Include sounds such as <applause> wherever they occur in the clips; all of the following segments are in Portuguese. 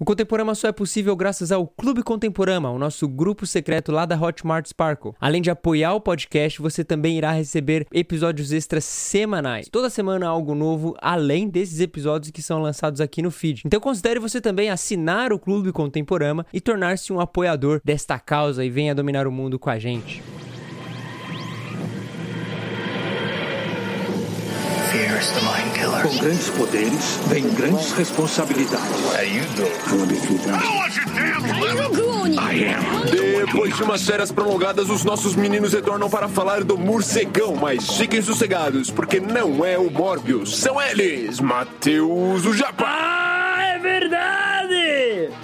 O Contemporama só é possível graças ao Clube Contemporama, o nosso grupo secreto lá da Hotmart Sparkle. Além de apoiar o podcast, você também irá receber episódios extras semanais. Toda semana algo novo, além desses episódios que são lançados aqui no feed. Então considere você também assinar o Clube Contemporama e tornar-se um apoiador desta causa e venha dominar o mundo com a gente. Com grandes poderes, vem grandes responsabilidades. How you doing? I am. Depois de umas férias prolongadas, os nossos meninos retornam para falar do morcegão, mas fiquem sossegados, porque não é o Morbius, são eles, Matheus o Japá, Ah, é verdade!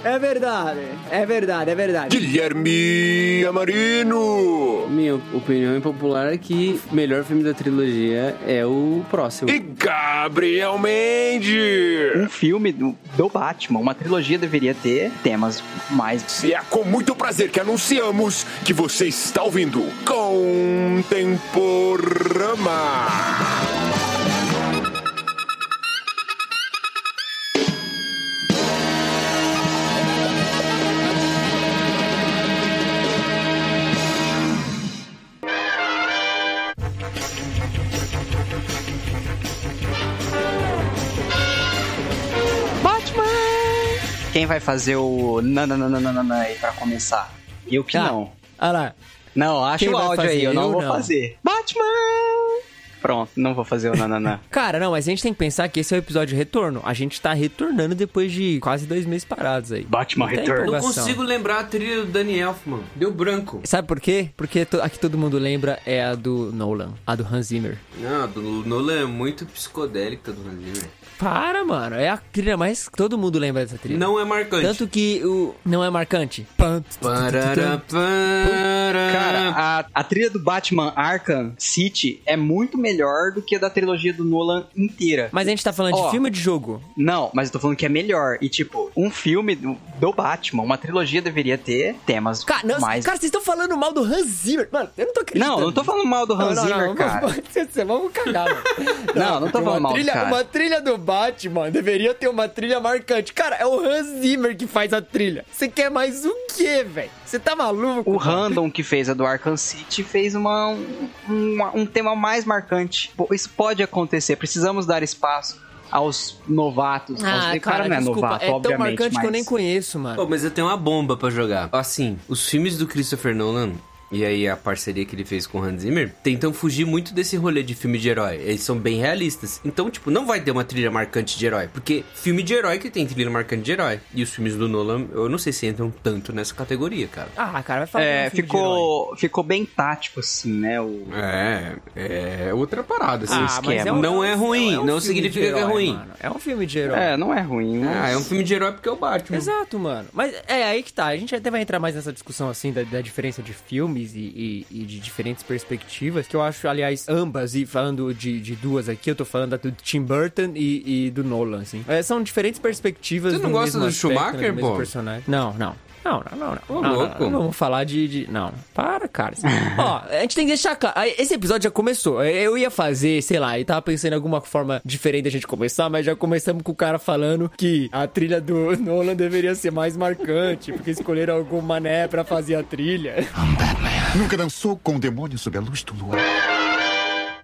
É verdade, é verdade, é verdade. Guilherme Amarino Minha opinião impopular é que o melhor filme da trilogia é o próximo. e Gabriel Mendes. Um filme do, do Batman, uma trilogia deveria ter temas mais. E é com muito prazer que anunciamos que você está ouvindo Contemporama. Quem vai fazer o nananana aí pra começar? Eu que Ah, não. Olha lá. Não, acha Quem o áudio fazer? aí, eu não Eu vou não. fazer. Batman! Pronto, não vou fazer o nananã. <laughs> Cara, não, mas a gente tem que pensar que esse é o episódio de retorno. A gente tá retornando depois de quase dois meses parados aí. Batman Não Return. Não consigo lembrar a trilha do Danny Elfman. Deu branco. Sabe por quê? Porque to- a que todo mundo lembra é a do Nolan, a do Hans Zimmer. Não, a do Nolan é muito psicodélica do Hans Zimmer. Para, mano. É a trilha mais. Todo mundo lembra dessa trilha. Não é marcante. Tanto que o. Não é marcante. Parará, parará. Cara, a, a trilha do Batman Arkham City é muito melhor do que a da trilogia do Nolan inteira. Mas a gente tá falando Ó. de filme ou de jogo? Não, mas eu tô falando que é melhor. E, tipo, um filme do, do Batman, uma trilogia deveria ter temas Cara, não, mais. cara, vocês estão falando mal do Hans Zimmer. Mano, eu não tô acreditando. não, não tô falando mal do Hans não, Zimmer, não, cara. Vamos, <laughs> vamos cagar, mano. Não, não tô uma falando mal do trilha, cara. Uma trilha do Batman deveria ter uma trilha marcante. Cara, é o Hans Zimmer que faz a trilha. Você quer mais o quê, velho? Você tá maluco? O Random que fez a do Arkham City fez uma, um, uma- um tema mais marcante. Isso pode acontecer, precisamos dar espaço aos novatos. Ah, aos... cara, não é desculpa, novato, é tão obviamente, marcante mas... que eu nem conheço, mano. Pô, mas eu tenho uma bomba pra jogar. Assim, os filmes do Christopher Nolan. E aí a parceria que ele fez com o Hans Zimmer tentam fugir muito desse rolê de filme de herói. Eles são bem realistas. Então, tipo, não vai ter uma trilha marcante de herói. Porque filme de herói que tem trilha marcante de herói. E os filmes do Nolan, eu não sei se entram tanto nessa categoria, cara. Ah, cara, vai falar É, um filme de herói. ficou, ficou bem tático, assim, né? O... É, é outra parada, assim. Ah, mas é um- não é é ruim, é um não filme significa de que é herói, ruim. mano. É um filme de herói. É, não é ruim, mas... Ah, é um filme de herói porque é o Batman. Exato, mano. Mas é aí que tá. A gente até vai entrar mais nessa discussão, assim, da, da diferença de filmes e, e- e de diferentes perspectivas. Que eu acho, aliás, ambas, e falando de, de duas aqui, eu tô falando da do Tim Burton e, e do Nolan, assim. É, são diferentes perspectivas Você não gosta do aspecto, Schumacher, né, mesmo pô? personagem. Não, não. Não, não, não, não. Ô, não, louco. não, não vamos falar de, de- Não, para, cara. <laughs> Ó, a gente tem que deixar claro. Esse episódio já começou. Eu ia fazer, sei lá, e tava pensando em alguma forma diferente da gente começar, mas já começamos com o cara falando que a trilha do <laughs> Nolan deveria ser mais marcante, porque escolheram algum mané pra fazer a trilha. Nunca dançou com o demônio sob a luz do luar.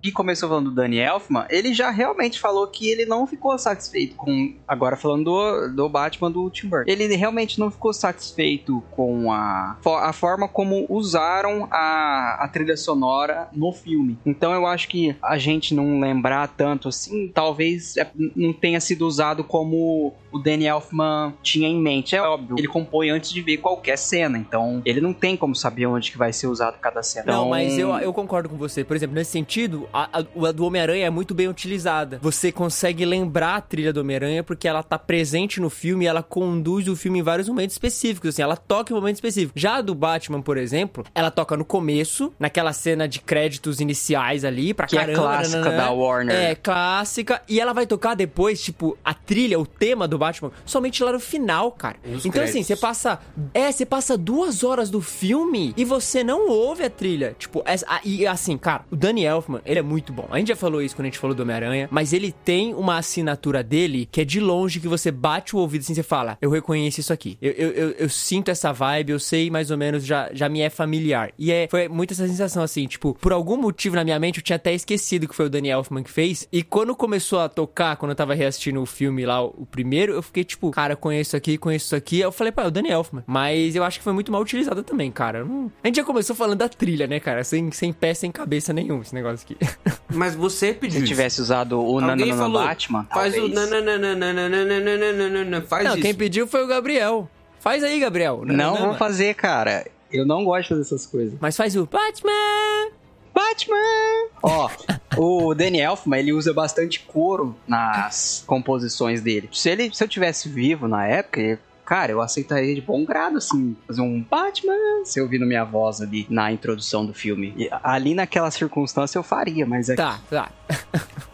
Que começou falando do Danny Elfman, ele já realmente falou que ele não ficou satisfeito com. Agora falando do, do Batman do Tim Burton. Ele realmente não ficou satisfeito com a, a forma como usaram a, a trilha sonora no filme. Então eu acho que a gente não lembrar tanto assim, talvez é, não tenha sido usado como o Danny Elfman tinha em mente. É óbvio, ele compõe antes de ver qualquer cena, então ele não tem como saber onde que vai ser usado cada cena. Não, Então, mas eu, eu concordo com você. Por exemplo, nesse sentido, a, a- a do Homem-Aranha é muito bem utilizada. Você consegue lembrar a trilha do Homem-Aranha porque ela tá presente no filme e ela conduz o filme em vários momentos específicos, assim, ela toca em momentos específicos. Já a do Batman, por exemplo, ela toca no começo, naquela cena de créditos iniciais ali, pra Que é caramba. clássica nananã. da Warner. É, clássica. E ela vai tocar depois, tipo, a trilha, o tema do Batman, somente lá no final, cara. Nos Então, assim, créditos. você passa. É, você passa duas horas do filme e você não ouve a trilha. Tipo, a- e assim, cara, o Danny Elfman, ele é muito bom. A gente já falou isso quando a gente falou do Homem-Aranha, mas ele tem uma assinatura dele que é de longe que você bate o ouvido assim e fala: Eu reconheço isso aqui. Eu, eu, eu, eu sinto essa vibe, eu sei mais ou menos, já, já me é familiar. E é, foi muito essa sensação assim, tipo, por algum motivo na minha mente eu tinha até esquecido que foi o Danny Elfman que fez. E quando começou a tocar, quando eu tava reassistindo o filme lá, o, primeiro, eu fiquei tipo, cara, conheço isso aqui, conheço isso aqui. Eu falei, pá, é o Danny Elfman. Mas eu acho que foi muito mal utilizada também, cara. Não- A gente já começou falando da trilha, né, cara? Sem, sem pé, sem cabeça nenhum, esse negócio aqui. <laughs> <laughs> Mas você pediu Se tivesse usado o Alguém falou, Batman, faz o nananana, faz não, isso. quem pediu foi o Gabriel. Faz aí, Gabriel. Não vou fazer, cara. Eu não gosto de fazer essas coisas. Mas faz o Batman. Batman! Ó, <laughs> o Danny Elfman, ele usa bastante couro nas composições dele. Se, ele, se eu tivesse vivo na época, cara, eu aceitaria de bom grado, assim, fazer um Batman, se ouvindo minha voz ali na introdução do filme. E ali naquela circunstância eu faria, mas é Tá, tá.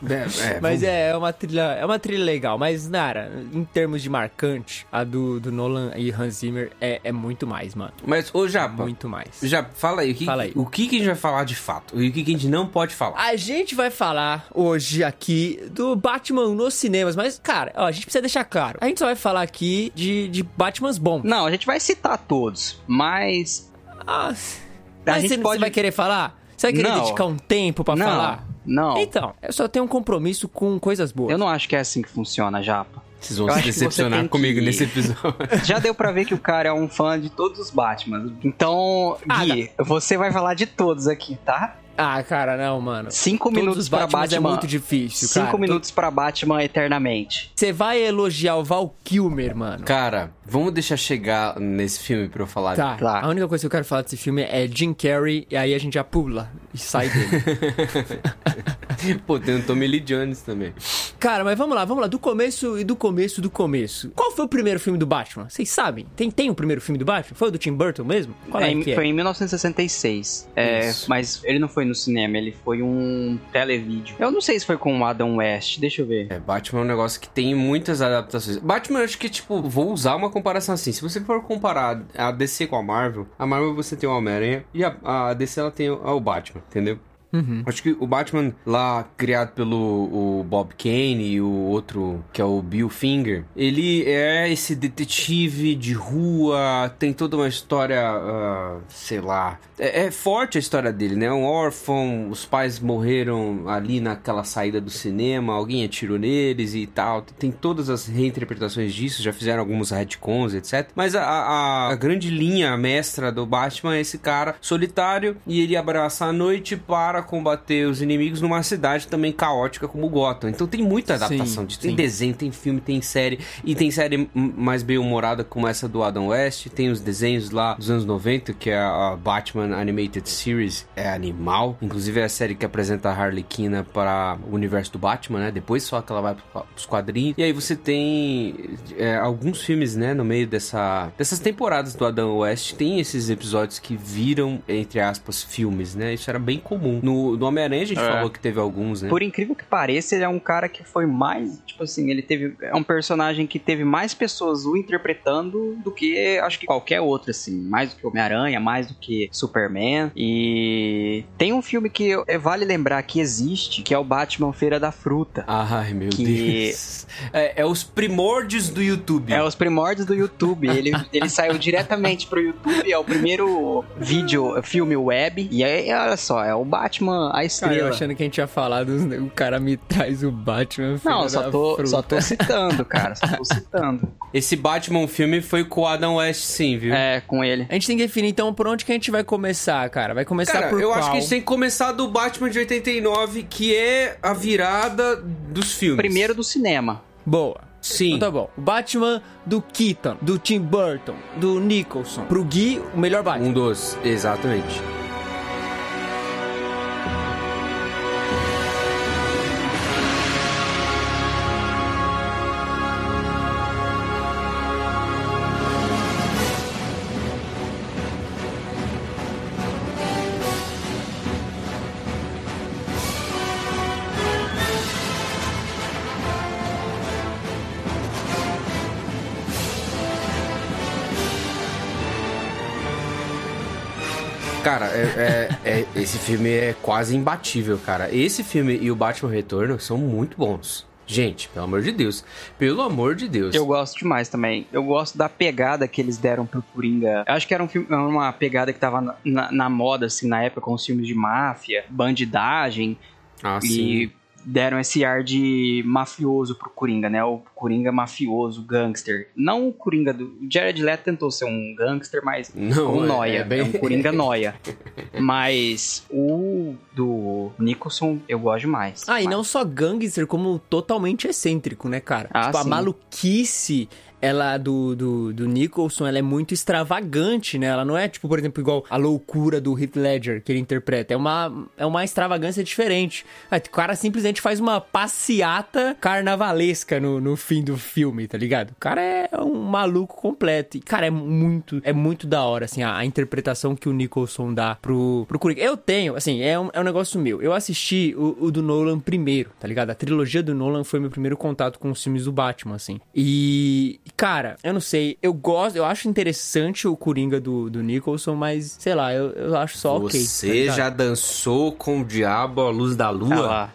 É, é, <laughs> Mas é, é uma trilha, é uma trilha legal. Mas, Nara, em termos de marcante, a do, do Nolan e Hans Zimmer é, é muito mais, mano. Mas, ô Japa, Muito mais. já fala aí, o que, Fala aí. o que que a gente vai falar de fato? E o que que a gente não pode falar? A gente vai falar hoje aqui do Batman nos cinemas, mas, cara, ó, a gente precisa deixar claro. A gente só vai falar aqui de, de Batmans bons. Não, a gente vai citar todos, mas Ah, A mas gente você, pode- você vai querer falar? Você vai querer Não. dedicar um tempo pra não, falar? não. Então, eu só tenho um compromisso com coisas boas. Eu não acho que é assim que funciona, Japa. Vocês vão eu se decepcionar tem que- comigo nesse episódio. <laughs> Já deu pra ver que o cara é um fã de todos os Batman. Então, Ah, Gui, você vai falar de todos aqui, tá? Ah, cara, não, mano. Cinco Todos minutos os pra Batmans Batman. é muito difícil, Cinco cara. minutos pra Batman eternamente. Você vai elogiar o Val Kilmer, mano. Cara, vamos deixar chegar nesse filme pra eu falar. Tá, Tá. a única coisa que eu quero falar desse filme é Jim Carrey, e aí a gente já pula e sai dele. <laughs> Pô, tem o Tommy Lee Jones também. Cara, mas vamos lá, vamos lá, do começo e do começo do começo. Qual foi o primeiro filme do Batman? Vocês sabem? Tem, tem o primeiro filme do Batman? Foi o do Tim Burton mesmo? Qual é, É, que é? Foi em 1966. É, mas ele não foi no cinema, ele foi um televídeo. Eu não sei se foi com o Adam West, deixa eu ver. É, Batman é um negócio que tem muitas adaptações. Batman, eu acho que, tipo, vou usar uma comparação assim. Se você for comparar a DC com a Marvel, a Marvel você tem o Homem-Aranha e a, a DC ela tem o, o Batman, entendeu? Acho que o Batman lá, criado pelo Bob Kane e o outro, que é o Bill Finger, ele é esse detetive de rua, tem toda uma história, ah, sei lá. É, é forte a história dele, né? Um órfão, os pais morreram ali naquela saída do cinema, alguém atirou neles e tal. Tem todas as reinterpretações disso, já fizeram alguns retcons, etc. Mas a, a, a grande linha mestra do Batman é esse cara solitário e ele abraça a noite para combater os inimigos numa cidade também caótica como Gotham. Então tem muita adaptação Sim, disso. Tem sim. desenho, tem filme, tem série. E tem série mais bem humorada como essa do Adam West. Tem os desenhos lá dos anos 90, que é a Batman Animated Series. É animal. Inclusive é a série que apresenta a Harley Quinn para o universo do Batman, né? Depois só que ela vai pro- pros quadrinhos. E aí você tem é, alguns filmes, né? No meio dessa, dessas temporadas do Adam West. Tem esses episódios que viram, entre aspas, filmes, né? Isso era bem comum. No, no Homem-Aranha a gente É. falou que teve alguns, né? Por incrível que pareça, ele é um cara que foi mais, tipo assim, ele teve é um personagem que teve mais pessoas o interpretando do que acho que qualquer outro assim, mais do que Homem-Aranha, mais do que Superman. E tem um filme que é, vale lembrar que existe, que é o Batman Feira da Fruta. Ai, meu Que- Deus. É, é os primórdios do YouTube. É os primórdios do YouTube. Ele, <laughs> ele saiu diretamente pro YouTube. É o primeiro vídeo, filme web. E aí, olha só, é o Batman, a Cara, eu estrela. achando que a gente ia falar dos... O cara me traz o Batman. Não, só tô, fruta. só tô citando, cara. Só tô citando. <laughs> Esse Batman filme foi com o Adam West, sim, viu? É, com ele. A gente tem que definir, então, por onde que a gente vai começar, cara? Vai começar Cara, por eu qual? acho que a gente tem que começar do Batman de 89, que é a virada dos filmes. Primeiro do cinema. Boa. Sim. Então tá bom. O Batman do Keaton, do Tim Burton, do Nicholson. Pro Gui, o melhor Batman. Um dos, exatamente. Cara, é, é- é- esse filme é quase imbatível, cara. Esse filme e o Batman Retorno são muito bons. Gente, pelo amor de Deus. Pelo amor de Deus. Eu gosto demais também. Eu gosto da pegada que eles deram pro Coringa. Eu acho que era um filme, uma pegada que tava na, na- na moda, assim, na época, com os filmes de máfia, bandidagem. Ah, sim. Deram esse ar de mafioso pro Coringa, né? O Coringa mafioso, gangster. Não o Coringa do... O Jared Leto tentou ser um gangster, mas Não, um é- noia. é bem- É um Coringa <laughs> noia. mas o do Nicholson eu gosto demais. Ah, e não só gangster, como totalmente excêntrico, né, cara? Ah, tipo, a sim. maluquice, ela do, do, do Nicholson, ela é muito extravagante, né? Ela não é, tipo, por exemplo, igual a loucura do Heath Ledger que ele interpreta. É uma, é uma extravagância diferente. Ah, O cara simplesmente faz uma passeata carnavalesca no, no fim do filme, tá ligado? O cara é um maluco completo. E, cara, é muito, é muito da hora, assim, a, a interpretação que o Nicholson dá pro, pro. Eu tenho, assim, é um, é um negócio meu. Eu assisti o, o do Nolan primeiro, tá ligado? A trilogia do Nolan foi meu primeiro contato com os filmes do Batman, assim. E, cara, eu não sei, eu gosto, eu acho interessante o Coringa do, do Nicholson, mas, sei lá, eu, eu acho só ok. tá Você ligado? já dançou com o diabo à luz da lua? Ah lá.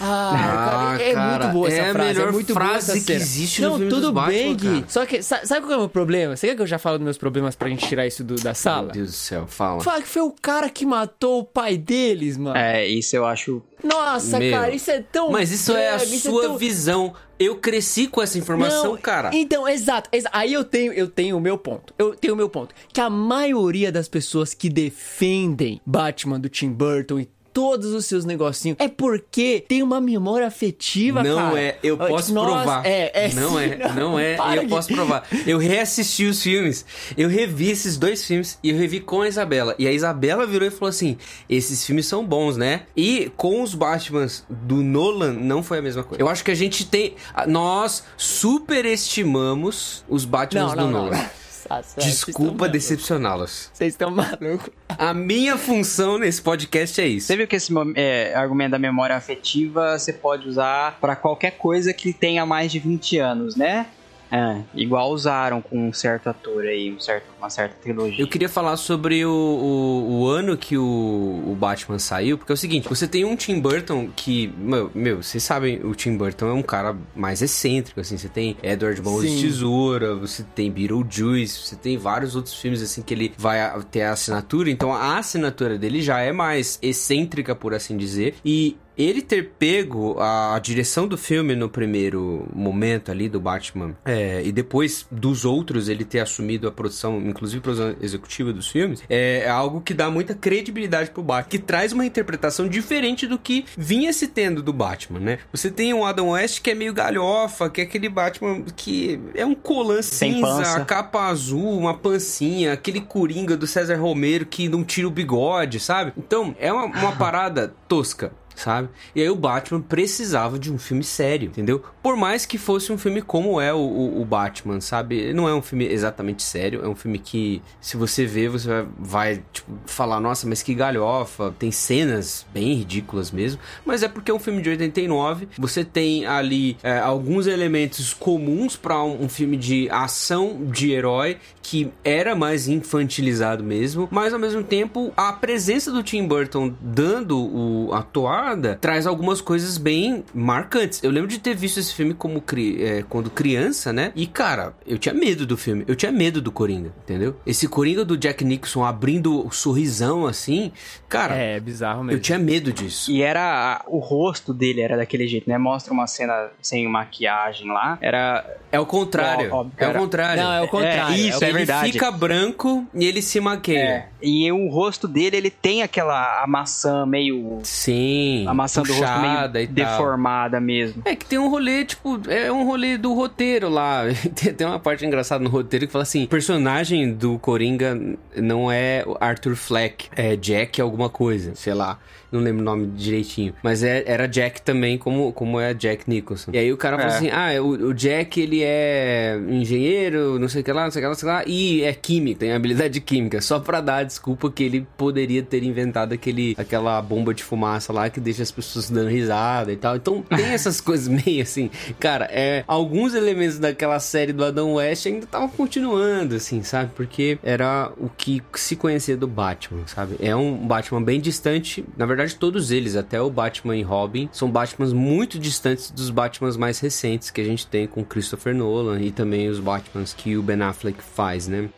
Ah, Ah, cara, é cara, muito boa essa é frase. melhor é muito boa frase essa que cena. existe no Não, filme tudo dos Batman, bem, Gui. cara. Só que, sa- sabe qual é o meu problema? Você quer que eu já falo dos meus problemas pra gente tirar isso do- da sala? Meu Deus do céu, fala. Fala que foi o cara que matou o pai deles, mano. É, isso eu acho Nossa, Meu. cara, isso é tão. Mas isso é a isso sua tão- visão. Eu cresci com essa informação, Não, cara. Então, exato, exa- Aí eu tenho, eu tenho o meu ponto. Eu tenho o meu ponto. Que a maioria das pessoas que defendem Batman do Tim Burton e todos os seus negocinhos é porque tem uma memória afetiva, Não cara. é, eu posso nossa, provar. É, é não sim, é, não é, Para, e eu posso provar. Eu reassisti os filmes, eu revi esses dois filmes e eu revi com a Isabela. E a Isabela virou e falou assim: esses filmes são bons, né? E com os Batmans do Nolan não foi a mesma coisa. Eu acho que a gente tem. Nós superestimamos os Batmans Não, não, do não. Nolan. <laughs> Vocês Desculpa decepcioná-los. Vocês estão malucos. A minha função nesse podcast é isso. Você viu que esse é, argumento da memória afetiva você pode usar pra qualquer coisa que tenha mais de 20 anos, né? É, igual usaram com um certo ator aí, um certo, uma certa trilogia. Eu queria falar sobre o, o, o ano que o, o Batman saiu, porque é o seguinte, você tem um Tim Burton que, meu, meu, vocês sabem, o Tim Burton é um cara mais excêntrico, assim, você tem Edward Mãos de. Tesoura, você tem Beetlejuice, você tem vários outros filmes, assim, que ele vai ter a assinatura, então a assinatura dele já é mais excêntrica, por assim dizer, e ele ter pego a direção do filme no primeiro momento ali do Batman é, e depois dos outros ele ter assumido a produção, inclusive a produção executiva dos filmes, é, algo que dá muita credibilidade pro Batman, que traz uma interpretação diferente do que vinha se tendo do Batman, né? Você tem um Adam West que é meio galhofa, que é aquele Batman que é um colã cinza, capa azul, uma pancinha, aquele coringa do César Romero que não tira o bigode, sabe? Então, é uma, uma parada tosca. Sabe? E aí o Batman precisava de um filme sério, entendeu? Por mais que fosse um filme como é o, o- o Batman, sabe? Não é um filme exatamente sério, é um filme que, se você ver, você vai, vai, tipo, falar, nossa, mas que galhofa, tem cenas bem ridículas mesmo, mas é porque é um filme de 89, você tem ali é, alguns elementos comuns para um, um filme de ação de herói que era mais infantilizado mesmo, mas ao mesmo tempo a presença do Tim Burton dando o, a toada traz algumas coisas bem marcantes. Eu lembro de ter visto esse filme como cri- é, quando criança, né? E cara, eu tinha medo do filme, eu tinha medo do Coringa, entendeu? Esse Coringa do Jack Nicholson abrindo o sorrisão assim, cara, É, bizarro eu mesmo. tinha medo disso. E era. O rosto dele era daquele jeito, né? Mostra uma cena sem maquiagem lá. Era. É o contrário. Ó, ó, é o cara. contrário. Não, é o contrário. isso, é é ele verdade. fica branco e ele se maqueia. É. E o rosto dele, ele tem aquela a maçã meio. Sim. A maçã do rosto meio deformada mesmo. É que tem um rolê, tipo, é um rolê do roteiro lá. <laughs> Tem, uma parte engraçada no roteiro que fala assim: o personagem do Coringa não é o Arthur Fleck, é Jack alguma coisa, sei lá. Não lembro o nome direitinho. Mas é- era Jack também, como, como é Jack Nicholson. E aí o cara É. assim: ah, o, o Jack ele é engenheiro, não sei o que lá, não sei o que lá, não sei o que lá, e é químico, tem habilidade de química. Só pra dar a desculpa que ele poderia ter inventado aquele, aquela bomba de fumaça lá que deixa as pessoas dando risada e tal. Então tem <laughs> essas coisas meio assim. Cara, é, alguns elementos daquela série do Adam West ainda estavam continuando, assim, sabe? Porque era o que se conhecia do Batman, sabe? É um Batman bem distante. Na verdade, todos eles, até o Batman e Robin, são Batmans muito distantes dos Batmans mais recentes que a gente tem com Christopher Nolan e também os Batmans que o Ben Affleck faz, né?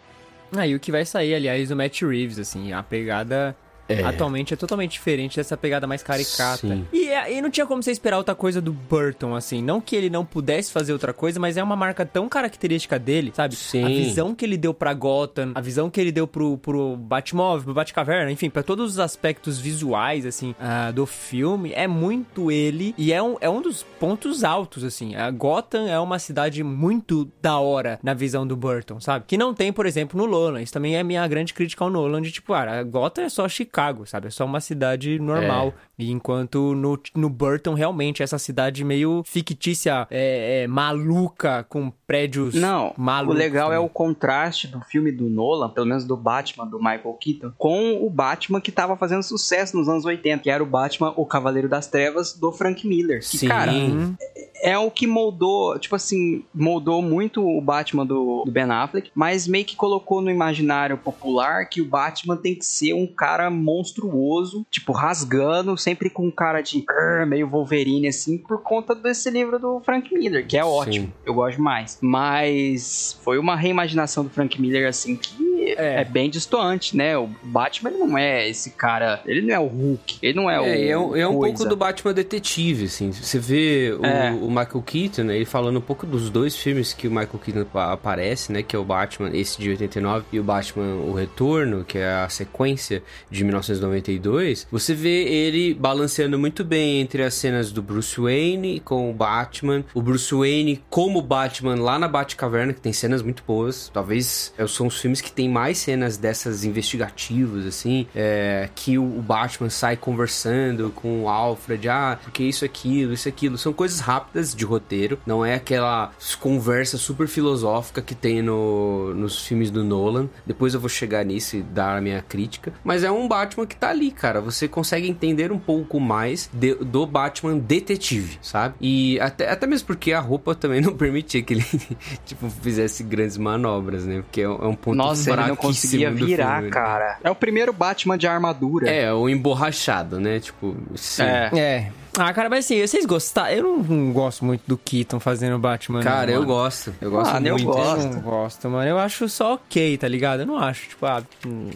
Aí o que vai sair, aliás, do Matt Reeves, assim, a pegada É. atualmente é totalmente diferente dessa pegada mais caricata. Sim. E, é- e não tinha como você esperar outra coisa do Burton, assim. Não que ele não pudesse fazer outra coisa, mas é uma marca tão característica dele, sabe? Sim. A visão que ele deu pra Gotham, a visão que ele deu pro, pro Batmóvel, pro Batcaverna, enfim, pra todos os aspectos visuais, assim, ah, do filme, é muito ele. E é um, é um dos pontos altos, assim. A Gotham é uma cidade muito da hora na visão do Burton, sabe? Que não tem, por exemplo, no Nolan. Isso também é minha grande crítica ao Nolan, de tipo, ah, a Gotham é só Chicago, sabe? É só uma cidade normal. E enquanto no, no Burton, realmente, essa cidade meio fictícia, é, é, maluca, com prédios Não, malucos. o legal é também. o contraste do filme do Nolan, pelo menos do Batman do Michael Keaton, com o Batman que tava fazendo sucesso nos anos 80, que era o Batman, o Cavaleiro das Trevas, do Frank Miller. Que, Sim. cara, é o que moldou, tipo assim, moldou muito o Batman do, do Ben Affleck, mas meio que colocou no imaginário popular que o Batman tem que ser um cara monstruoso, tipo, rasgando, sempre com um cara de meio Wolverine, assim, por conta desse livro do Frank Miller, que é ótimo, eu gosto mais. Mas foi uma reimaginação do Frank Miller, assim, que É. é, bem distoante, né? O Batman, ele não é esse cara, ele não é o Hulk, ele não é, o É, é um, é pouco do Batman detetive, assim. Você vê o, É. o Michael Keaton, né, ele falando um pouco dos dois filmes que o Michael Keaton pa- aparece, né? Que é o Batman, esse de 89, e o Batman O Retorno, que é a sequência de 1992. Você vê ele balanceando muito bem entre as cenas do Bruce Wayne com o Batman, o Bruce Wayne como Batman lá na Batcaverna, que tem cenas muito boas. Talvez é, são os filmes que tem mais cenas dessas investigativas, assim, é, que o, Batman sai conversando com o Alfred, ah, porque isso, aquilo, isso, aquilo. São coisas rápidas de roteiro, não é aquela conversa super filosófica que tem no, nos filmes do Nolan. Depois eu vou chegar nisso e dar a minha crítica. Mas é um Batman que tá ali, cara. Você consegue entender um pouco mais de- do Batman detetive, sabe? E até, até mesmo porque a roupa também <laughs> não permitia que ele, <laughs> tipo, fizesse grandes manobras, né? Porque é um é ponto ele não conseguia virar, filme. cara. É o primeiro Batman de armadura. É, o emborrachado, né? Tipo, sim. É. É. Ah, cara, mas assim, vocês gostaram? Eu não, não gosto muito do Keaton fazendo Batman. Cara, não, eu mano. gosto. Eu gosto eu muito. gosto. Eu não gosto, mano. Eu acho só ok, tá ligado? Eu não acho, tipo, ah. hum,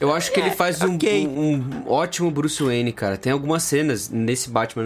Eu acho que ele faz um, ok. um- um ótimo Bruce Wayne, cara. Tem algumas cenas nesse Batman,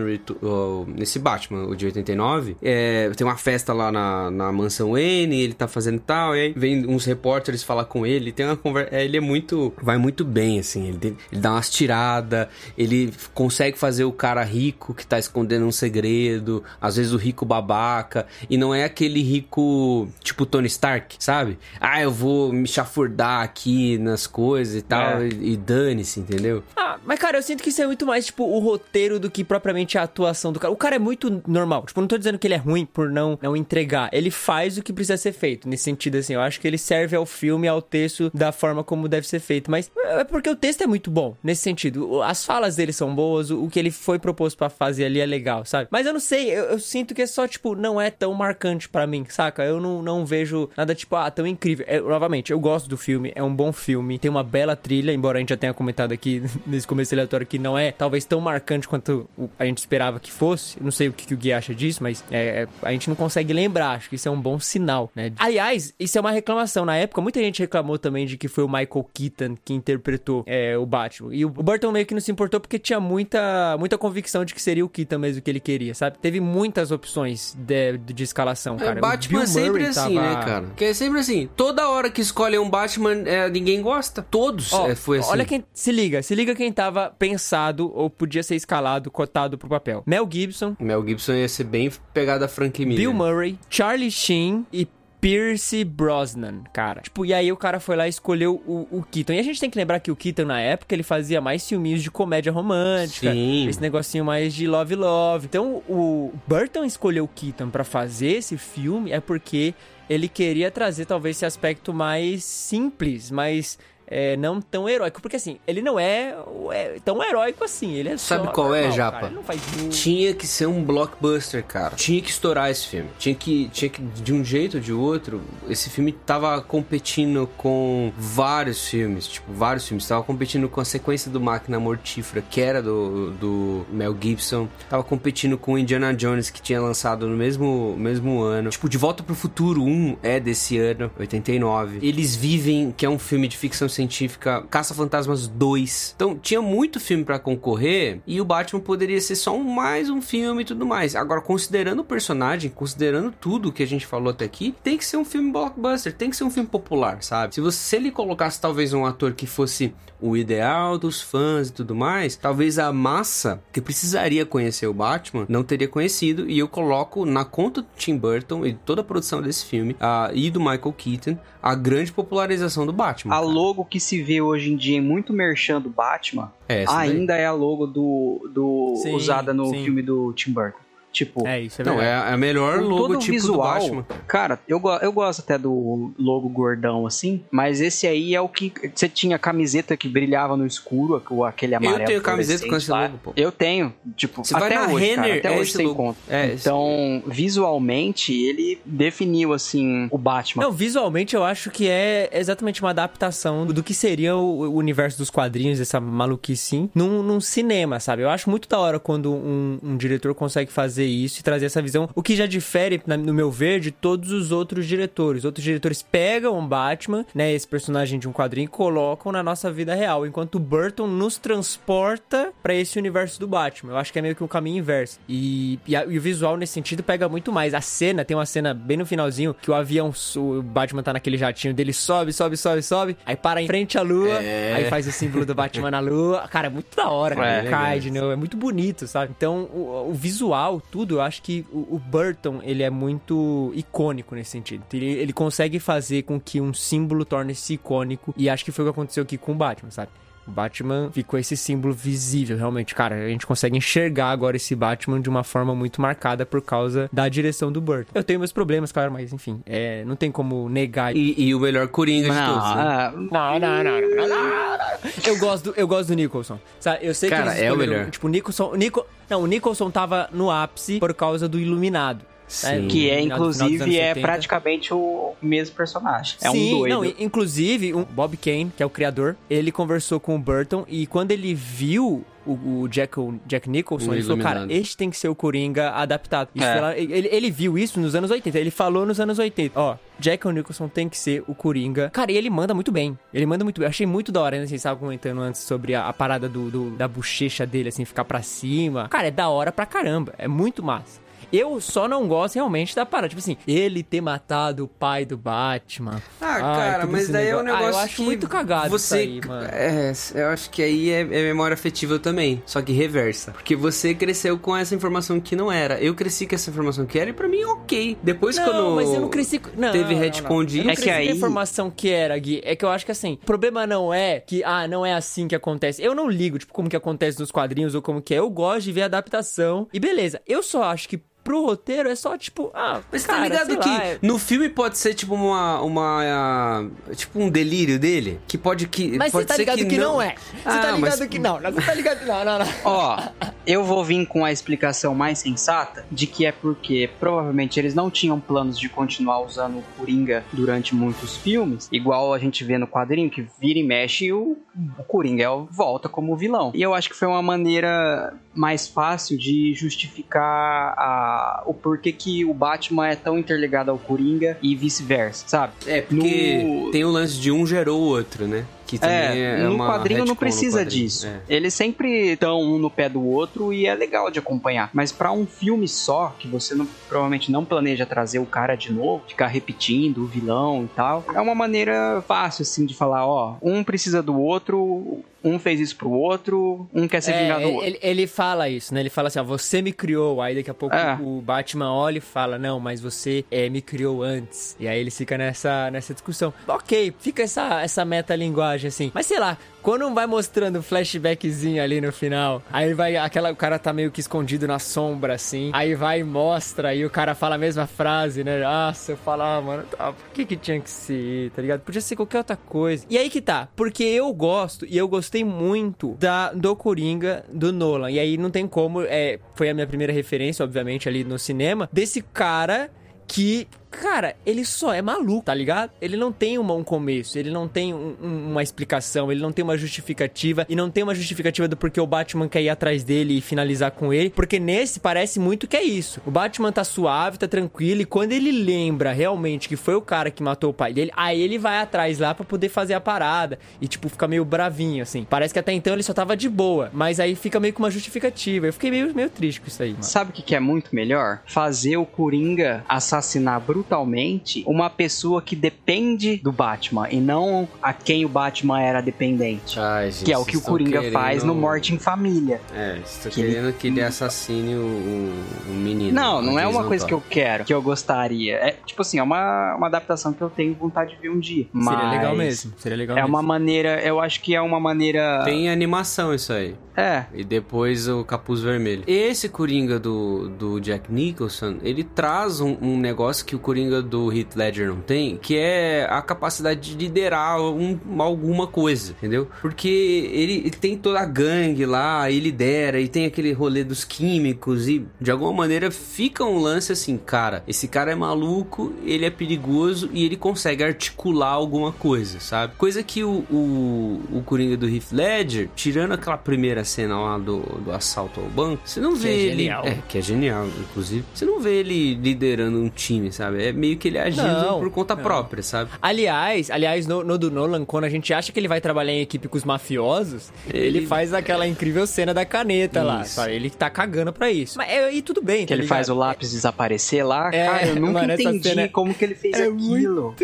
nesse Batman, o de 89. É, tem uma festa lá na, na mansão Wayne, ele tá fazendo tal, e aí vem uns repórteres falar com ele. Tem uma conversa. Ele é muito. Vai muito bem, assim. Ele, tem- ele dá umas tiradas, ele consegue fazer o cara rico que tá escondendo um segredo, às vezes o rico babaca. E não é aquele rico tipo Tony Stark, sabe? Ah, eu vou me chafurdar aqui nas coisas e tal, É. e, e dane-se, entendeu? Ah, mas cara, eu sinto que isso é muito mais, tipo, o roteiro do que propriamente a atuação do cara. O cara é muito normal. Tipo, não tô dizendo que ele é ruim por não, não entregar. Ele faz o que precisa ser feito. Nesse sentido, assim, eu acho que ele serve ao filme e ao texto da forma como deve ser feito. Mas é porque o texto é muito bom, nesse sentido. As falas dele são boas, o que ele foi proposto pra fazer ali é legal, sabe? Mas eu não sei, eu, eu sinto que é só, tipo, não é tão marcante pra mim, saca? Eu não, não vejo nada, tipo, ah, tão incrível. É, novamente, eu gosto do filme, é um bom filme, tem uma bela trilha, embora a gente já tenha comentado aqui <laughs> nesse começo aleatório que não é talvez tão marcante quanto a gente esperava que fosse. Não sei o que, que o Gui acha disso, mas é, é, a gente não consegue lembrar. Acho que isso é um bom sinal, né? Aliás, isso é uma reclamação. Na época, muita gente reclamou também de que foi o Michael Keaton que interpretou é, o Batman. E o Burton meio que não se importou porque tinha muita, muita convicção de que seria o Keaton mesmo que ele queria, sabe? Teve muitas opções de, de escalação, cara. É, O Batman é sempre Murray assim, tava- né, cara? Que é sempre assim. Toda hora que escolhem um Batman, é, ninguém gosta. Todos Ó, é, foi assim. Olha quem. Se liga, se liga quem tava pensado ou podia ser escalado, cotado pro papel. Mel Gibson, Mel Gibson ia ser bem pegada a Frank Miller. Bill Murray, Charlie Sheen e Pierce Brosnan, cara. Tipo, e aí o cara foi lá e escolheu o, o Keaton. E a gente tem que lembrar que o Keaton, na época, ele fazia mais filminhos de comédia romântica. Sim. Esse negocinho mais de love love. Então, o Burton escolheu o Keaton pra fazer esse filme é porque ele queria trazer talvez esse aspecto mais simples, mais é, não tão heróico. Porque assim, ele não é, é tão heróico assim. Ele é Sabe só qual é, normal, Japa? cara. Tinha que ser um blockbuster, cara. Tinha que estourar esse filme. Tinha que, tinha que de um jeito ou de outro, esse filme tava competindo com vários filmes, tipo, vários filmes. Tava competindo com a sequência do Máquina Mortífera, que era do, do Mel Gibson. Tava competindo com Indiana Jones, que tinha lançado no mesmo, mesmo ano. Tipo, De Volta pro Futuro 1 é desse ano, 89. Eles Vivem, que é um filme de ficção científica, Caça-Fantasmas 2. Então, tinha muito filme pra concorrer e o Batman poderia ser só um, mais um filme e tudo mais. Agora, considerando o personagem, considerando tudo que a gente falou até aqui, tem que ser um filme blockbuster, tem que ser um filme popular, sabe? Se você se ele colocasse talvez um ator que fosse o ideal dos fãs e tudo mais, talvez a massa que precisaria conhecer o Batman não teria conhecido e eu coloco na conta do Tim Burton e toda a produção desse filme ah, e do Michael Keaton a grande popularização do Batman. A cara. Logo que se vê hoje em dia em muito merchan do Batman É, essa daí. ainda é a logo do, do Sim, usada no sim. filme do Tim Burton. Tipo, É, isso é Não, verdade. é a melhor com todo o logotipo do Batman. Cara, eu, eu gosto até do logo gordão assim, mas esse aí é o que. Você tinha camiseta que brilhava no escuro, aquele amarelo. tenho camiseta com esse logo, pô. Eu tenho. Tipo, Você até vai na hoje, cara, Renner, até é hoje logo. conta. É, esse- então, visualmente, ele definiu assim o Batman. Não, visualmente eu acho que é exatamente uma adaptação do que seria o o universo dos quadrinhos, essa maluquice, sim, num, num cinema, sabe? Eu acho muito da hora quando um, um diretor consegue fazer isso e trazer essa visão, o que já difere, no meu ver, de todos os outros diretores. Outros diretores pegam o Batman, né, esse personagem de um quadrinho, e colocam na nossa vida real, enquanto o Burton nos transporta pra esse universo do Batman. Eu acho que é meio que o caminho inverso. E, e, a- e o visual nesse sentido pega muito mais. A cena, tem uma cena bem no finalzinho que o avião, o Batman tá naquele jatinho dele, sobe, sobe, sobe, sobe, aí para em frente à lua, É. aí faz o símbolo do Batman na lua. Cara, é muito da hora. É, Cai legal de novo, é muito bonito, sabe? Então, o, o visual, tudo, eu acho que o, o Burton, ele é muito icônico nesse sentido. Ele, ele consegue fazer com que um símbolo torne-se icônico, e acho que foi o que aconteceu aqui com o Batman, sabe? O Batman ficou esse símbolo visível, realmente. Cara, a gente consegue enxergar agora esse Batman de uma forma muito marcada por causa da direção do Burton. Eu tenho meus problemas, claro, mas enfim, é, não tem como negar. E, e o melhor Coringa de todos, né? Ah, Não, não, não, não, não, não, não. Eu gosto do, eu gosto do Nicholson. Sabe, eu sei Cara, que é o melhor. Tipo, o Nicholson, o Nico, não, o Nicholson tava no ápice por causa do Iluminado. Sim. que é, inclusive, é 70. praticamente o mesmo personagem. É Sim, um doido. não, inclusive, o Bob Kane, que é o criador, ele conversou com o Burton e quando ele viu o, o Jack, o Jack Nicholson, O ele falou, cara, este tem que ser o Coringa adaptado. Isso É. lá- ele, ele viu isso nos anos 80, ele falou nos anos 80, ó, Jack Nicholson tem que ser o Coringa. Cara, e ele manda muito bem, ele manda muito bem. Eu achei muito da hora, né, vocês estavam comentando antes sobre a, a parada do, do- da bochecha dele, assim, ficar pra cima. Cara, é da hora pra caramba, é muito massa. Eu só não gosto realmente da parada. Tipo assim, ele ter matado o pai do Batman. Ah, Ai, cara, mas daí é um negócio. negócio Ah, eu acho que muito cagado você, aí, mano. É, eu acho que aí é, é memória afetiva também, só que reversa. Porque você cresceu com essa informação que não era. Eu cresci com essa informação que era e pra mim ok. Depois Não, quando mas eu não cresci. Não, teve retcon de É que aí- a informação que era, Gui. É que eu acho que assim, o problema não é que, ah, não é assim que acontece. Eu não ligo, tipo, como que acontece nos quadrinhos ou como que é. Eu gosto de ver a adaptação. E beleza, eu só acho que pro roteiro é só, tipo, ah, Mas cara, tá ligado sei que lá, é- no filme pode ser tipo uma, uma tipo um delírio dele, que pode que Mas você pode tá ser ligado que, não. é. Você Ah, tá ligado mas- que não. Não, Você tá ligado Não, não, não. <laughs> Ó, eu vou vir com a explicação mais sensata de que é porque provavelmente eles não tinham planos de continuar usando o Coringa durante muitos filmes, igual a gente vê no quadrinho, que vira e mexe e o, o Coringa o- volta como vilão. E eu acho que foi uma maneira mais fácil de justificar a- o porquê que o Batman é tão interligado ao Coringa e vice-versa, sabe? É, porque No- tem o lance de um gerou o outro, né? É, É, no quadrinho não precisa quadrinho. disso. É. Eles sempre estão um no pé do outro e é legal de acompanhar. Mas pra um filme só, que você não- provavelmente não planeja trazer o cara de novo, ficar repetindo o vilão e tal, é uma maneira fácil assim de falar, ó, um precisa do outro, um fez isso pro outro, um quer se É, vingar do outro. ele, ele fala isso, né? Ele fala assim, ó, você me criou. Aí daqui a pouco É. o Batman olha e fala, não, mas você é, me criou antes. E aí ele fica nessa, nessa discussão. Ok, fica essa, essa metalinguagem assim. Mas sei lá, quando vai mostrando um flashbackzinho ali no final, aí vai, aquela, o cara tá meio que escondido na sombra, assim. Aí vai e mostra, e o cara fala a mesma frase, né? Nossa, eu falo, ah, mano, tá, por que que tinha que ser, tá ligado? Podia ser qualquer outra coisa. E aí que tá, porque eu gosto, e eu gostei muito da, do Coringa do Nolan. E aí não tem como, é, foi a minha primeira referência, obviamente, ali no cinema, desse cara que, cara, ele só é maluco, tá ligado? Ele não tem um começo, ele não tem um- um- uma explicação, ele não tem uma justificativa, e não tem uma justificativa do porquê o Batman quer ir atrás dele e finalizar com ele, porque nesse parece muito que é isso. O Batman tá suave, tá tranquilo, e quando ele lembra realmente que foi o cara que matou o pai dele, aí ele vai atrás lá pra poder fazer a parada, e tipo, fica meio bravinho, assim. Parece que até então ele só tava de boa, mas aí fica meio com uma justificativa. Eu fiquei meio, meio triste com isso aí, mano. Sabe o que, é muito melhor? Fazer o Coringa assassinar brutalmente uma pessoa que depende do Batman e não a quem o Batman era dependente. Ai, gente, que é o que o Coringa querendo- faz no Morte em Família. É, você tá Que ele- querendo que ele assassine o, o, menino. Não, não é uma coisa que eu quero, que eu gostaria. É tipo assim, é uma, uma adaptação que eu tenho vontade de ver um dia. Seria legal Mas mesmo, seria legal É mesmo. uma maneira, eu acho que é uma maneira. Tem animação isso aí. É. E depois o capuz vermelho. Esse Coringa do, do Jack Nicholson, ele traz um, um negócio que o Coringa do Heath Ledger não tem, que é a capacidade de liderar um- alguma coisa, entendeu? Porque ele, ele tem toda a gangue lá, e lidera, e tem aquele rolê dos químicos, e de alguma maneira fica um lance assim, cara, esse cara é maluco, ele é perigoso, e ele consegue articular alguma coisa, sabe? Coisa que o, o, o Coringa do Heath Ledger, tirando aquela primeira cena lá do, do assalto ao banco, você não vê é ele... genial. É, que é genial, inclusive. Você não vê ele liderando um time, sabe? É meio que ele agindo Não, por conta não. própria, sabe? Aliás, aliás, no, no do Nolan, quando a gente acha que ele vai trabalhar em equipe com os mafiosos, ele, Ele- faz aquela incrível cena da caneta lá, Isso. sabe? Ele tá cagando pra isso. Mas é, e tudo bem, Que ele faz o lápis desaparecer lá. É, cara, eu nunca mano, entendi cena é- como que ele fez é aquilo.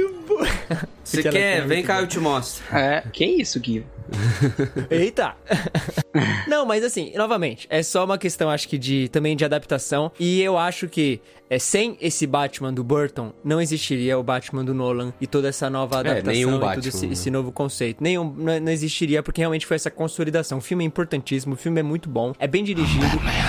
Você Aquela quer? cena é Vem muito cá, boa. eu te mostro. É, que isso, Gui? <laughs> Eita! Não, mas assim, novamente, é só uma questão, acho que, de também de adaptação. E eu acho que é, sem esse Batman do Burton, não existiria o Batman do Nolan e toda essa nova adaptação nenhum e Batman, todo esse, né? esse novo conceito. Nenhum, não, não existiria, porque realmente foi essa consolidação. O filme é importantíssimo, o filme é muito bom, é bem dirigido.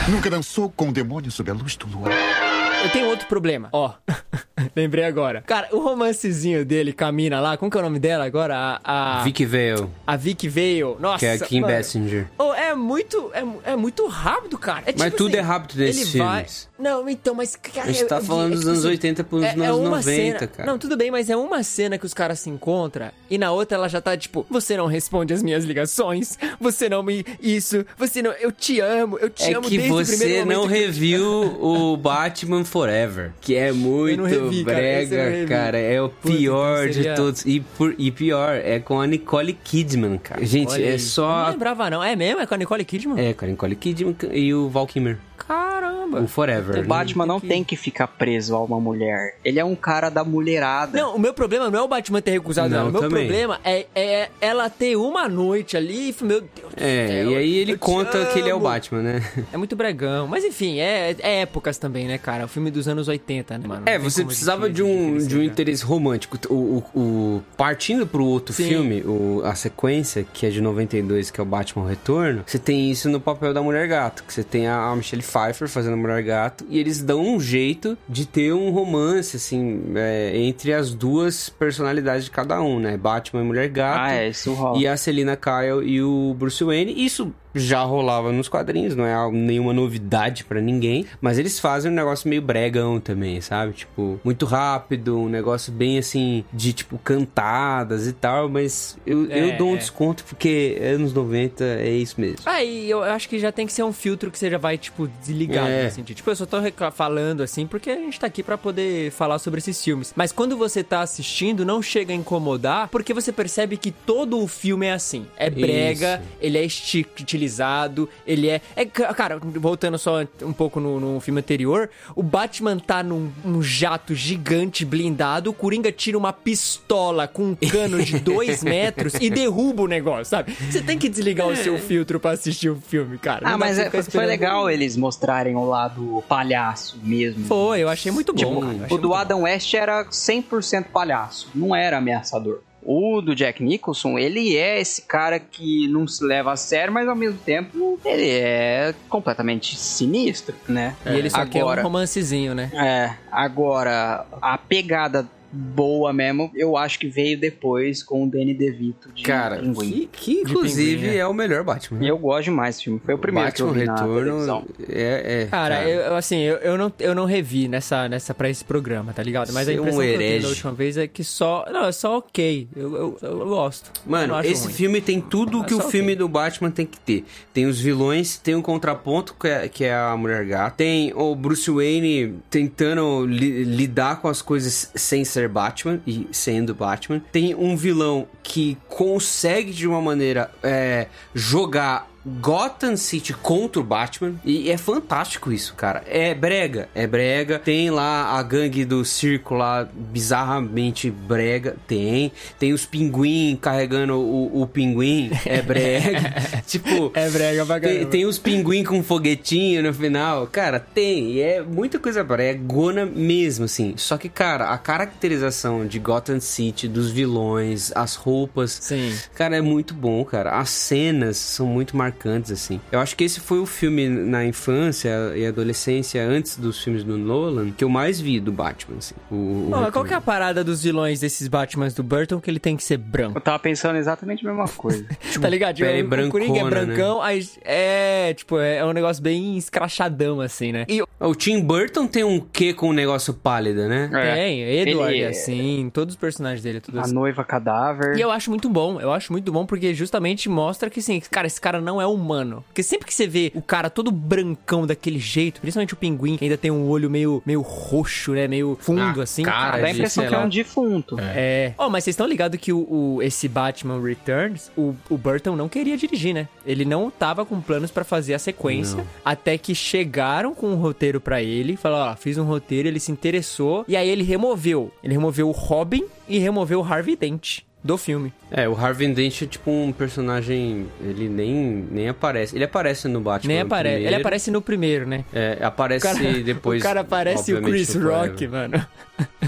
Nunca dançou com o demônio sob a luz do luar. Eu tenho outro problema, ó. <laughs> Lembrei agora. Cara, o romancezinho dele com a mina lá, como que é o nome dela agora? A, a, Vicky Vale, a Vicky Vale. Nossa, que é a Kim mano. Basinger. Oh, é muito, é, é muito rápido, cara. É Mas tipo tudo assim, é rápido nesses ele vai... Não, então, mas cara, A gente eu- tá eu- falando é dos tipo anos assim, 80 pros é, anos é uma 90, cena... cara. Não, tudo bem, mas é uma cena que os caras se encontram e na outra ela já tá tipo, você não responde as minhas ligações, você não me isso, você não, eu te amo, eu te É amo que desde o você primeiro não momento que eu te reviu o Batman Forever, que é muito revi, cara, brega, revi. cara. É o Puta, pior então seria- de todos. E, por- e pior, é com a Nicole Kidman, cara. Gente, Olha é aí. Eu só. Não lembrava não, é mesmo? É com a Nicole Kidman? É, com a Nicole Kidman e o Val Kilmer. Caramba. O Forever. O? Batman não que- tem que ficar preso a uma mulher. Ele é um cara da mulherada. Não, o meu problema não é o Batman ter recusado Não, ela. O meu também. problema é, é ela ter uma noite ali e, meu Deus do É, céu, e aí ele conta que ele é o. Batman, né? É muito bregão. Mas enfim, é, é épocas também, né, cara? O filme dos anos 80, né, mano? É, você precisava de um, de um interesse romântico. O, o, o- partindo pro outro Sim. filme, o, a sequência, que é de 92, que é o Batman Retorno, você tem isso no papel da Mulher Gato. Que você tem a, a Michelle Pfeiffer fazendo a Mulher Gato, e eles dão um jeito de ter um romance, assim, é, entre as duas personalidades de cada um, né? Batman e Mulher Gato. Ah, é, isso rola. E a Selina Kyle e o Bruce Wayne. Isso já rolava nos quadrinhos, não é nenhuma novidade pra ninguém. Mas eles fazem um negócio meio bregão também, sabe? Tipo, muito rápido, um negócio bem assim, de tipo cantadas e tal. Mas eu, É, eu dou um é. desconto porque anos 90 é isso mesmo. Ah, e eu acho que já tem que ser um filtro que você já vai, tipo, desligar É. nesse sentido. Tipo, eu só tô falando assim porque a gente tá aqui pra poder falar sobre esses filmes. Mas quando você tá assistindo, não chega a incomodar porque você percebe que todo o filme é assim. É brega, Isso. ele é esti te estilizado, ele é... é ca- cara, voltando só um pouco no, no filme anterior, o Batman tá num, num jato gigante blindado, o Coringa tira uma pistola com um cano de <laughs> dois metros e derruba o negócio, sabe? Você tem que desligar o seu filtro pra assistir o filme, cara. Ah, Não mas é- foi legal eles mostrarem o lado palhaço mesmo. Foi, eu achei muito bom. Tipo, cara, achei o do Adam West era 100% palhaço, não era ameaçador. O do Jack Nicholson, ele é esse cara que não se leva a sério, mas ao mesmo tempo ele é completamente sinistro, né? E ele só quer um Agora- romancezinho, né? É, agora, a pegada boa mesmo, eu acho que veio depois com o Danny DeVito de Cara, Pinguim. que, que inclusive Pinguim, é. o melhor Batman. E eu gosto demais desse filme. Foi o primeiro Batman que eu vi Retorno é, é Cara, Eu, eu, assim, eu, eu, não, eu não revi nessa, nessa pra esse programa, tá ligado? Mas a Você é um impressão que eu tive da última vez é que só. Não, é só ok. Eu, eu, eu gosto. Mano, esse ruim. filme tem tudo É que o filme ok. do Batman tem que ter. Tem os vilões, tem um contraponto que é, que é a Mulher Gata, tem o Bruce Wayne tentando li- lidar com as coisas sem ser Batman e sendo Batman. Tem um vilão que consegue de uma maneira é, jogar Gotham City contra o Batman. E é fantástico isso, cara. É brega, é brega. Tem lá a gangue do circo lá, bizarramente brega. Tem. Tem os pinguim carregando o, o pinguim. É brega. <laughs> tipo. É brega pra Tem, tem os pinguim com foguetinho no final. Cara, tem. E é muita coisa bregona mesmo, assim. Só que, cara, a caracterização de Gotham City, dos vilões, as roupas. Sim. Cara, é muito bom, cara. As cenas são muito marcantes, assim. Eu acho que esse foi o filme na infância e adolescência, antes dos filmes do Nolan, que eu mais vi do Batman, assim. O, o mas qual que é a parada dos vilões desses Batmans do Burton que ele tem que ser branco? Eu tava pensando exatamente a mesma coisa. <laughs> tá ligado? Tipo, pele o Coringa é brancona, brancão, aí é, tipo, é, é um negócio bem escrachadão, assim, né? E O Tim Burton tem um quê com um negócio pálido, né? É. tem, Edward, Ele- assim, todos os personagens dele, tudo A assim. noiva cadáver. E eu acho muito bom, eu acho muito bom porque justamente mostra que, assim, cara, esse cara não é humano. Porque sempre que você vê o cara todo brancão daquele jeito, principalmente o pinguim, que ainda tem um olho meio, meio roxo, né, meio fundo, Ah, assim. cara, Dá a impressão que é um defunto. É. Oh, mas vocês estão ligados que o, o- esse Batman Returns, o, o Burton não queria dirigir, né? Ele não tava com planos pra fazer a sequência, até que chegaram com um roteiro pra ele, falaram, ó, fiz um roteiro, ele se interessou, e aí ele removeu. Ele removeu o Robin e removeu o Harvey Dent do filme. É, o Harvey Dent é tipo um personagem. Ele nem, nem aparece. Ele aparece no Batman. Nem aparece. Ele aparece no primeiro, né? É, aparece O cara, depois. o cara parece o Chris. Rock, mano.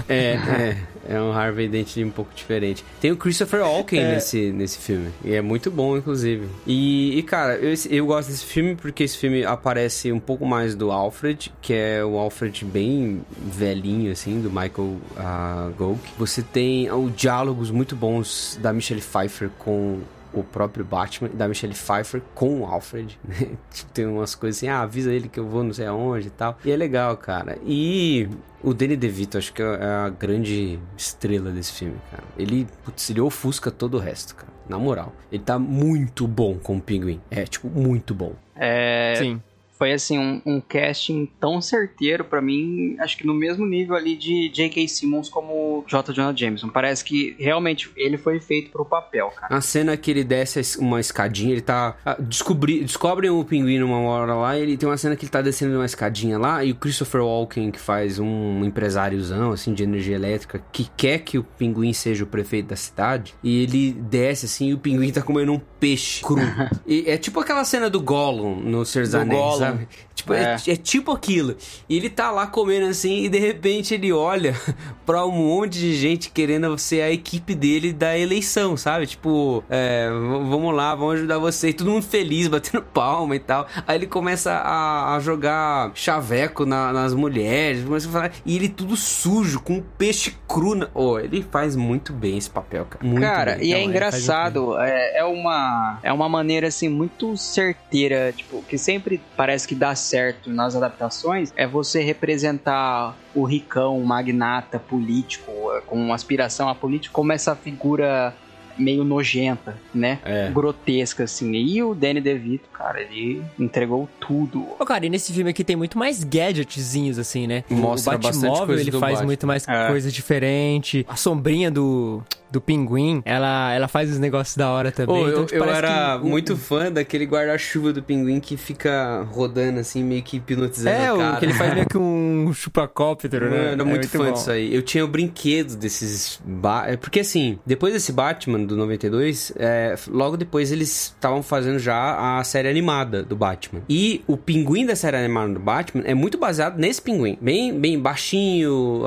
É, <laughs> é. É um Harvey Dent um pouco diferente. Tem o Christopher Walken É. nesse, nesse filme. E é muito bom, inclusive. E, e, cara, eu, eu gosto desse filme porque esse filme aparece um pouco mais do Alfred, que é o Alfred bem velhinho, assim, do Michael uh, Gough. Você tem uh, diálogos muito bons da Michelle Pfeiffer com o próprio Batman da Michelle Pfeiffer com o Alfred. né? <laughs> Tipo, tem umas coisas assim, ah, avisa ele que eu vou não sei aonde e tal. E é legal, cara. E o Danny DeVito, acho que é a grande estrela desse filme, cara. Ele, putz, ele ofusca todo o resto, cara. Na moral. Ele tá muito bom com o Pinguim. É, tipo, muito bom. É, Sim. Foi assim, um, um casting tão certeiro pra mim, acho que no mesmo nível ali de J.K. Simmons como J. Jonah Jameson. Parece que realmente ele foi feito pro papel, cara. A cena que ele desce uma escadinha, ele tá. ah, Descobri, descobrem o pinguim numa hora lá, e ele tem uma cena que ele tá descendo uma escadinha lá, e o Christopher Walken, que faz um empresáriozão, assim, de energia elétrica, que quer que o pinguim seja o prefeito da cidade, e ele desce assim, e o pinguim tá comendo um peixe cru. <laughs> e é tipo aquela cena do Gollum no Senhor dos Do Anéis, Gollum. Sabe? Tipo, é. É. é tipo aquilo. E ele tá lá comendo assim, e de repente ele olha <laughs> pra um monte de gente querendo ser a equipe dele da eleição, sabe? Tipo, é, vamos lá, vamos ajudar você. E todo mundo feliz, <laughs> batendo palma e tal. Aí ele começa a, a jogar chaveco na- nas mulheres, começa a falar, e ele tudo sujo, com um peixe cru. Na... Oh, ele faz muito bem esse papel, cara. Muito Cara, bem. e é Então, é, engraçado, é, é uma é uma maneira assim muito certeira, tipo, que sempre parece que dá certo nas adaptações, é você representar o ricão, o magnata político, é, com aspiração a político, como essa figura meio nojenta, né? É. Grotesca, assim. E o Danny DeVito, cara, ele entregou tudo. Ô, cara, e nesse filme aqui tem muito mais gadgetzinhos, assim, né? Mostra o bastante Batmóvel, coisa ele faz Batman. muito mais É. coisa diferente. A sombrinha do, do pinguim, ela, ela faz os negócios da hora também. Então, eu, tipo, eu parece era que muito fã daquele guarda-chuva do pinguim que fica rodando assim, meio que hipnotizando É, o cara. que ele faz meio que <laughs> um chupacóptero, né? eu era É muito, fã bom. disso aí. Eu tinha o brinquedo desses. Ba... é, Porque assim, depois desse Batman do 92, é, logo depois eles estavam fazendo já a série animada do Batman. E o pinguim da série animada do Batman é muito baseado nesse pinguim. Bem, bem baixinho,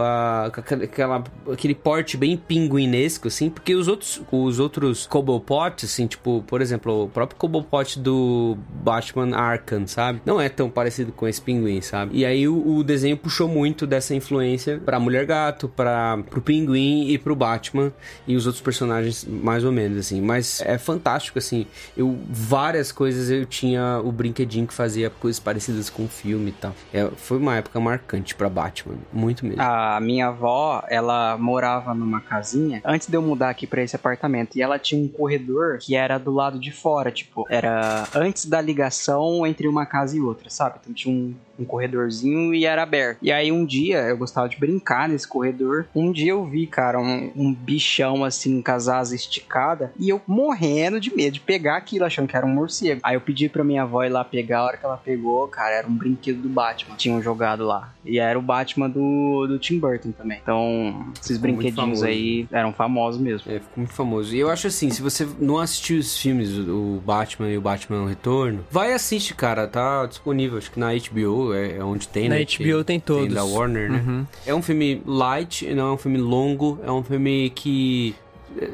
aquela- aquela, aquele porte bem pinguinesco, assim. Porque os outros, os outros Cobblepot, assim, tipo, por exemplo, o próprio Cobblepot do Batman Arkham, sabe? Não é tão parecido com esse pinguim, sabe? E aí o, o desenho puxou muito dessa influência pra Mulher Gato, para pro Pinguim e pro Batman e os outros personagens mais ou menos assim. Mas é fantástico assim. Eu várias coisas eu tinha o brinquedinho que fazia coisas parecidas com o filme e tal. É, foi uma época marcante pra Batman, muito mesmo. A minha avó, ela morava numa casinha antes de eu mudar aqui pra esse apartamento. E ela tinha um corredor que era do lado de fora, tipo, era antes da ligação entre uma casa e outra, sabe? Então tinha um, um corredorzinho e era aberto. E aí um dia eu gostava de brincar nesse corredor. Um dia eu vi, cara, um, um bichão assim, com as asas esticadas. E eu morrendo de medo de pegar aquilo, achando que era um morcego. Aí eu pedi pra minha avó ir lá pegar. A hora que ela pegou, cara, era um brinquedo do Batman. Tinham jogado lá. E era o Batman do, do Tim Burton também. Então, esses Ficou brinquedinhos aí eram famosos mesmo. É, ficou muito famoso. E eu acho assim, se você não assistiu os filmes, o Batman e o Batman no Retorno, vai assiste, cara. Tá disponível, acho que na HBO é, é onde tem, Na né? HBO tem todos. da Warner, né? Uhum. É um filme light, não é um filme longo, é um filme que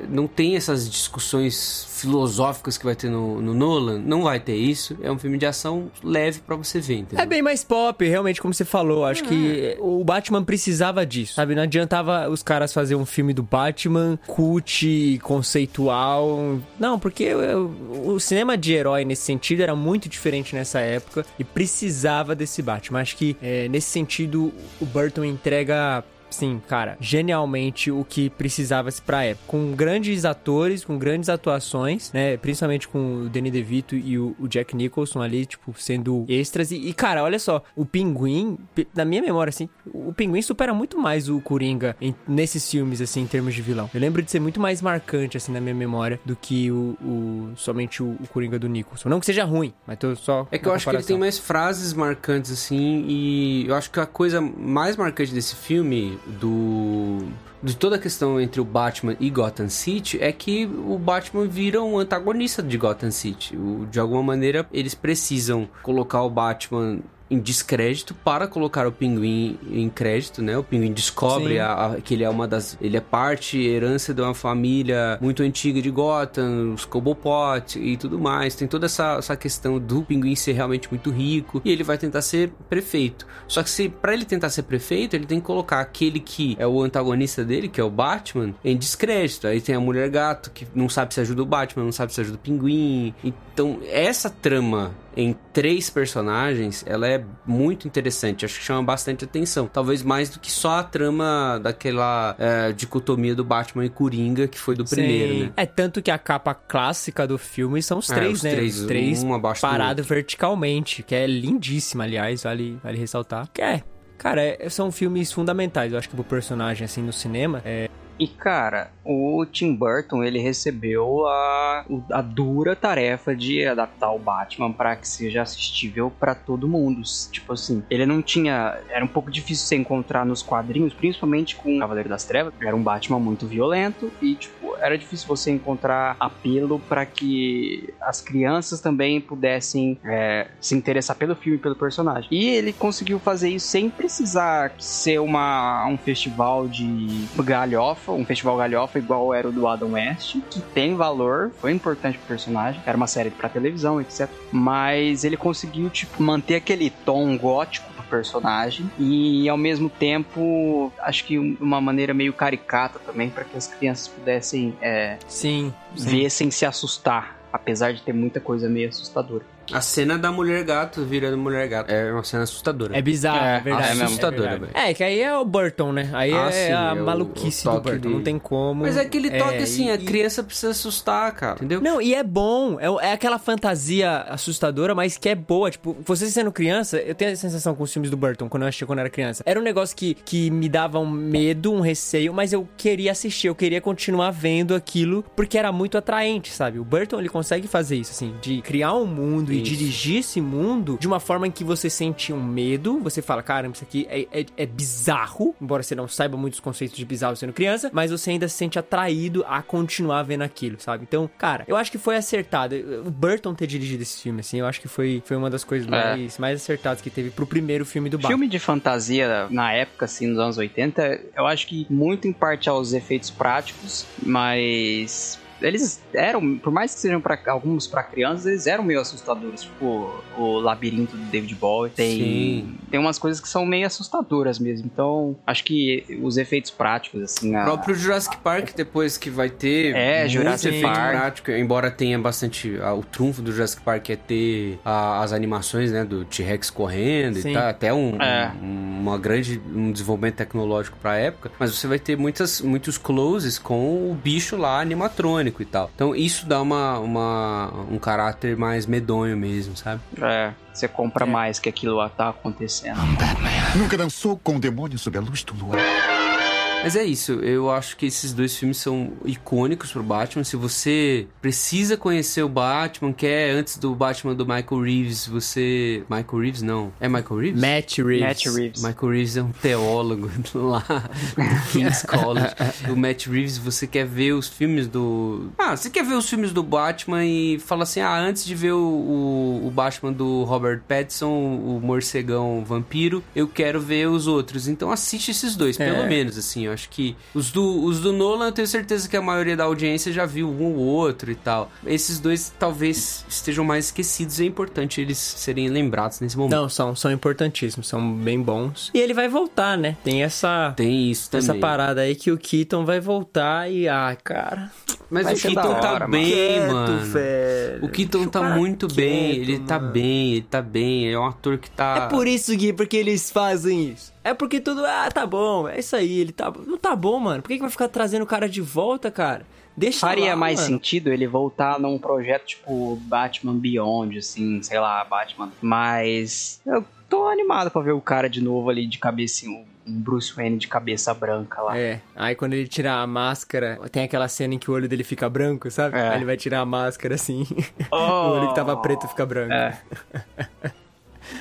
não tem essas discussões filosóficas que vai ter no, no Nolan, não vai ter isso. É um filme de ação leve pra você ver, entendeu? É bem mais pop, realmente, como você falou. Acho que o Batman precisava disso, sabe? Não adiantava os caras fazer um filme do Batman cult, conceitual. Não, porque eu- o cinema de herói nesse sentido era muito diferente nessa época e precisava desse Batman. Acho que é, nesse sentido o Burton entrega. Sim, cara, genialmente o que precisava-se pra época. Com grandes atores, com grandes atuações, né? Principalmente com o Danny DeVito e o, o Jack Nicholson ali, tipo, sendo extras. E, e, cara, olha só, o Pinguim, na minha memória, assim, o Pinguim supera muito mais o Coringa em- nesses filmes, assim, em termos de vilão. Eu lembro de ser muito mais marcante, assim, na minha memória, do que o, o- somente o, o Coringa do Nicholson. Não que seja ruim, mas tô só. É que eu acho que ele tem comparação. mais frases marcantes, assim, e eu acho que a coisa mais marcante desse filme, do. De toda a questão entre o Batman e Gotham City, é que o Batman vira um antagonista de Gotham City. O- de alguma maneira, eles precisam colocar o Batman em descrédito para colocar o Pinguim em crédito, né? O Pinguim descobre a- a- que ele é uma das... Ele é parte, herança de uma família muito antiga de Gotham, os Cobblepot e tudo mais. Tem toda essa, essa questão do Pinguim ser realmente muito rico e ele vai tentar ser prefeito. Só que se para ele tentar ser prefeito, ele tem que colocar aquele que é o antagonista dele, que é o Batman, em descrédito. Aí tem a Mulher Gato, que não sabe se ajuda o Batman, não sabe se ajuda o Pinguim. Então, essa trama em três personagens, ela é muito interessante. Acho que chama bastante atenção. Talvez mais do que só a trama daquela é, dicotomia do Batman e Coringa, que foi do primeiro, Sim. né? É tanto que a capa clássica do filme são os É, três, os né? três, os três um abaixo do parados verticalmente, que é lindíssima, aliás, vale, vale ressaltar. Que é, cara, é- são filmes fundamentais, eu acho que pro personagem, assim, no cinema. É, E cara, o Tim Burton ele recebeu a, a dura tarefa de adaptar o Batman para que seja assistível para todo mundo. Tipo assim, ele não tinha, era um pouco difícil você encontrar nos quadrinhos, principalmente com Cavaleiro das Trevas. Era um Batman muito violento e tipo era difícil você encontrar apelo para que as crianças também pudessem é, se interessar pelo filme, pelo personagem. E ele conseguiu fazer isso sem precisar ser uma, um festival de galhofa, um festival galhofa igual era o do Adam West, que tem valor, foi importante pro personagem, era uma série pra televisão, etc. Mas ele conseguiu, tipo, manter aquele tom gótico do personagem e ao mesmo tempo, acho que um- uma maneira meio caricata também para que as crianças pudessem é, sim, sim. ver sem se assustar, apesar de ter muita coisa meio assustadora. A cena da mulher gato virando mulher gato é uma cena assustadora. É bizarro, é, É, verdade. é assustadora, é, verdade. velho. é, que aí é o Burton, né? Aí Ah, é sim, a é o- maluquice o do Burton. dele. Não tem como. Mas é aquele toque assim, e- a criança precisa assustar, cara. Entendeu? Não, e é bom. É, é aquela fantasia assustadora, mas que é boa. Tipo, você sendo criança, eu tenho a sensação com os filmes do Burton, quando eu assisti quando eu era criança. Era um negócio que, que me dava um medo, um receio, mas eu queria assistir, eu queria continuar vendo aquilo, porque era muito atraente, sabe? O Burton, ele consegue fazer isso, assim, de criar um mundo e Isso. dirigir esse mundo de uma forma em que você sente um medo, você fala, caramba, isso aqui é, é, é bizarro, embora você não saiba muitos conceitos de bizarro sendo criança, mas você ainda se sente atraído a continuar vendo aquilo, sabe? Então, cara, eu acho que foi acertado. O Burton ter dirigido esse filme, assim, eu acho que foi, foi uma das coisas mais, mais acertadas que teve pro primeiro filme do Batman. Filme de fantasia na época, assim, nos anos 80, eu acho que muito em parte aos efeitos práticos, mas eles eram, por mais que sejam para alguns pra crianças, eles eram meio assustadores. Tipo, o labirinto do David Bowie tem, Sim. tem umas coisas que são meio assustadoras mesmo. Então, acho que os efeitos práticos, assim, O a- próprio Jurassic Park, depois que vai ter É, Jurassic efeito Park. prático, embora tenha bastante. ah, o trunfo do Jurassic Park é ter as animações, né? Do T-Rex correndo Sim. e tal. Até um, É. um- uma grande. um desenvolvimento tecnológico pra época. Mas você vai ter muitas, muitos closes com o bicho lá animatrônico e tal. Então isso dá uma, uma, um caráter mais medonho mesmo, sabe? é, você compra mais que aquilo lá tá acontecendo. Nunca dançou com o demônio sob a luz do luar. Mas é isso, eu acho que esses dois filmes são icônicos pro Batman. Se você precisa conhecer o Batman, quer antes do Batman do Michael Reeves, você. Michael Reeves não. É Michael Reeves? Matt Reeves. Matt Reeves. Michael Reeves é um teólogo <laughs> lá do King's College. O Matt Reeves, você quer ver os filmes do. Ah, você quer ver os filmes do Batman e fala assim: ah, antes de ver o, o, o Batman do Robert Pattinson, o morcegão vampiro, eu quero ver os outros. Então assiste esses dois, É. pelo menos, assim. Eu acho que os do, os do Nolan, eu tenho certeza que a maioria da audiência já viu um ou outro e tal. Esses dois talvez estejam mais esquecidos e é importante eles serem lembrados nesse momento. Não, são, são importantíssimos, são bem bons. E ele vai voltar, né? Tem essa. Tem isso também. Essa parada aí que o Keaton vai voltar e, ah, cara. Mas Vai o Keaton tá hora, bem, Quieto, mano. velho. O Keaton tá muito bem, quieto, ele tá mano. bem, ele tá bem, ele é um ator que tá... É por isso, Gui, porque eles fazem isso. É porque tudo, ah, tá bom, é isso aí, ele tá. Não tá bom, mano. Por que, que vai ficar trazendo o cara de volta, cara? Deixa Faria lá, mais mano. sentido ele voltar num projeto tipo Batman Beyond, assim, sei lá, Batman. Mas eu tô animado pra ver o cara de novo ali de cabecinha, um Bruce Wayne de cabeça branca lá. É, aí quando ele tirar a máscara, tem aquela cena em que o olho dele fica branco, sabe? É. Aí ele vai tirar a máscara assim. Oh. <laughs> o olho que tava preto fica branco. É. <laughs>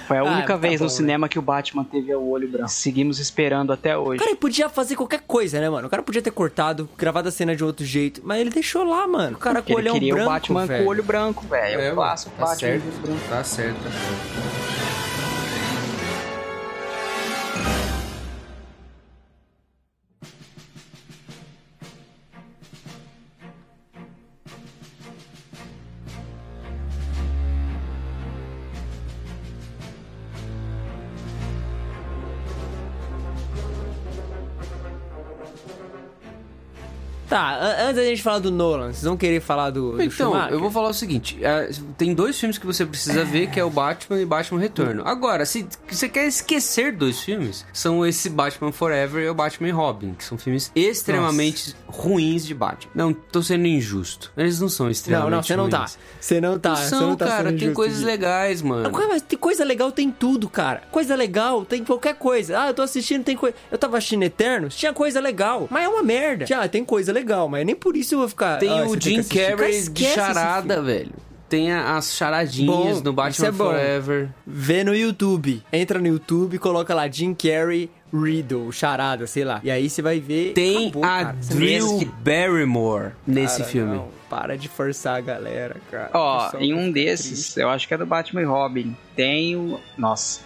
Foi a Ah, única tá vez bom, no né? cinema que o Batman teve o olho branco. Seguimos esperando até O hoje. cara ele podia fazer qualquer coisa, né, mano? O cara podia ter cortado, gravado a cena de outro jeito, mas ele deixou lá, mano. O cara com o Ele olhão queria branco, o Batman velho. com o olho branco, velho. É, o clássico tá Batman o olho branco. tá certo, tá certo. Tá, an- antes da gente falar do Nolan, vocês vão querer falar do, do Então, Schumacher? eu vou falar o seguinte: é, tem dois filmes que você precisa ver, que é o Batman e Batman Retorno. Agora, se você quer esquecer dois filmes, são esse Batman Forever e o Batman Robin, que são filmes extremamente ruins de Batman. Não, tô sendo injusto. Eles não são Não, extremamente não, você não tá. Você não tá. Não são, não tá cara, tem coisas legais, mano. Mas tem coisa legal, tem tudo, cara. Coisa legal, tem qualquer coisa. Ah, eu tô assistindo, tem coisa. Eu tava assistindo Eternos, tinha coisa legal. Mas é uma merda. Já, tem coisa legal, mas nem por isso eu vou ficar. Tem ah, o que Jim Carrey de charada, velho. Tem as charadinhas Bom, no Batman é. Forever. Vê no YouTube. Entra no YouTube, coloca lá Jim Carrey Riddle, charada, sei lá. E aí você vai ver. Tem Acabou, a cara. Drew Barrymore nesse Cara, filme. não, para de forçar a galera, cara. Ó, em vai um desses, triste. eu acho que é do Batman e Robin, tem o. Nossa.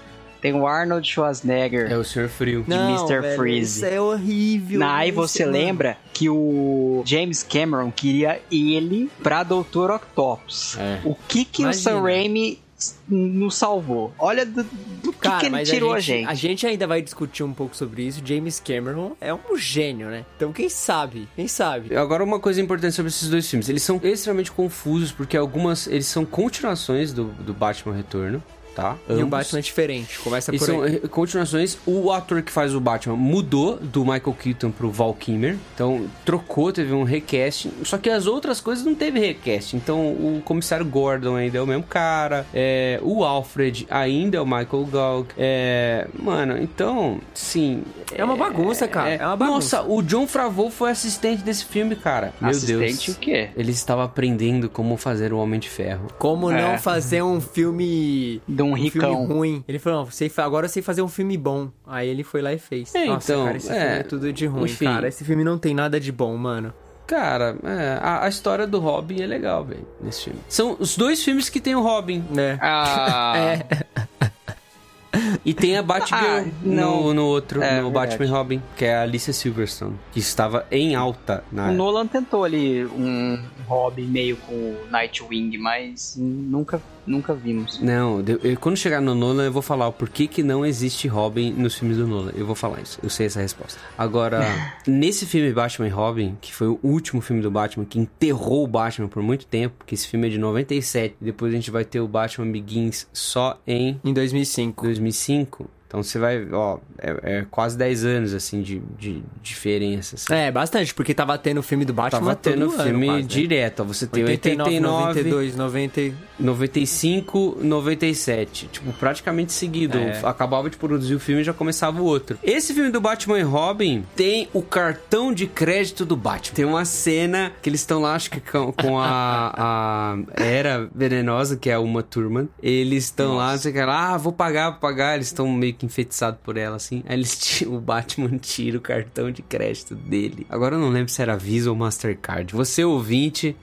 Tem o Arnold Schwarzenegger. É o Senhor Frio. Não, Mr. velho, Freeze. Isso é horrível. Na, aí você mano. lembra que o James Cameron queria ele pra Doutor Octopus. É. O que que o Imagina. Sam Raimi nos salvou. Olha do, do que, Cara, que ele mas tirou a a gente, gente. a gente ainda vai discutir um pouco sobre isso. James Cameron é um gênio, né? Então quem sabe? Quem sabe? Agora uma coisa importante sobre esses dois filmes, eles são extremamente confusos porque algumas eles são continuações do, do Batman Retorno, tá? E um. Batman diferente. Começa Eles por são aí. eh, continuações. O ator que faz o Batman mudou do Michael Keaton pro Val Kilmer. Então, trocou, teve um recast. Só que as outras coisas não teve recast. Então, o comissário Gordon ainda é o mesmo cara. É, o Alfred ainda é o Michael Gogg. É, mano, então, sim. É uma bagunça, cara. É uma bagunça. Nossa, o John Favreau foi assistente desse filme, cara. Meu Assistente Deus. o quê? Ele estava aprendendo como fazer o Homem de Ferro. Como É. não fazer um filme. De um ricão. filme ruim. Ele falou: não, sei, agora eu sei fazer um filme bom. Aí ele foi lá e fez. É, Nossa, então, cara, esse é, filme é tudo de ruim, enfim. cara. Esse filme não tem nada de bom, mano. Cara, é, a, a história do Robin é legal, velho, nesse filme. São os dois filmes que tem o Robin. É. Ah, <laughs> E tem a Batgirl Ah, não. no, no outro, É, no verdade. Batman Robin, que é a Alicia Silverstone, que estava em alta na o Nolan tentou ali um hobby meio com o Nightwing, mas nunca, nunca vimos. Não, eu- quando chegar no Nolan eu vou falar o porquê que não existe Robin nos filmes do Nolan. Eu vou falar isso, eu sei essa resposta. Agora, <laughs> nesse filme Batman e Robin, que foi o último filme do Batman, que enterrou o Batman por muito tempo, porque esse filme é de 97, e depois a gente vai ter o Batman Begins só em Em 2005. 2005. Então você vai, ó, é, é quase 10 anos, assim, de, de diferença. assim. É, bastante, porque tava tendo o filme do Batman Tava tendo ano, filme quase, né? direto, ó, você tem 89, 89, 92, 90... e- 95, 97. Tipo, praticamente seguido. É. Acabava de produzir o filme e já começava o outro. Esse filme do Batman e Robin tem o cartão de crédito do Batman. Tem uma cena que eles estão lá, acho que com, com a, a Era Venenosa, que é a Uma Thurman. Eles estão lá, não sei o que lá, ah, vou pagar, vou pagar. Eles estão meio que enfeitiçados por ela, assim. Aí eles <laughs> tiram, o Batman tira o cartão de crédito dele. Agora eu não lembro se era Visa ou Mastercard. Você, ouvinte,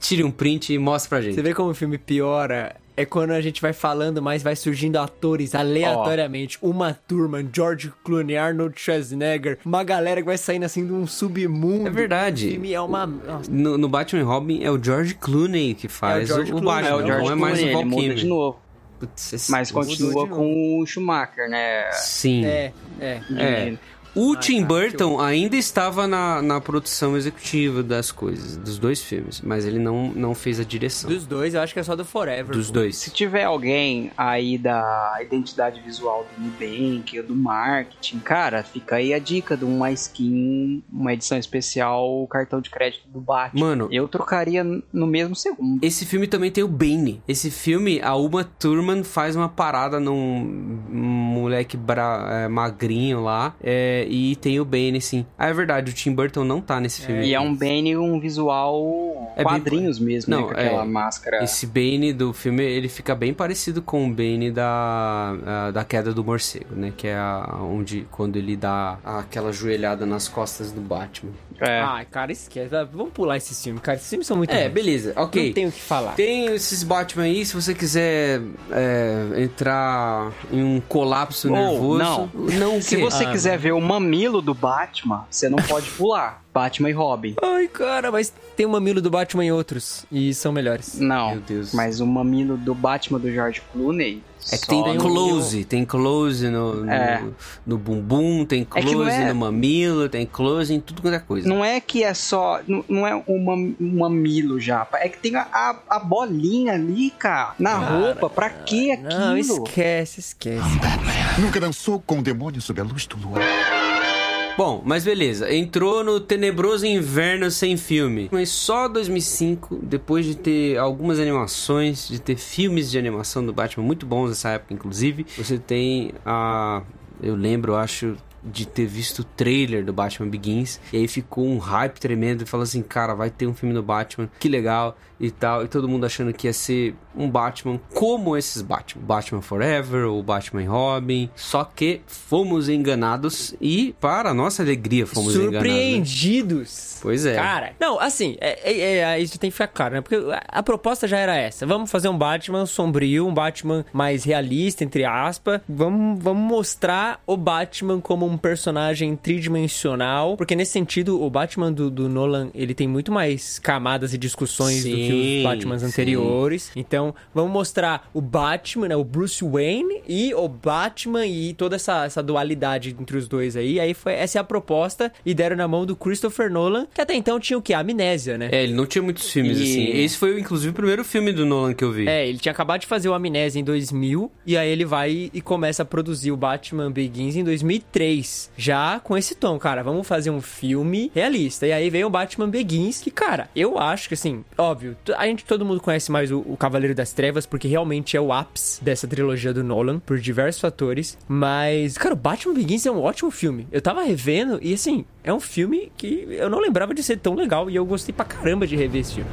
tire um print e mostra pra gente. Você vê como o filme piora? É quando a gente vai falando mais, vai surgindo atores aleatoriamente. Uma turma, George Clooney, Arnold Schwarzenegger, uma galera que vai saindo assim de um submundo. É verdade. O filme é uma... No, no Batman Robin é o George Clooney que faz É o George o, o Clooney, Batman, É o George não é mais Clooney, o Val Kilmer. de novo. Putz, Mas continua com o Schumacher, né? Sim. É, é. É. O Ai, Tim cara, Burton ainda estava na, na produção executiva das coisas, dos dois filmes, mas ele não, não fez a direção. Dos dois, eu acho que é só do Forever. Dos pô. dois. Se tiver alguém aí da identidade visual do Nubank ou do marketing, cara, fica aí a dica de uma skin, uma edição especial, o cartão de crédito do Batman. Mano, Eu trocaria no mesmo segundo. Esse filme também tem o Bane. Esse filme, a Uma Thurman faz uma parada num moleque bra- é, magrinho lá. é, e tem o Bane, sim. Ah, é verdade, o Tim Burton não tá nesse filme. E é um Bane, um visual É bem- quadrinhos mesmo, Não, né? Com aquela é. máscara. Esse Bane do filme, ele fica bem parecido com o Bane da, a- da queda do morcego, né? Que é a- onde, quando ele dá aquela joelhada nas costas do Batman. É. Ah, cara, esquece. Vamos pular esses filmes, cara. Esses filmes são muito É, bons. beleza, ok. Não tem o que falar. Tem esses Batman aí, se você quiser é, entrar em um colapso Ou, nervoso. não. Não, Se você Ah, quiser ver o mamilo do Batman, você não pode pular. <laughs> Batman e Robin. Ai, cara, mas tem o mamilo do Batman e outros. E são melhores. Não, Meu Deus. mas o mamilo do Batman do George Clooney. É que tem close, tem close no, no, É. no bumbum, tem que close não é- no mamilo, tem close em tudo quanto é coisa. Não é que é só. Não, não é um, mam- mamilo já. É que tem a, a, a bolinha ali, cara, na roupa. Pra que aquilo? Não, esquece, esquece. Nunca dançou com o demônio sob a luz do luar. Bom, mas beleza. Entrou no tenebroso inverno sem filme. Mas só 2005, depois de ter algumas animações, de ter filmes de animação do Batman muito bons nessa época, inclusive, você tem a. Eu lembro, acho. De ter visto o trailer do Batman Begins, e aí ficou um hype tremendo. E falou assim: Cara, vai ter um filme do Batman, que legal e tal. E todo mundo achando que ia ser um Batman como esses Batman: Batman Forever ou Batman Robin. Só que fomos enganados e, para nossa alegria, fomos enganados. né? Surpreendidos. Pois é. Cara, não, assim, é, é- é- isso tem que ficar claro, né? Porque a, proposta já era essa. Vamos fazer um Batman sombrio, um Batman mais realista, entre aspas. Vamos, vamos mostrar o Batman como um personagem tridimensional, porque nesse sentido, o Batman do, do Nolan, ele tem muito mais camadas e discussões do que Sim, os Batmans sim. anteriores. Então, vamos mostrar o Batman, né, o Bruce Wayne e o Batman e toda essa, essa dualidade entre os dois aí. Aí foi essa é a proposta e deram na mão do Christopher Nolan, que até então tinha o que? Amnésia, né? É, ele não tinha muitos filmes E- assim. Esse foi, inclusive, o primeiro filme do Nolan que eu vi. É, ele tinha acabado de fazer o Amnésia em 2000 e aí ele vai e começa a produzir o Batman Begins em 2003. Já com esse tom, cara, vamos fazer um filme realista. E aí veio o Batman Begins, que, cara, eu acho que assim, óbvio, a gente todo mundo conhece mais o, o Cavaleiro das Trevas porque realmente é o ápice dessa trilogia do Nolan por diversos fatores, mas, cara, o Batman Begins é um ótimo filme. Eu tava revendo e assim, é um filme que eu não lembrava de ser tão legal e eu gostei pra caramba de rever esse filme.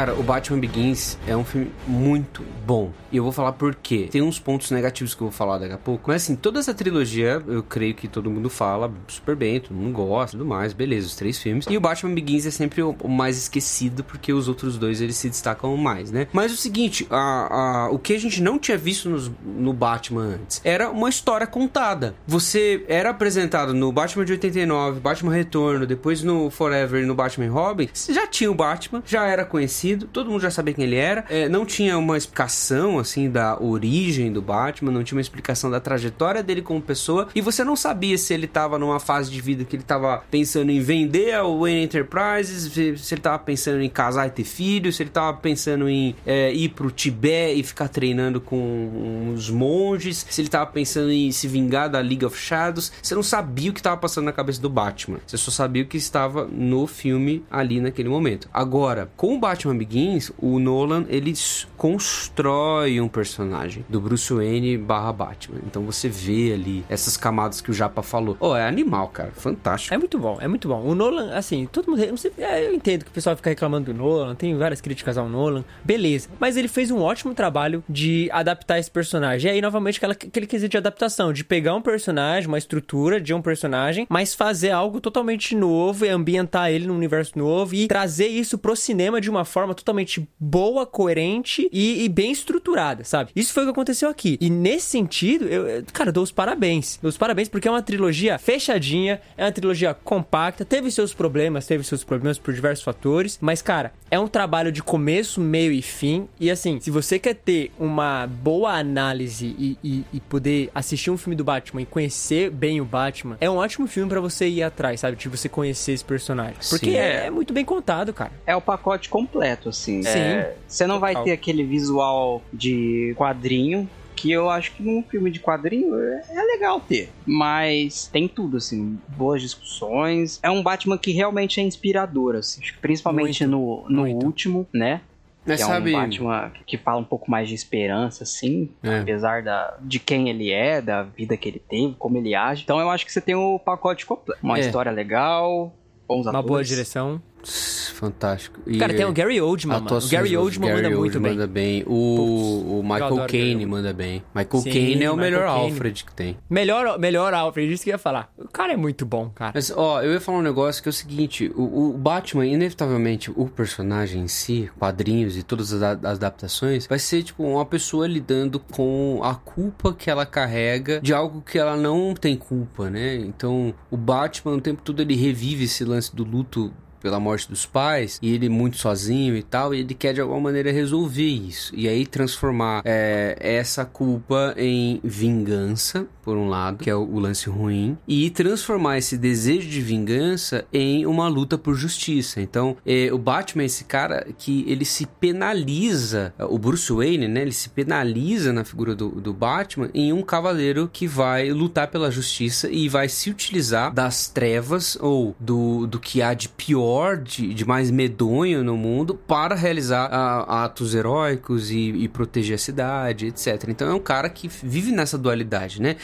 Cara, o Batman Begins é um filme muito bom. E eu vou falar por quê. Tem uns pontos negativos que eu vou falar daqui a pouco. Mas assim, toda essa trilogia, eu creio que todo mundo fala super bem, todo mundo gosta tudo mais. Beleza, os três filmes. E o Batman Begins é sempre o mais esquecido, porque os outros dois eles se destacam mais, né? Mas o seguinte, a, a- o que a gente não tinha visto nos- no Batman antes era uma história contada. Você era apresentado no Batman de 89, Batman Retorno, depois no Forever no Batman Robin. Já tinha o Batman, já era conhecido, todo mundo já sabia quem ele era. É, não tinha uma explicação, assim, da origem do Batman, não tinha uma explicação da trajetória dele como pessoa. E você não sabia se ele tava numa fase de vida que ele tava pensando em vender a Wayne Enterprises, se ele tava pensando em casar e ter filhos, se ele tava pensando em é, ir pro Tibete e ficar treinando com os monges, se ele tava pensando em se vingar da League of Shadows. Você não sabia o que tava passando na cabeça do Batman. Você só sabia o que estava no filme ali naquele momento. Agora, com o Batman Begins, o Nolan ele constrói um personagem do Bruce Wayne barra Batman. Então você vê ali essas camadas que o Japa falou. Oh, é animal, cara. Fantástico. É muito bom, é muito bom. O Nolan, assim, todo mundo. não sei- é, Eu entendo que o pessoal fica reclamando do Nolan, tem várias críticas ao Nolan, beleza. Mas ele fez um ótimo trabalho de adaptar esse personagem. E aí, novamente, aquela, aquele quesito de adaptação, de pegar um personagem, uma estrutura de um personagem, mas fazer algo totalmente novo e ambientar ele num universo novo e trazer isso pro cinema de uma forma totalmente boa, coerente e, e bem estruturada, sabe? Isso foi o que aconteceu aqui. E nesse sentido, eu, cara, eu dou os parabéns. Dou os parabéns porque é uma trilogia fechadinha, é uma trilogia compacta, teve seus problemas, teve seus problemas por diversos fatores, mas, cara, é um trabalho de começo, meio e fim. E assim, se você quer ter uma boa análise e, e- e poder assistir um filme do Batman e conhecer bem o Batman, é um ótimo filme pra você ir atrás, sabe? De você conhecer esse personagem. Porque é, é muito bem contado, cara. É o pacote completo, assim. Sim. É, você não vai ter aquele visual de quadrinho. Que eu acho que num filme de quadrinho é é legal ter. Mas tem tudo, assim. Boas discussões. É um Batman que realmente é inspirador, assim. Principalmente no, no muito. último, né? Mas que sabe, é um Batman que fala um pouco mais de esperança, assim, É. apesar da, de quem ele é, da vida que ele teve, como ele age. Então eu acho que você tem o pacote completo. Uma É. história legal, bons Uma atores. boa direção. Fantástico. E, Cara, tem o Gary Oldman. O Gary Oldman manda muito Oldman bem. manda bem. O, o Michael Caine manda bem. Michael Caine é o Michael melhor Caine. Alfred que tem. Melhor, melhor Alfred, isso que eu ia falar. O cara é muito bom, cara. Mas, ó, eu ia falar um negócio que é o seguinte: o, o Batman, inevitavelmente, o personagem em si, quadrinhos e todas as adaptações, vai ser, tipo, uma pessoa lidando com a culpa que ela carrega de algo que ela não tem culpa, né? Então, o Batman, o tempo todo, ele revive esse lance do luto pela morte dos pais e ele muito sozinho e tal, e ele quer de alguma maneira resolver isso. E aí transformar é, essa culpa em vingança, por um lado, que é o, o lance ruim, e transformar esse desejo de vingança em uma luta por justiça. Então, é, o Batman é esse cara que ele se penaliza, o Bruce Wayne, né? Ele se penaliza na figura do, do Batman em um cavaleiro que vai lutar pela justiça e vai se utilizar das trevas ou do, do que há de pior de, mais medonho no mundo, para realizar a- atos heróicos e, e proteger a cidade, etc. Então é um cara que vive nessa dualidade, né?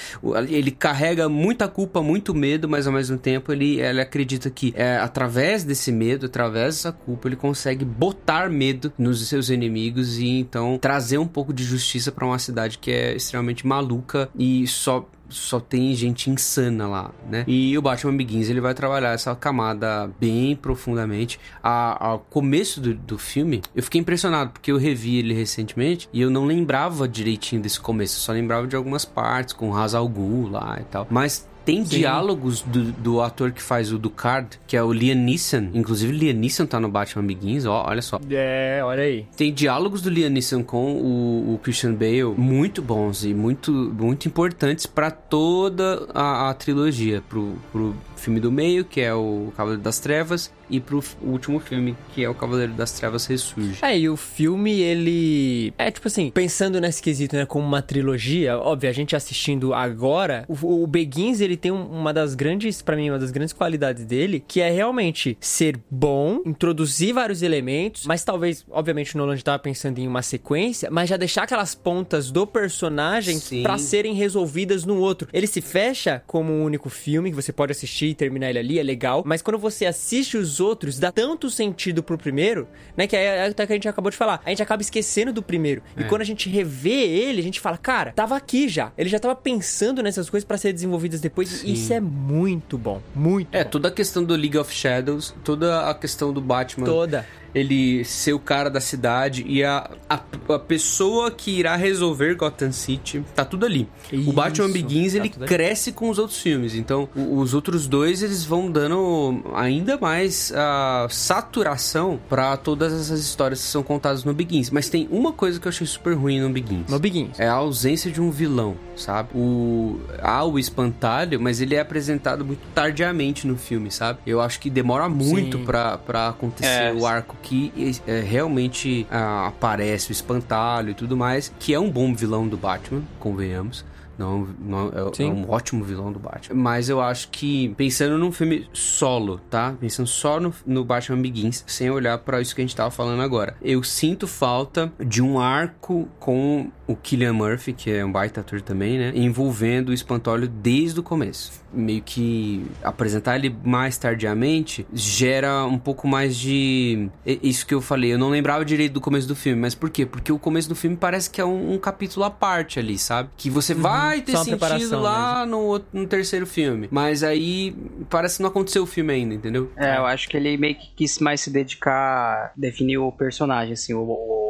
Ele carrega muita culpa, muito medo, mas ao mesmo tempo ele, ele acredita que é, através desse medo, através dessa culpa, ele consegue botar medo nos seus inimigos e então trazer um pouco de justiça para uma cidade que é extremamente maluca e só só tem gente insana lá, né? E o Batman Begins ele vai trabalhar essa camada bem profundamente. A- Ao começo do, do filme, eu fiquei impressionado porque eu revi ele recentemente e eu não lembrava direitinho desse começo, só lembrava de algumas partes com Ra's al Ghul lá e tal. Mas tem diálogos do, do ator que faz o Ducard, que é o Liam Neeson. Inclusive, o Liam Neeson tá no Batman Begins, ó, olha só. É, olha aí. Tem diálogos do Liam Neeson com o, o Christian Bale muito bons e muito, muito importantes pra toda a, a trilogia. Pro, pro filme do meio, que é o Cavaleiro das Trevas, e pro último filme, que é o Cavaleiro das Trevas Ressurge. É, e o filme, ele. É tipo assim, pensando nesse quesito, né, como uma trilogia, óbvio, a gente assistindo agora, o, o Begins, ele tem um- uma das grandes, pra mim, uma das grandes qualidades dele, que é realmente ser bom, introduzir vários elementos, mas talvez, obviamente, o Nolan tava pensando em uma sequência, mas já deixar aquelas pontas do personagem pra serem resolvidas no outro. Ele se fecha como um único filme, que você pode assistir e terminar ele ali, é legal, mas quando você assiste os outros, dá tanto sentido pro primeiro, né, que é até que a gente acabou de falar. A gente acaba esquecendo do primeiro. E É. quando a gente revê ele, a gente fala, cara, tava aqui já. Ele já tava pensando nessas coisas pra ser desenvolvidas depois. Sim. E isso é muito bom, muito É, bom. toda a questão do League of Shadows, toda a questão do Batman Toda. Ele ser o cara da cidade e a, a, a pessoa que irá resolver Gotham City, tá tudo ali. Isso, o Batman Begins, tá ele cresce com os outros filmes, então os outros dois, eles vão dando ainda mais a saturação pra todas essas histórias que são contadas no Begins. Mas tem uma coisa que eu achei super ruim no Begins. No Begins. É a ausência de um vilão, sabe? O... Há o espantalho, mas ele é apresentado muito tardiamente no filme, sabe? Eu acho que demora muito pra acontecer É. o arco que é, realmente ah, aparece o espantalho e tudo mais, que é um bom vilão do Batman, convenhamos. Não, não é, Sim. é um ótimo vilão do Batman. Mas eu acho que, pensando num filme solo, tá? Pensando só no, no Batman Begins, sem olhar pra isso que a gente tava falando agora. Eu sinto falta de um arco com o Killian Murphy, que é um baita ator também, né? Envolvendo o espantalho desde o começo. Meio que apresentar ele mais tardiamente gera um pouco mais de. é Isso que eu falei, eu não lembrava direito do começo do filme, mas por quê? Porque o começo do filme parece que é um, um capítulo à parte ali, sabe? Que você vai ter Só uma sentido lá no, no terceiro filme. Mas aí parece que não aconteceu o filme ainda, entendeu? É, eu acho que ele meio que quis mais se dedicar, definir o personagem, assim, o, o,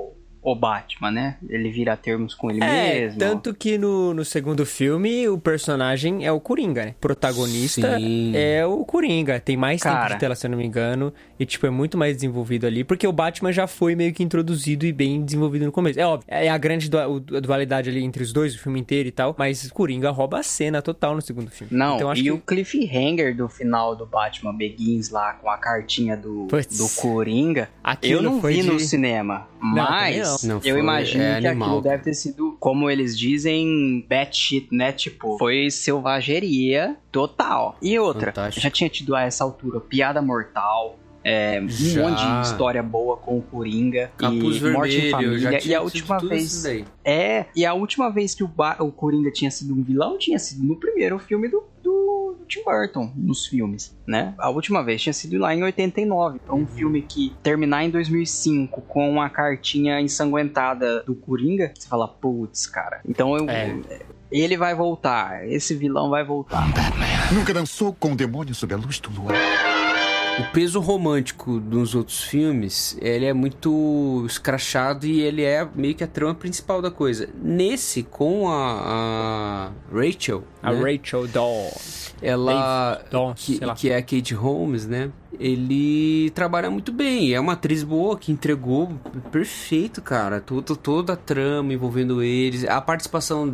o Batman, né? Ele vira termos com ele É, mesmo. tanto que no, no segundo filme o personagem é o Coringa, né? Protagonista Sim. é o Coringa. Tem mais tempo Cara. de tela, se eu não me engano. E, tipo, é muito mais desenvolvido ali. Porque o Batman já foi meio que introduzido e bem desenvolvido no começo. É óbvio, é a grande dualidade ali entre os dois, o filme inteiro e tal. Mas Coringa rouba a cena total no segundo filme. Não, então, acho e que... o cliffhanger do final do Batman Begins lá com a cartinha do, Puts. do Coringa, Aquilo eu não foi vi de- no cinema. também Mas não. Não, eu foi- imagino é que animal. aquilo deve ter sido, como eles dizem, batshit, né? Tipo, foi selvageria total. E outra, Fantástico. já tinha tido a essa altura piada mortal. É, um Já. monte de história boa com o Coringa Capuz e Morte em Vermelho, Família. e a última vez é, e a última vez que o, Ba- o Coringa tinha sido um vilão tinha sido no primeiro filme do, do, do Tim Burton, nos filmes, né? A última vez tinha sido lá em 89. Então, um filme que terminar em 2005 com uma cartinha ensanguentada do Coringa, você fala, putz, cara. Então, eu, É. ele vai voltar, esse vilão vai voltar. Nunca dançou com o demônio sob a luz do luar. O peso romântico dos outros filmes, ele é muito escrachado e ele é meio que a trama principal da coisa. Nesse, com a, a Rachel, A né? Rachel Dawes. ela Dawes, que, que é a Kate Holmes, né? Ele trabalha muito bem. É uma atriz boa que entregou perfeito, cara. Toda, a trama envolvendo eles. A participação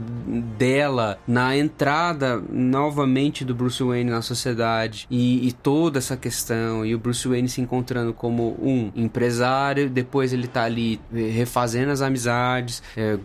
dela na entrada novamente do Bruce Wayne na sociedade. E, e toda essa questão. E o Bruce Wayne se encontrando como um empresário. Depois ele tá ali eh, refazendo as amizades. eh,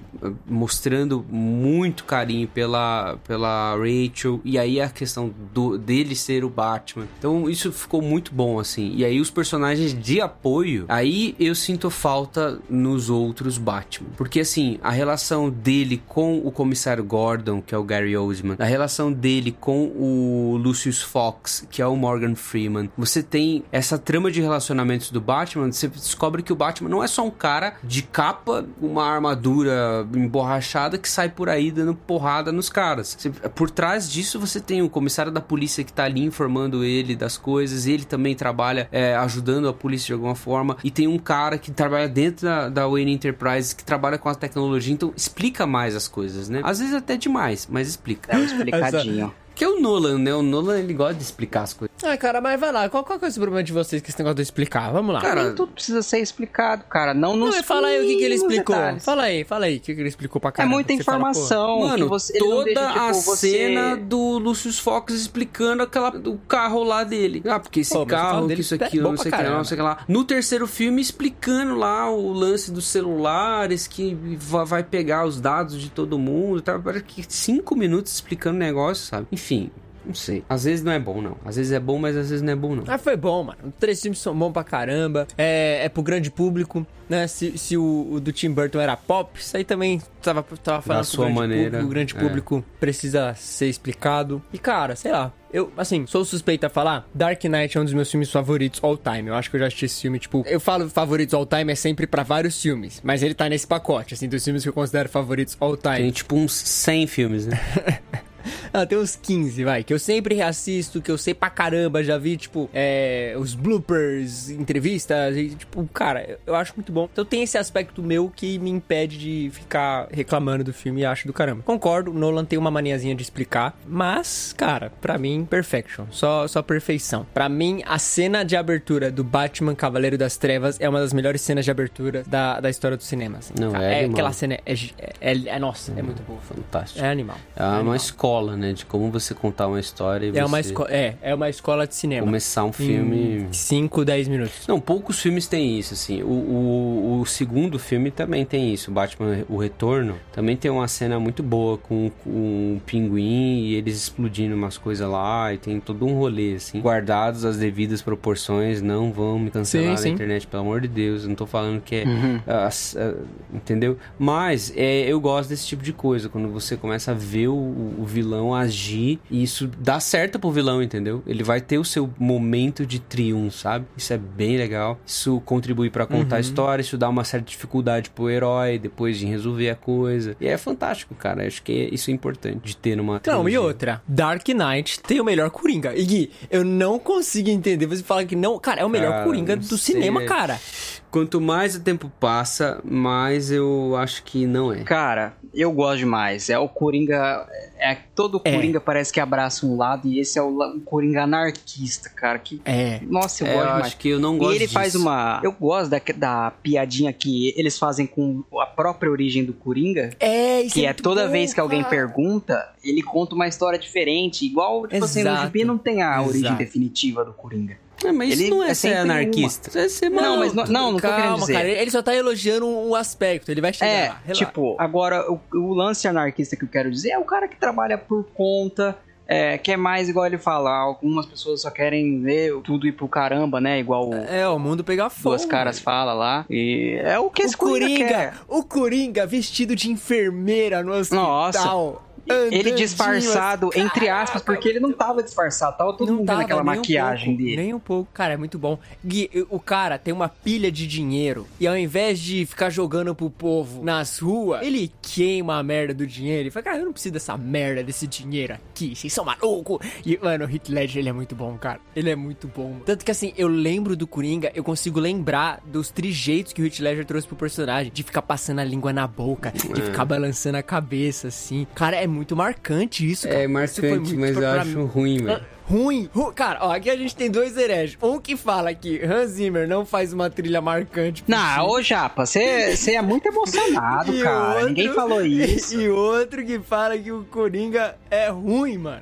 mostrando muito carinho pela, pela Rachel. E aí a questão do, dele ser o Batman. Então isso ficou muito bom. Bom, assim. E aí os personagens de apoio, aí eu sinto falta nos outros Batman. Porque, assim, a relação dele com o comissário Gordon, que é o Gary Oldman, a relação dele com o Lucius Fox, que é o Morgan Freeman, você tem essa trama de relacionamentos do Batman, você descobre que o Batman não é só um cara de capa, uma armadura emborrachada que sai por aí dando porrada nos caras. Você- por trás disso, você tem o comissário da polícia que tá ali informando ele das coisas, ele também trabalha é, ajudando a polícia de alguma forma, e tem um cara que trabalha dentro da, da Wayne Enterprises que trabalha com a tecnologia, então explica mais as coisas, né? Às vezes até demais, mas explica. É um explicadinho. Que é o Nolan, né? O Nolan, ele gosta de explicar as coisas. Ah, cara, mas vai lá. Qual, qual que é esse problema de vocês com esse negócio de explicar? Vamos lá. Cara, Nem tudo precisa ser explicado, cara. Não Não, nos mas fala aí o que, que ele explicou. detalhes. Fala aí, fala aí. O que, que ele explicou pra É caramba. muita fala, pô, informação. que Mano, você, ele não toda deixa, tipo, a você... cena do Lucius Fox explicando aquela do carro lá dele. Ah, porque esse Pô, o carro que isso é aqui, não sei o que lá, não sei o que lá. No terceiro filme, explicando lá o lance dos celulares, que va- vai pegar os dados de todo mundo. Tá? Parece que cinco minutos explicando o negócio, sabe? Enfim. Não sei. Às vezes não é bom, não. Às vezes é bom, mas às vezes não é bom, não. Ah, foi bom, mano. Três filmes são bons pra caramba. É, é pro grande público, né? Se, se o, o do Tim Burton era pop, isso aí também tava, tava falando pro sua grande maneira, público. O grande é. público precisa ser explicado. E, cara, sei lá. Eu, assim, sou suspeito a falar. Dark Knight é um dos meus filmes favoritos all time. Eu acho que eu já assisti esse filme, tipo... Eu falo favoritos all time é sempre pra vários filmes. Mas ele tá nesse pacote, assim, dos filmes que eu considero favoritos all time. Tem tipo uns 100 filmes, né? <laughs> <laughs> Ah, tem uns 15, vai. Que eu sempre reassisto, que eu sei pra caramba. Já vi, tipo, é, os bloopers, entrevistas. E, tipo, cara, eu acho muito bom. Então tem esse aspecto meu que me impede de ficar reclamando do filme e acho do caramba. Concordo, Nolan tem uma maniazinha de explicar. Mas, cara, pra mim, perfection. Só, só perfeição. Pra mim, a cena de abertura do Batman Cavaleiro das Trevas é uma das melhores cenas de abertura da, da história do cinema. assim. Não, Cara, é animal. Aquela cena é, é, é, é- Nossa, é muito boa. Fantástico. É animal. É uma escola, né? De como você contar uma história e É uma, você esco é, é uma escola de cinema. começar um filme... 5, 10 minutos. Não, poucos filmes têm isso, assim. O, o, o segundo filme também tem isso. O Batman, O Retorno, também tem uma cena muito boa com, com um pinguim e eles explodindo umas coisas lá. E tem todo um rolê, assim. Guardados as devidas proporções, não vão me cancelar Sim, na sim. internet, pelo amor de Deus. Eu não tô falando que é... ah, ah, entendeu? Mas é, eu gosto desse tipo de coisa. Quando você começa a ver o, o vilão agir e isso dá certo pro vilão, entendeu? Ele vai ter o seu momento de triunfo, sabe? Isso é bem legal. Isso contribui pra contar Uhum. a história, isso dá uma certa dificuldade pro herói depois de resolver a coisa. E é fantástico, cara. Acho que isso é importante de ter numa Não, e trilogia. outra. Dark Knight tem o melhor Coringa. E Gui, eu não consigo entender. Você fala que não. Cara, é o melhor Cara, Coringa do sei. cinema, cara. Quanto mais o tempo passa, mais eu acho que não é. Cara, eu gosto demais. É o Coringa. É, todo É. Coringa parece que abraça um lado e esse é o, um Coringa anarquista, cara. Que, É. nossa, eu É, gosto eu demais. acho que eu não E gosto ele disso. faz uma. Eu gosto da, da piadinha que eles fazem com a própria origem do Coringa. É, isso Que é muito toda bom, vez que alguém cara. pergunta, ele conta uma história diferente. Igual, tipo assim, no Exato. GP não tem a origem Exato. definitiva do Coringa. É, mas isso Ele não é, é ser anarquista. Isso é ser Não, maluco. mas não, não, não Calma, dizer. cara. Ele só tá elogiando um aspecto. Ele vai chegar É, lá. Tipo, agora o, o lance anarquista que eu quero dizer é o cara que trabalha por conta, é, que é mais igual ele fala, algumas pessoas só querem ver tudo ir pro caramba, né? Igual o É, o mundo pegar fogo. Duas Caras fala lá. E é o que esse O Coringa, quer. o Coringa vestido de enfermeira no hospital. Ele disfarçado, assim, entre aspas, porque ele não tava disfarçado, tava todo mundo tava aquela nem um maquiagem pouco, dele. Nem um pouco. Cara, é muito bom. Gui, o cara tem uma pilha de dinheiro e ao invés de ficar jogando pro povo nas ruas, ele queima a merda do dinheiro. Ele fala, cara, eu não preciso dessa merda, desse dinheiro aqui. Vocês são malucos. E, mano, o Heath Ledger, ele é muito bom, cara. Ele é muito bom. mano. Tanto que, assim, eu lembro do Coringa, eu consigo lembrar dos trejeitos que o Heath Ledger trouxe pro personagem. De ficar passando a língua na boca, de ficar balançando a cabeça, assim. Cara, é muito marcante isso, cara. É Isso foi marcante, muito mas eu pra- acho ruim, velho. Ruim, ru- cara, ó, aqui a gente tem dois hereges. Um que fala que Hans Zimmer não faz uma trilha marcante. pro Não, filme. ô Japa, você você é muito emocionado, <laughs> cara. outro- Ninguém falou <laughs> isso. E outro que fala que o Coringa é ruim, mano.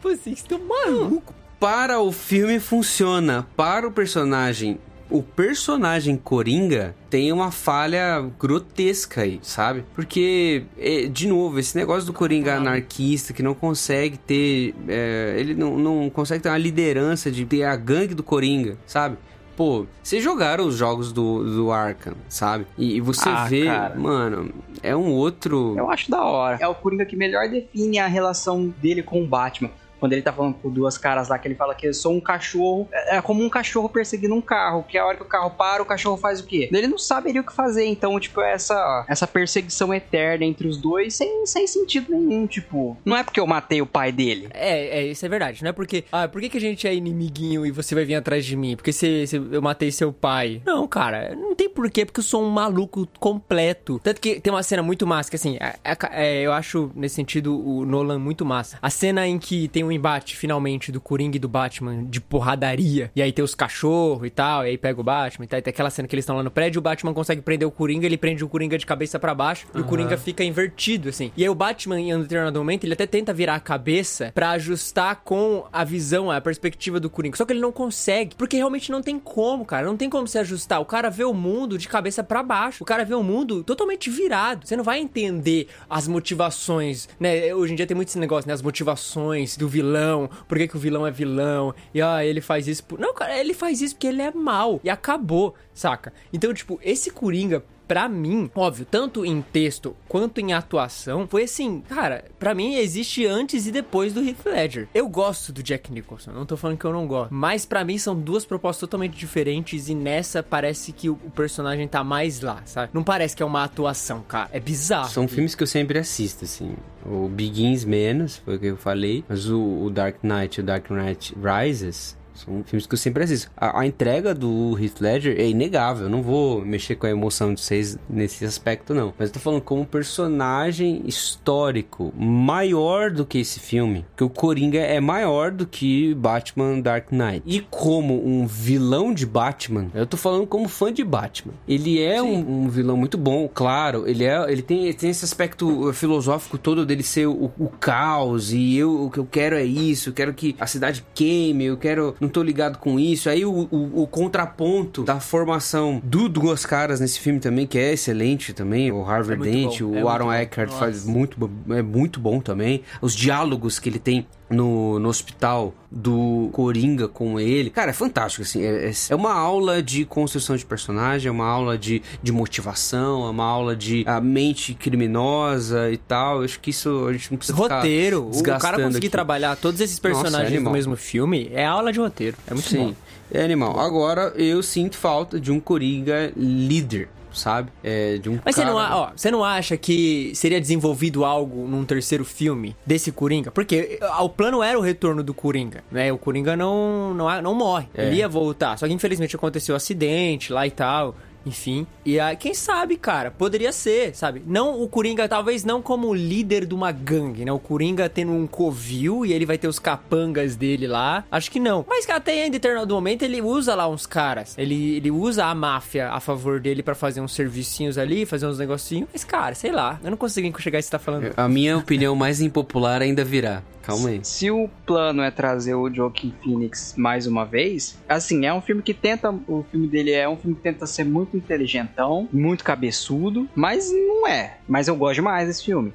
Pô, vocês estão malucos. Para o filme funciona, para o personagem o personagem Coringa tem uma falha grotesca aí, sabe? Porque, é, de novo, esse negócio do Coringa anarquista que não consegue ter. é, ele não, não consegue ter uma liderança de ter a gangue do Coringa, sabe? Pô, vocês jogaram os jogos do, do Arkham, sabe? E, e você Ah, vê, cara. mano, é um outro. Eu acho da hora. É o Coringa que melhor define a relação dele com o Batman. Quando ele tá falando com duas caras lá, que ele fala que eu sou um cachorro. É é como um cachorro perseguindo um carro. Que a hora que o carro para, o cachorro faz o quê? Ele não saberia o que fazer. Então, tipo, essa, essa perseguição eterna entre os dois sem, sem sentido nenhum. Tipo, não é porque eu matei o pai dele. É, é, isso é verdade. Não é porque. Ah, por que, que a gente é inimiguinho e você vai vir atrás de mim? Porque se, se eu matei seu pai. Não, cara, não tem porquê, porque eu sou um maluco completo. Tanto que tem uma cena muito massa, que assim, é- é- é, eu acho nesse sentido o Nolan muito massa. A cena em que tem um embate finalmente do Coringa e do Batman de porradaria. E aí tem os cachorros e tal, e aí pega o Batman e tal. E tem aquela cena que eles estão lá no prédio, o Batman consegue prender o Coringa, ele prende o Coringa de cabeça pra baixo e o Coringa fica invertido, assim. E aí o Batman, em um determinado momento, ele até tenta virar a cabeça pra ajustar com a visão, a perspectiva do Coringa. Só que ele não consegue, porque realmente não tem como, cara. Não tem como se ajustar. O cara vê o mundo de cabeça pra baixo. O cara vê o mundo totalmente virado. Você não vai entender as motivações, né? Hoje em dia tem muito esse negócio, né? As motivações do vilão. Por que, que o vilão é vilão? E ah, ele faz isso. Por... Não, cara, ele faz isso porque ele é mal. E acabou, saca? Então, tipo, esse Coringa Pra mim, óbvio, tanto em texto quanto em atuação, foi assim, cara, pra mim existe antes e depois do Heath Ledger. Eu gosto do Jack Nicholson, não tô falando que eu não gosto, mas pra mim são duas propostas totalmente diferentes e nessa parece que o personagem tá mais lá, sabe? Não parece que é uma atuação, cara, é bizarro. São filmes que eu sempre assisto, assim. O Begins menos, foi o que eu falei. Mas o, o Dark Knight o Dark Knight Rises são filmes que eu sempre assisto. A, a entrega do Heath Ledger é inegável. Eu não vou mexer com a emoção de vocês nesse aspecto, não. Mas eu tô falando como personagem histórico maior do que esse filme. Que o Coringa é maior do que Batman Dark Knight. E como um vilão de Batman, eu tô falando como fã de Batman. Ele é um, um vilão muito bom, claro. Ele é, ele tem, ele tem esse aspecto filosófico todo dele ser o, o caos e eu o que eu quero é isso. Eu quero que a cidade queime. Eu quero, não tô ligado com isso. Aí o, o, o contraponto da formação do Duas Caras nesse filme também que é excelente também. O Harvey É Dent, bom, é o Aaron muito bom. Eckhart faz muito, é muito bom também. Os diálogos que ele tem no, no hospital do Coringa com ele. Cara, é fantástico, assim. É, é- é uma aula de construção de personagem, é uma aula de, de motivação, é uma aula de a mente criminosa e tal. Eu acho que isso a gente não precisa Roteiro, o cara conseguir aqui. trabalhar todos esses Nossa, é personagens no mesmo filme é aula de roteiro. É muito bom. Sim, é animal. Agora, eu sinto falta de um Coringa líder, sabe? É, de um Mas você cara... não, a- ó, você não acha que seria desenvolvido algo num terceiro filme desse Coringa? Porque ah, o plano era o retorno do Coringa, né? O Coringa não, não, não morre. É. Ele ia voltar. Só que infelizmente aconteceu um acidente lá e tal. Enfim. E aí, quem sabe, cara, poderia ser, sabe? Não o Coringa, talvez não como líder de uma gangue, né? O Coringa tendo um covil e ele vai ter os capangas dele lá. Acho que não. Mas que até em determinado momento ele usa lá uns caras. Ele, ele usa a máfia a favor dele pra fazer uns servicinhos ali, fazer uns negocinhos. Mas, cara, sei lá. Eu não consigo enxergar isso que você tá falando. A minha opinião mais impopular ainda virá. Calma aí. Se o plano é trazer o Joaquin Phoenix mais uma vez, assim, é um filme que tenta. O filme dele é um filme que tenta ser muito inteligentão, muito cabeçudo, mas não é. Mas eu gosto demais desse filme.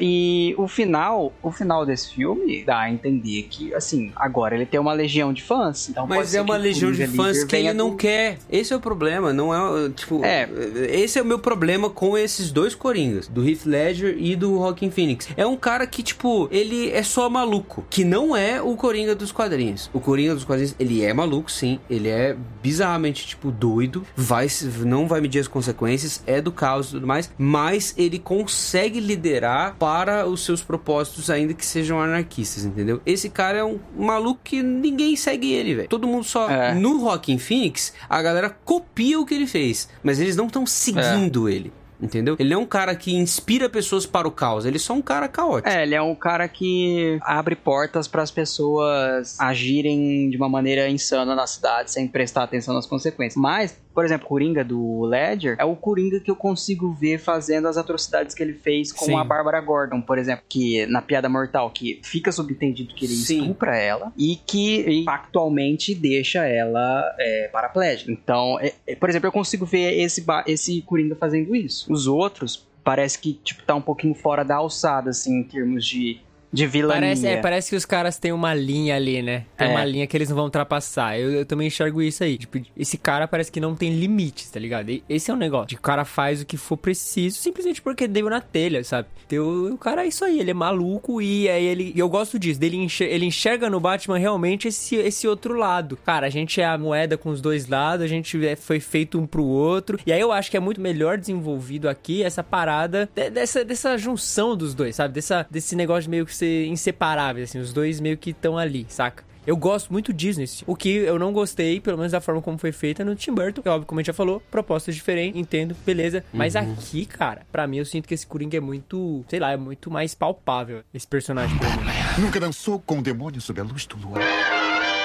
E o final, o final desse filme dá a entender que, assim, agora ele tem uma legião de fãs. Então Mas é uma legião de fãs que ele não do- quer. Esse é o problema, não é, tipo, É. esse é o meu problema com esses dois Coringas, do Heath Ledger e do Joaquin Phoenix. É um cara que, tipo, ele é só maluco, que não é o Coringa dos quadrinhos. O Coringa dos quadrinhos, ele é maluco, sim, ele é bizarramente, tipo, doido, vai não vai medir as consequências, é do caos e tudo mais, mas ele consegue liderar para os seus propósitos, ainda que sejam anarquistas, entendeu? Esse cara é um maluco que ninguém segue ele, velho. Todo mundo só. É. No Rockin' Phoenix, a galera copia o que ele fez, mas eles não estão seguindo ele. Entendeu? Ele não é um cara que inspira pessoas para o caos, ele é só um cara caótico. É, ele é um cara que abre portas para as pessoas agirem de uma maneira insana na cidade sem prestar atenção nas consequências. Mas, por exemplo, o Coringa do Ledger é o Coringa que eu consigo ver fazendo as atrocidades que ele fez com Sim. a Bárbara Gordon, por exemplo, que na Piada Mortal, que fica subentendido que ele Sim. estupra ela e que factualmente deixa ela é, paraplégica. Então, é- é, por exemplo, eu consigo ver esse, esse Coringa fazendo isso. Os outros parece que tipo tá um pouquinho fora da alçada assim em termos de de vilania. Parece, é, parece que os caras têm uma linha ali, né? Tem É. uma linha que eles não vão ultrapassar. Eu, eu também enxergo isso aí. Tipo, esse cara parece que não tem limites, tá ligado? E- Esse é o negócio. De o cara faz o que for preciso, simplesmente porque deu na telha, sabe? Então, o cara é isso aí, ele é maluco e aí ele. E eu gosto disso, dele ele enxerga no Batman realmente esse, esse outro lado. Cara, a gente é a moeda com os dois lados, a gente é- foi feito um pro outro. E aí eu acho que é muito melhor desenvolvido aqui essa parada de- dessa, dessa junção dos dois, sabe? Dessa, desse negócio meio que ser inseparável, assim, os dois meio que estão ali, saca? Eu gosto muito disso nesse O que eu não gostei, pelo menos da forma como foi feita no Tim Burton, que óbvio, como a gente já falou, propostas diferentes, entendo, beleza. Mas aqui, cara, pra mim eu sinto que esse Coringa é muito, sei lá, é muito mais palpável, esse personagem pra mim. Nunca dançou com o demônio sob a luz do luar.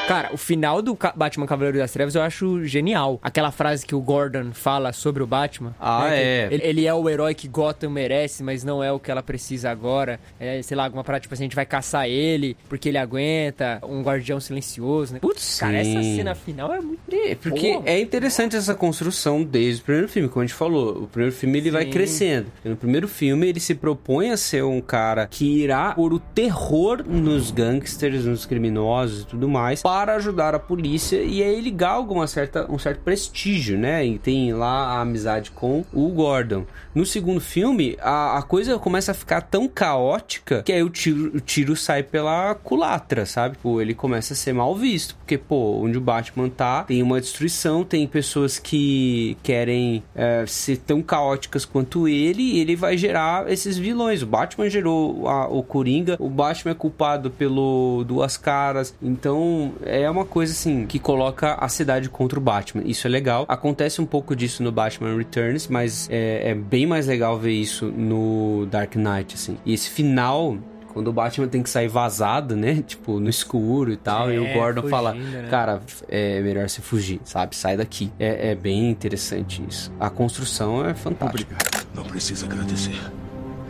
Cara, o final do Batman Cavaleiro das Trevas eu acho genial. Aquela frase que o Gordon fala sobre o Batman. Ah, né, é. Ele, ele é o herói que Gotham merece, mas não é o que ela precisa agora. É, sei lá, alguma parada, tipo assim, a gente vai caçar ele porque ele aguenta. Um guardião silencioso, né? Putz, cara, essa Sim. cena final é muito... É, porque Porra. é interessante essa construção desde o primeiro filme, como a gente falou. O primeiro filme ele vai Sim. crescendo. E no primeiro filme ele se propõe a ser um cara que irá pôr o terror nos gangsters, nos criminosos e tudo mais, para ajudar a polícia e aí ele galga uma certa, um certo prestígio, né? E tem lá a amizade com o Gordon. No segundo filme, a, a coisa começa a ficar tão caótica que aí o tiro, o tiro sai pela culatra, sabe? Pô, ele começa a ser mal visto. Porque, pô, onde o Batman tá, tem uma destruição, tem pessoas que querem é, ser tão caóticas quanto ele, e ele vai gerar esses vilões. O Batman gerou a- o Coringa, o Batman é culpado pelo Duas Caras. Então, é uma coisa assim que coloca a cidade contra o Batman. Isso é legal. Acontece um pouco disso no Batman Returns, mas é, é bem mais legal ver isso no Dark Knight, assim. E esse final. Quando o Batman tem que sair vazado, né? <laughs> Tipo, no escuro e tal. e o É, Gordon fala: fugindo, né? Cara, é melhor você fugir, sabe? Sai daqui. É, é bem interessante isso. A construção é fantástica. Obrigado. Não precisa agradecer.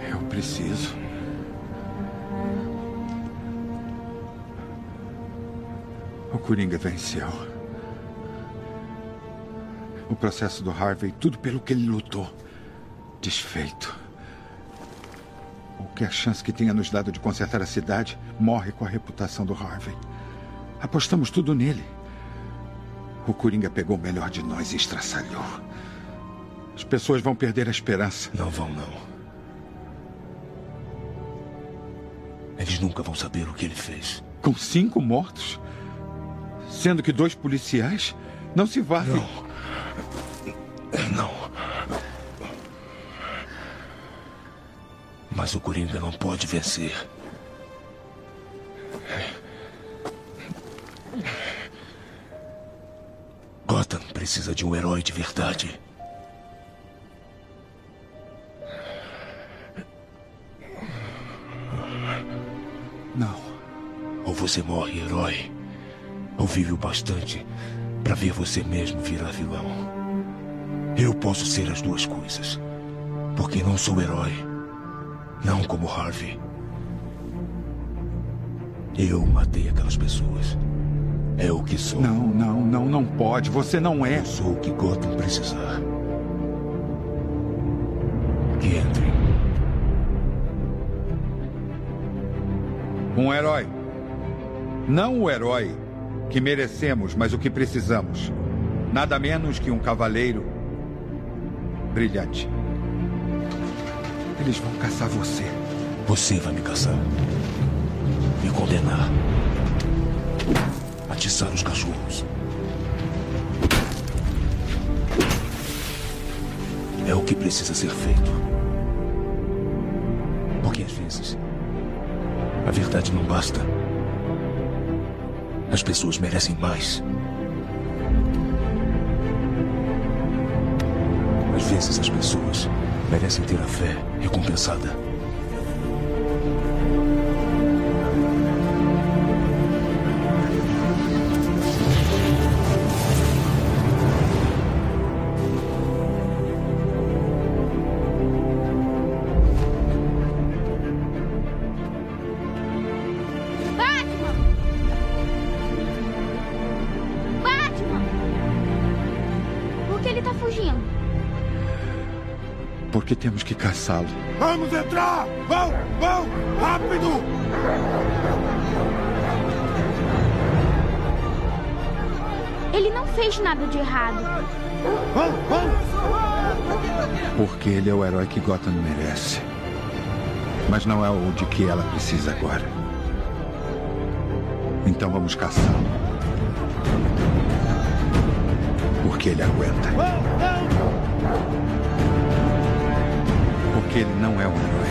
Eu preciso. O Coringa venceu. O processo do Harvey, tudo pelo que ele lutou. Desfeito. Qualquer chance que tenha nos dado de consertar a cidade morre com a reputação do Harvey. Apostamos tudo nele. O Coringa pegou o melhor de nós e estraçalhou. As pessoas vão perder a esperança. Não vão, não. Eles nunca vão saber o que ele fez. Com cinco mortos? Sendo que dois policiais não se valem. Não. Mas o Coringa não pode vencer. Gotham precisa de um herói de verdade. Não. Ou você morre herói, ou vive o bastante para ver você mesmo virar vilão. Eu posso ser as duas coisas, porque não sou herói, não como Harvey. Eu matei aquelas pessoas. É o que sou. Não, não, não, não pode. Você não é. Eu sou o que Gotham precisar. Que entre. Um herói. Não o herói que merecemos, mas o que precisamos. Nada menos que um cavaleiro brilhante. Eles vão caçar você. Você vai me caçar. Me condenar. Atiçar os cachorros. É o que precisa ser feito. Porque às vezes a verdade não basta. As pessoas merecem mais. Às vezes as pessoas merecem ter a fé recompensada. Batman! Batman! Por que ele tá fugindo? Porque temos que caçá-lo. Vamos entrar! Vão! Vão! Rápido! Ele não fez nada de errado. Vão! Vão! Porque ele é o herói que Gotham merece. Mas não é o de que ela precisa agora. Então vamos caçá-lo. Porque ele aguenta. Porque ele não é um herói.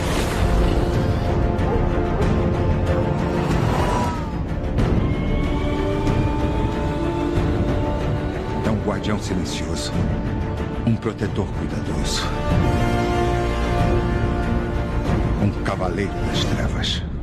É um guardião silencioso. Um protetor cuidadoso. Um cavaleiro das trevas.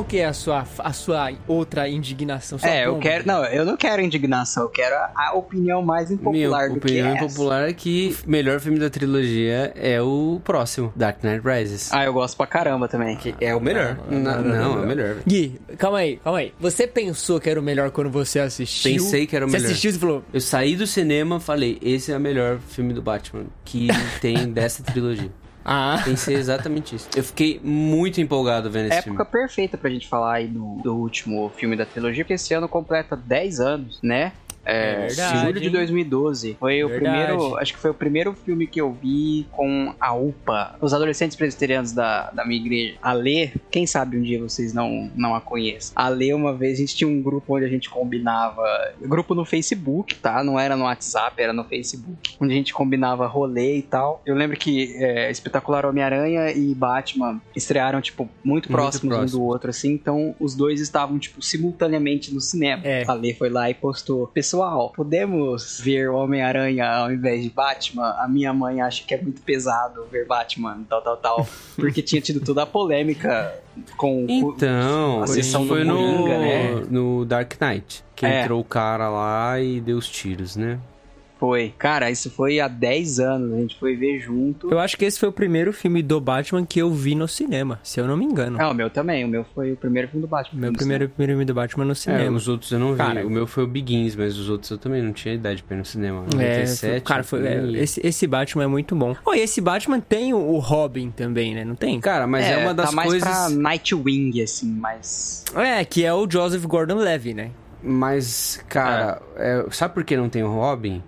Qual que é a sua, a sua outra indignação? Sua É, eu bomba? quero. Não, eu não quero indignação, eu quero a, a opinião mais impopular do opinião que essa. popular é que o melhor filme da trilogia é o próximo, Dark Knight Rises. Ah, eu gosto pra caramba também. Que é o melhor. Não, não, é o melhor. Gui, calma aí, calma aí. Você pensou que era o melhor quando você assistiu? Pensei que era o melhor. Você assistiu e falou, Eu saí do cinema falei, esse é o melhor filme do Batman que <laughs> tem dessa trilogia. Ah... Pensei exatamente isso. Eu fiquei muito empolgado vendo esse Época filme. perfeita pra gente falar aí do, do último filme da trilogia, porque esse ano completa 10 anos, né? É, É verdade, julho de hein? 2012. Foi o Verdade. primeiro. Acho que foi o primeiro filme que eu vi com a UPA. Os adolescentes presbiterianos da, da minha igreja. A Lê, quem sabe um dia vocês não, não a conheçam. A Lê, uma vez, a gente tinha um grupo onde a gente combinava. Grupo no Facebook, tá? Não era no WhatsApp, era no Facebook. Onde a gente combinava rolê e tal. Eu lembro que é, Espetacular Homem-Aranha e Batman estrearam, tipo, muito Muito próximos um próximo. do outro, assim. Então, os dois estavam, tipo, simultaneamente no cinema. É. A Lê foi lá e postou: Pessoal, podemos ver o Homem-Aranha ao invés de Batman? A minha mãe acha que é muito pesado ver Batman, tal, tal, tal. Porque tinha tido toda a polêmica com Então, a sessão foi do no, Coringa, né? no Dark Knight. Que É. entrou o cara lá e deu os tiros, né? Foi. Cara, isso foi há 10 anos, a gente foi ver junto. Eu acho que esse foi o primeiro filme do Batman que eu vi no cinema, se eu não me engano. Ah, o meu também. O meu foi o primeiro filme do Batman. Meu No primeiro filme do Batman no É, cinema. os outros eu não vi. Cara, o meu foi o Begins, mas os outros eu também não tinha idade pra ir no cinema. É, 97. cara, foi, é, esse, esse Batman é muito bom. Oh, e esse Batman tem o, o Robin também, né? Não tem? Cara, mas é, uma das tá mais coisas. pra Nightwing, assim, mas... É, que é o Joseph Gordon-Levitt, né? Mas, cara, é, sabe por que não tem o Robin?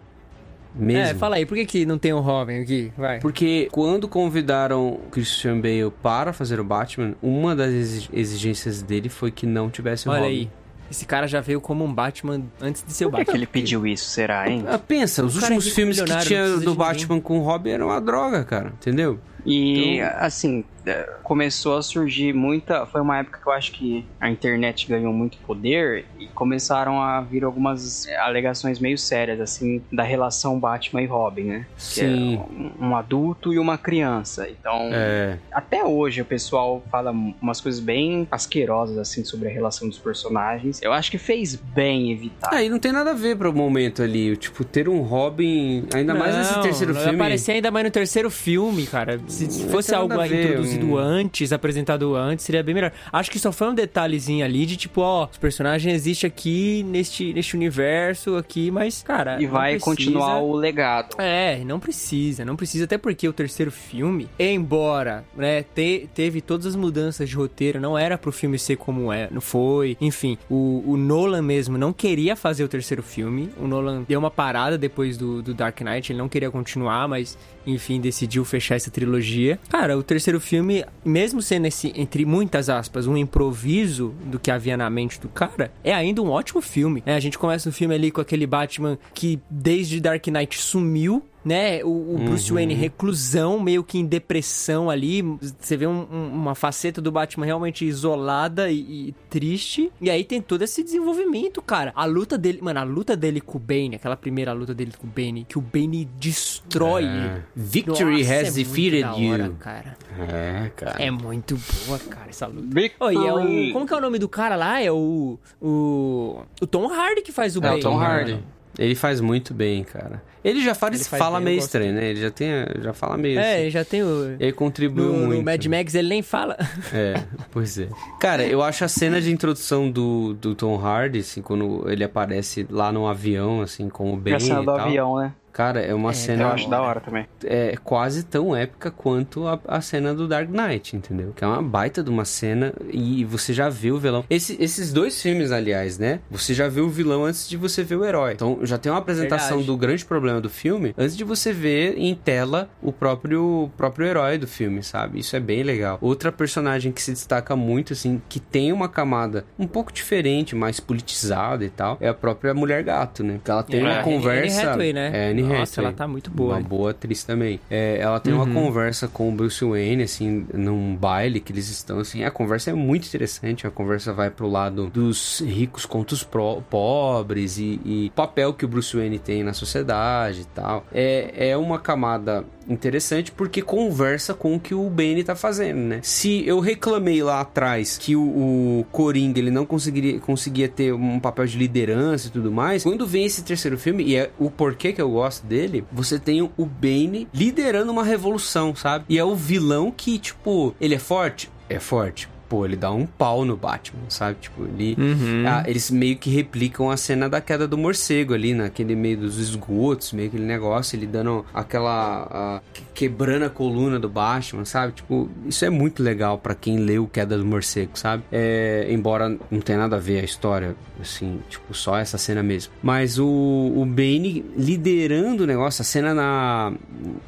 Mesmo? É, fala aí, por que, que não tem o Robin aqui? Vai. Porque quando convidaram Christian Bale para fazer o Batman, uma das exi- exigências dele foi que não tivesse o Olha Robin. aí. Esse cara já veio como um Batman antes de ser o Por que, Batman. ele pediu isso, será, hein? Ah, pensa, os O é últimos filmes que tinha do de ninguém. Batman com o Robin eram uma droga, cara. Entendeu? E, Então- assim, é, começou a surgir muita. Foi uma época que eu acho que a internet ganhou muito poder e começaram a vir algumas é, alegações meio sérias, assim, da relação Batman e Robin, né? Que Sim. é um, um adulto e uma criança. Então, É. até hoje o pessoal fala umas coisas bem asquerosas, assim, sobre a relação dos personagens. Eu acho que fez bem evitar. Aí não tem nada a ver pro momento ali. Tipo, ter um Robin. Ainda mais nesse Não, terceiro vai filme. aparecer ainda mais no terceiro filme, cara. Se fosse algo ver, introduzido um- antes, apresentado antes, seria bem melhor. Acho que só foi um detalhezinho ali de tipo, ó, os personagens existem aqui neste, neste universo aqui, mas, cara. E vai precisa- continuar o legado. É, não precisa, não precisa, até porque o terceiro filme, embora, né, te- teve todas as mudanças de roteiro, não era pro filme ser como é, não foi, enfim, o, o Nolan mesmo não queria fazer o terceiro filme, o Nolan deu uma parada depois do, do Dark Knight, ele não queria continuar, mas, enfim, decidiu fechar essa trilogia. Cara, o terceiro filme, mesmo sendo esse, entre muitas aspas, um improviso do que havia na mente do cara, é ainda um ótimo filme, né, a gente começa o filme ali com aquele Batman que desde Dark Knight sumiu, né? O, o Bruce Uhum. Wayne reclusão, meio que em depressão ali. Você vê um- um- uma faceta do Batman realmente isolada e, e triste. E aí tem todo esse desenvolvimento, cara. A luta dele, mano, a luta dele com o Bane, aquela primeira luta dele com o Bane, que o Bane destrói É. Victory Nossa, has é muito defeated da you. hora, cara. É, cara. É muito boa, cara, essa luta. Victory. Oh, e é o, como que é o nome do cara lá? É o. O. O Tom Hardy que faz o É, o Bane. Tom né? Hardy. Ele faz muito bem, cara. Ele já faz, Ele fala bem, meio estranho, né? Ele já tem, já fala meio É, assim. já tem o. Ele contribuiu No, muito. no Mad Max ele nem fala. <laughs> É, pois é. Cara, eu acho a cena de introdução do, do Tom Hardy, assim, quando ele aparece lá no avião, assim, com o Ben A cena e do tal. avião, né? Cara, é uma É, cena Eu acho da hora também. é quase tão épica quanto a, a cena do Dark Knight, entendeu? Que é uma baita de uma cena e você já vê o vilão. Esse- esses dois filmes, aliás, né? Você já vê o vilão antes de você ver o herói. Então já tem uma apresentação Verdade. do grande problema do filme antes de você ver em tela o próprio, próprio herói do filme, sabe? Isso é bem legal. Outra personagem que se destaca muito, assim, que tem uma camada um pouco diferente, mais politizada e tal, é a própria Mulher Gato, né? Ela tem É, uma conversa. Anne Hathaway, né? É, Anne Nossa, Hathaway. ela tá muito boa. Uma boa atriz também. É, ela tem Uhum. uma conversa com o Bruce Wayne, assim, num baile que eles estão, assim. A conversa é muito interessante. A conversa vai pro lado dos ricos contra os pro- pobres e, e o papel que o Bruce Wayne tem na sociedade e tal. É, é uma camada interessante porque conversa com o que o Bane tá fazendo, né? Se eu reclamei lá atrás que o, o Coringa ele não conseguiria, conseguia ter um papel de liderança e tudo mais, quando vem esse terceiro filme, e é o porquê que eu gosto dele, você tem o Bane liderando uma revolução, sabe? E é o vilão que, tipo, ele é forte? É forte. Pô, ele dá um pau no Batman, sabe? Tipo, ele. Uhum. Ah, eles meio que replicam a cena da queda do morcego ali, naquele meio dos esgotos, meio aquele negócio, ele dando aquela. ah, quebrando a coluna do Batman, sabe? Tipo, isso é muito legal pra quem leu Queda do Morcego, sabe? É, embora não tenha nada a ver a história, assim, tipo, só essa cena mesmo. Mas o, o Bane liderando o negócio, a cena na.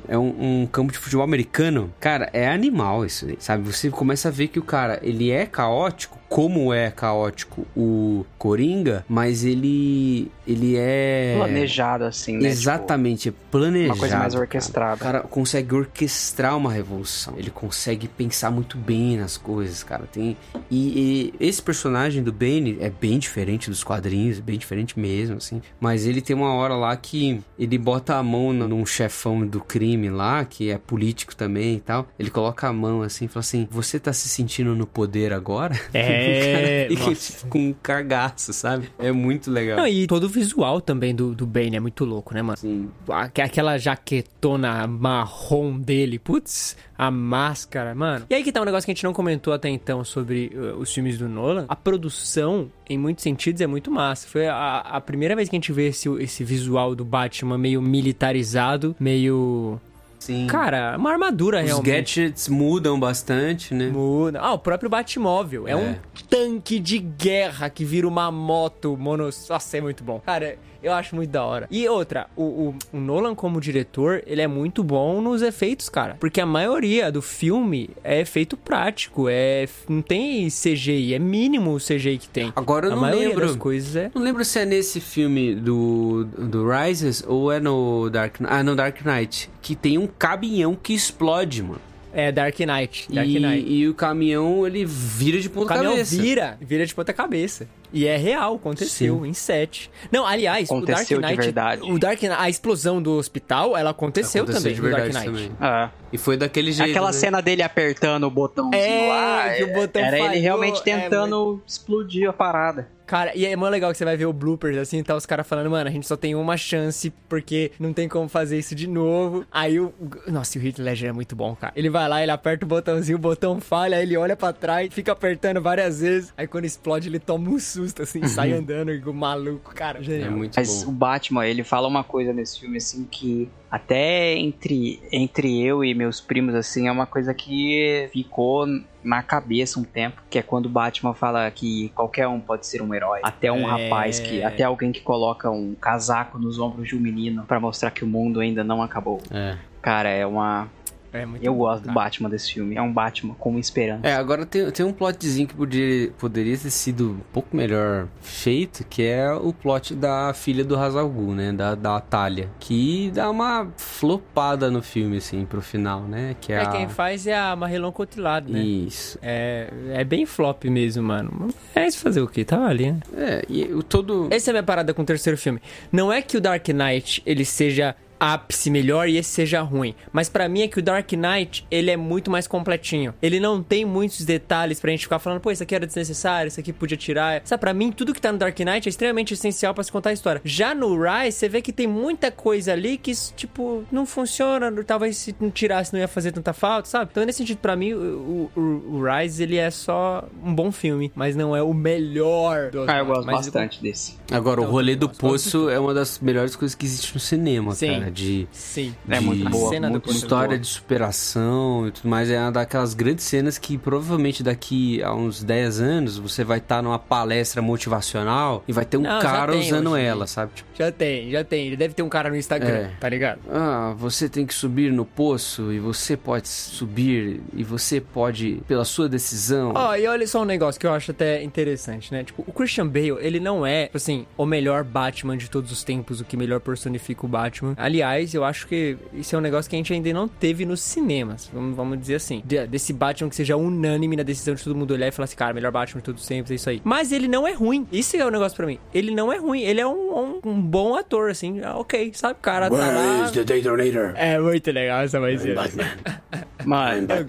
É um, um campo de futebol americano. Cara, é animal isso sabe? Você começa a ver que o cara, ele é caótico, como é caótico o Coringa, mas ele. Ele é. Planejado, assim, né? Exatamente, é planejado. Uma coisa mais cara. orquestrada. O cara consegue orquestrar uma revolução. Ele consegue pensar muito bem nas coisas, cara. Tem e, e esse personagem do Bane é bem diferente dos quadrinhos, bem diferente mesmo, assim. Mas ele tem uma hora lá que ele bota a mão no- num chefão do crime lá, que é político também e tal. Ele coloca a mão assim, e fala assim: "Você tá se sentindo no poder agora?" É, cara fica <laughs> nossa. tipo, <laughs> com um cagaço, sabe? É muito legal. Não, e todo o visual também do, do Bane é muito louco, né, mano? Sim. Aque- Aquela jaquetona marrom dele, putz, a máscara, mano. E aí que tá um negócio que a gente não comentou até então sobre uh, os filmes do Nolan. A produção, em muitos sentidos, é muito massa. Foi a, a primeira vez que a gente vê esse, esse visual do Batman meio militarizado, meio. Sim. Cara, uma armadura Os realmente. gadgets mudam bastante, né? Muda. Ah, o próprio Batmóvel. É, É. um tanque de guerra que vira uma moto mono... Nossa, é muito bom. Cara, eu acho muito da hora. E outra, o, o, o Nolan como diretor, ele é muito bom nos efeitos, cara. Porque a maioria do filme é efeito prático. É, não tem CGI. É mínimo o CGI que tem. Agora eu a não maioria lembro. das coisas é... Não lembro se é nesse filme do, do Rises ou é no Dark Ah, no Dark Knight. Que tem um caminhão que explode, mano. É Dark Knight. Dark e, Knight. e o caminhão, ele vira de O ponta caminhão cabeça. vira, vira de ponta cabeça. E é real, aconteceu Sim. em sete. Não, aliás, Aconteceu o de Dark Knight, verdade. o Dark a explosão do hospital, ela aconteceu, Aconteceu também de no Dark verdade Knight. também. Ah. E foi daquele jeito. Aquela né? cena dele apertando o botãozinho É, lá. que o botão Era falhou, ele realmente é tentando explodir a parada. Cara, e é mó legal que você vai ver o bloopers assim, tá os caras falando, mano, a gente só tem uma chance porque não tem como fazer isso de novo. Aí o. Nossa, e o Heath Ledger é muito bom, cara. Ele vai lá, ele aperta o botãozinho, o botão falha, aí ele olha pra trás, fica apertando várias vezes. Aí quando explode, ele toma um susto, assim, sai andando igual maluco, cara. É Genial. muito Mas bom. o Batman, ele fala uma coisa nesse filme, assim, que até entre, entre eu e meus primos, assim, é uma coisa que ficou na cabeça um tempo, que é quando o Batman fala que qualquer um pode ser um herói. Até um É. rapaz que. Até alguém que coloca um casaco nos ombros de um menino pra mostrar que o mundo ainda não acabou. É. Cara, é uma. É muito Eu bom, gosto do. Batman desse filme. É um Batman com esperança. É, agora tem, tem um plotzinho que poderia, poderia ter sido um pouco melhor feito, que é o plot da filha do Hazal Ghul, né? Da, da Talia. Que dá uma flopada no filme, assim, pro final, né? Que é, É, a... quem faz é a Marilyn Cotillard, né? Isso. É, é bem flop mesmo, mano. É isso fazer o quê? Tava ali, né? É, e o todo... Essa é a minha parada com o terceiro filme. Não é que o Dark Knight ele seja ápice melhor e esse seja ruim, mas pra mim é que o Dark Knight ele é muito mais completinho. Ele não tem muitos detalhes pra gente ficar falando, pô, isso aqui era desnecessário, isso aqui podia tirar. Sabe, pra mim tudo que tá no Dark Knight é extremamente essencial pra se contar a história. Já no Rise, você vê que tem muita coisa ali que tipo não funciona, talvez se não tirasse não ia fazer tanta falta, sabe? Então nesse sentido pra mim o, o, o Rise ele é só um bom filme, mas não é o melhor. dos- Ah, eu gosto mas bastante desse. Agora, o Então, rolê do gosto, gosto poço é uma das melhores coisas que existe no cinema, Sim. cara. De, Sim. É de muito boa. cena muito, história boa. de superação e tudo mais. É uma daquelas grandes cenas que provavelmente daqui a uns 10 anos você vai estar numa palestra motivacional e vai ter um Não, cara usando ela, sabe? Tipo, Já tem, já tem. Deve ter um cara no Instagram, É. tá ligado? ah, você tem que subir no poço e você pode subir e você pode, pela sua decisão. Ó, e olha só um negócio que eu acho até interessante, né? Tipo, o Christian Bale, ele não é, tipo assim, o melhor Batman de todos os tempos, o que melhor personifica o Batman. Aliás, eu acho que isso é um negócio que a gente ainda não teve nos cinemas, vamos, vamos dizer assim. De- desse Batman que seja unânime na decisão de todo mundo olhar e falar assim, cara, melhor Batman de todos os tempos, é isso aí. Mas ele não é ruim. Isso é o negócio pra mim. Ele não é ruim. Ele é um, um, um bom ator, assim. Ah, ok, sabe? O cara tá lá... detonator? É muito legal essa vozinha. <laughs>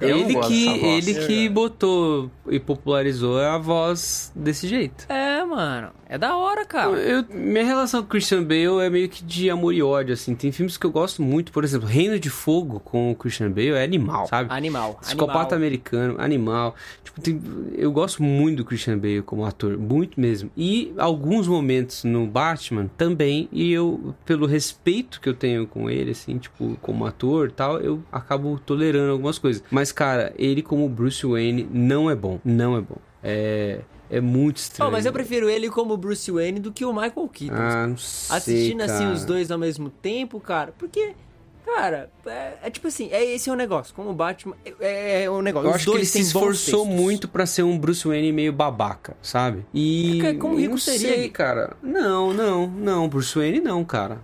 Eu ele que, ele que botou e popularizou a voz desse jeito. É, mano. É da hora, cara. Eu, minha relação com o Christian Bale é meio que de amor e ódio, assim. Tem filmes que eu gosto muito, por exemplo, Reino de Fogo com o Christian Bale é animal, sabe? Animal. Psicopata animal. americano, animal. Tipo, tem- eu gosto muito do Christian Bale como ator, muito mesmo. E alguns momentos no Batman também, e eu, pelo respeito que eu tenho com ele, assim, tipo, como ator e tal, eu acabo tolerando algumas coisas. Mas, cara, ele como Bruce Wayne não é bom. Não é bom. É, é muito Oh, estranho. mas eu prefiro ele como Bruce Wayne do que o Michael Keaton. Ah, não sei, Assistindo assim cara. os dois ao mesmo tempo, cara, porque. Cara, é, é tipo assim, é esse é o negócio. Como o Batman. É, é o negócio. Eu Os acho que ele se esforçou muito pra ser um Bruce Wayne meio babaca, sabe? E. É, como rico não seria sei, ele? cara. Não, não, não. Bruce Wayne não, cara.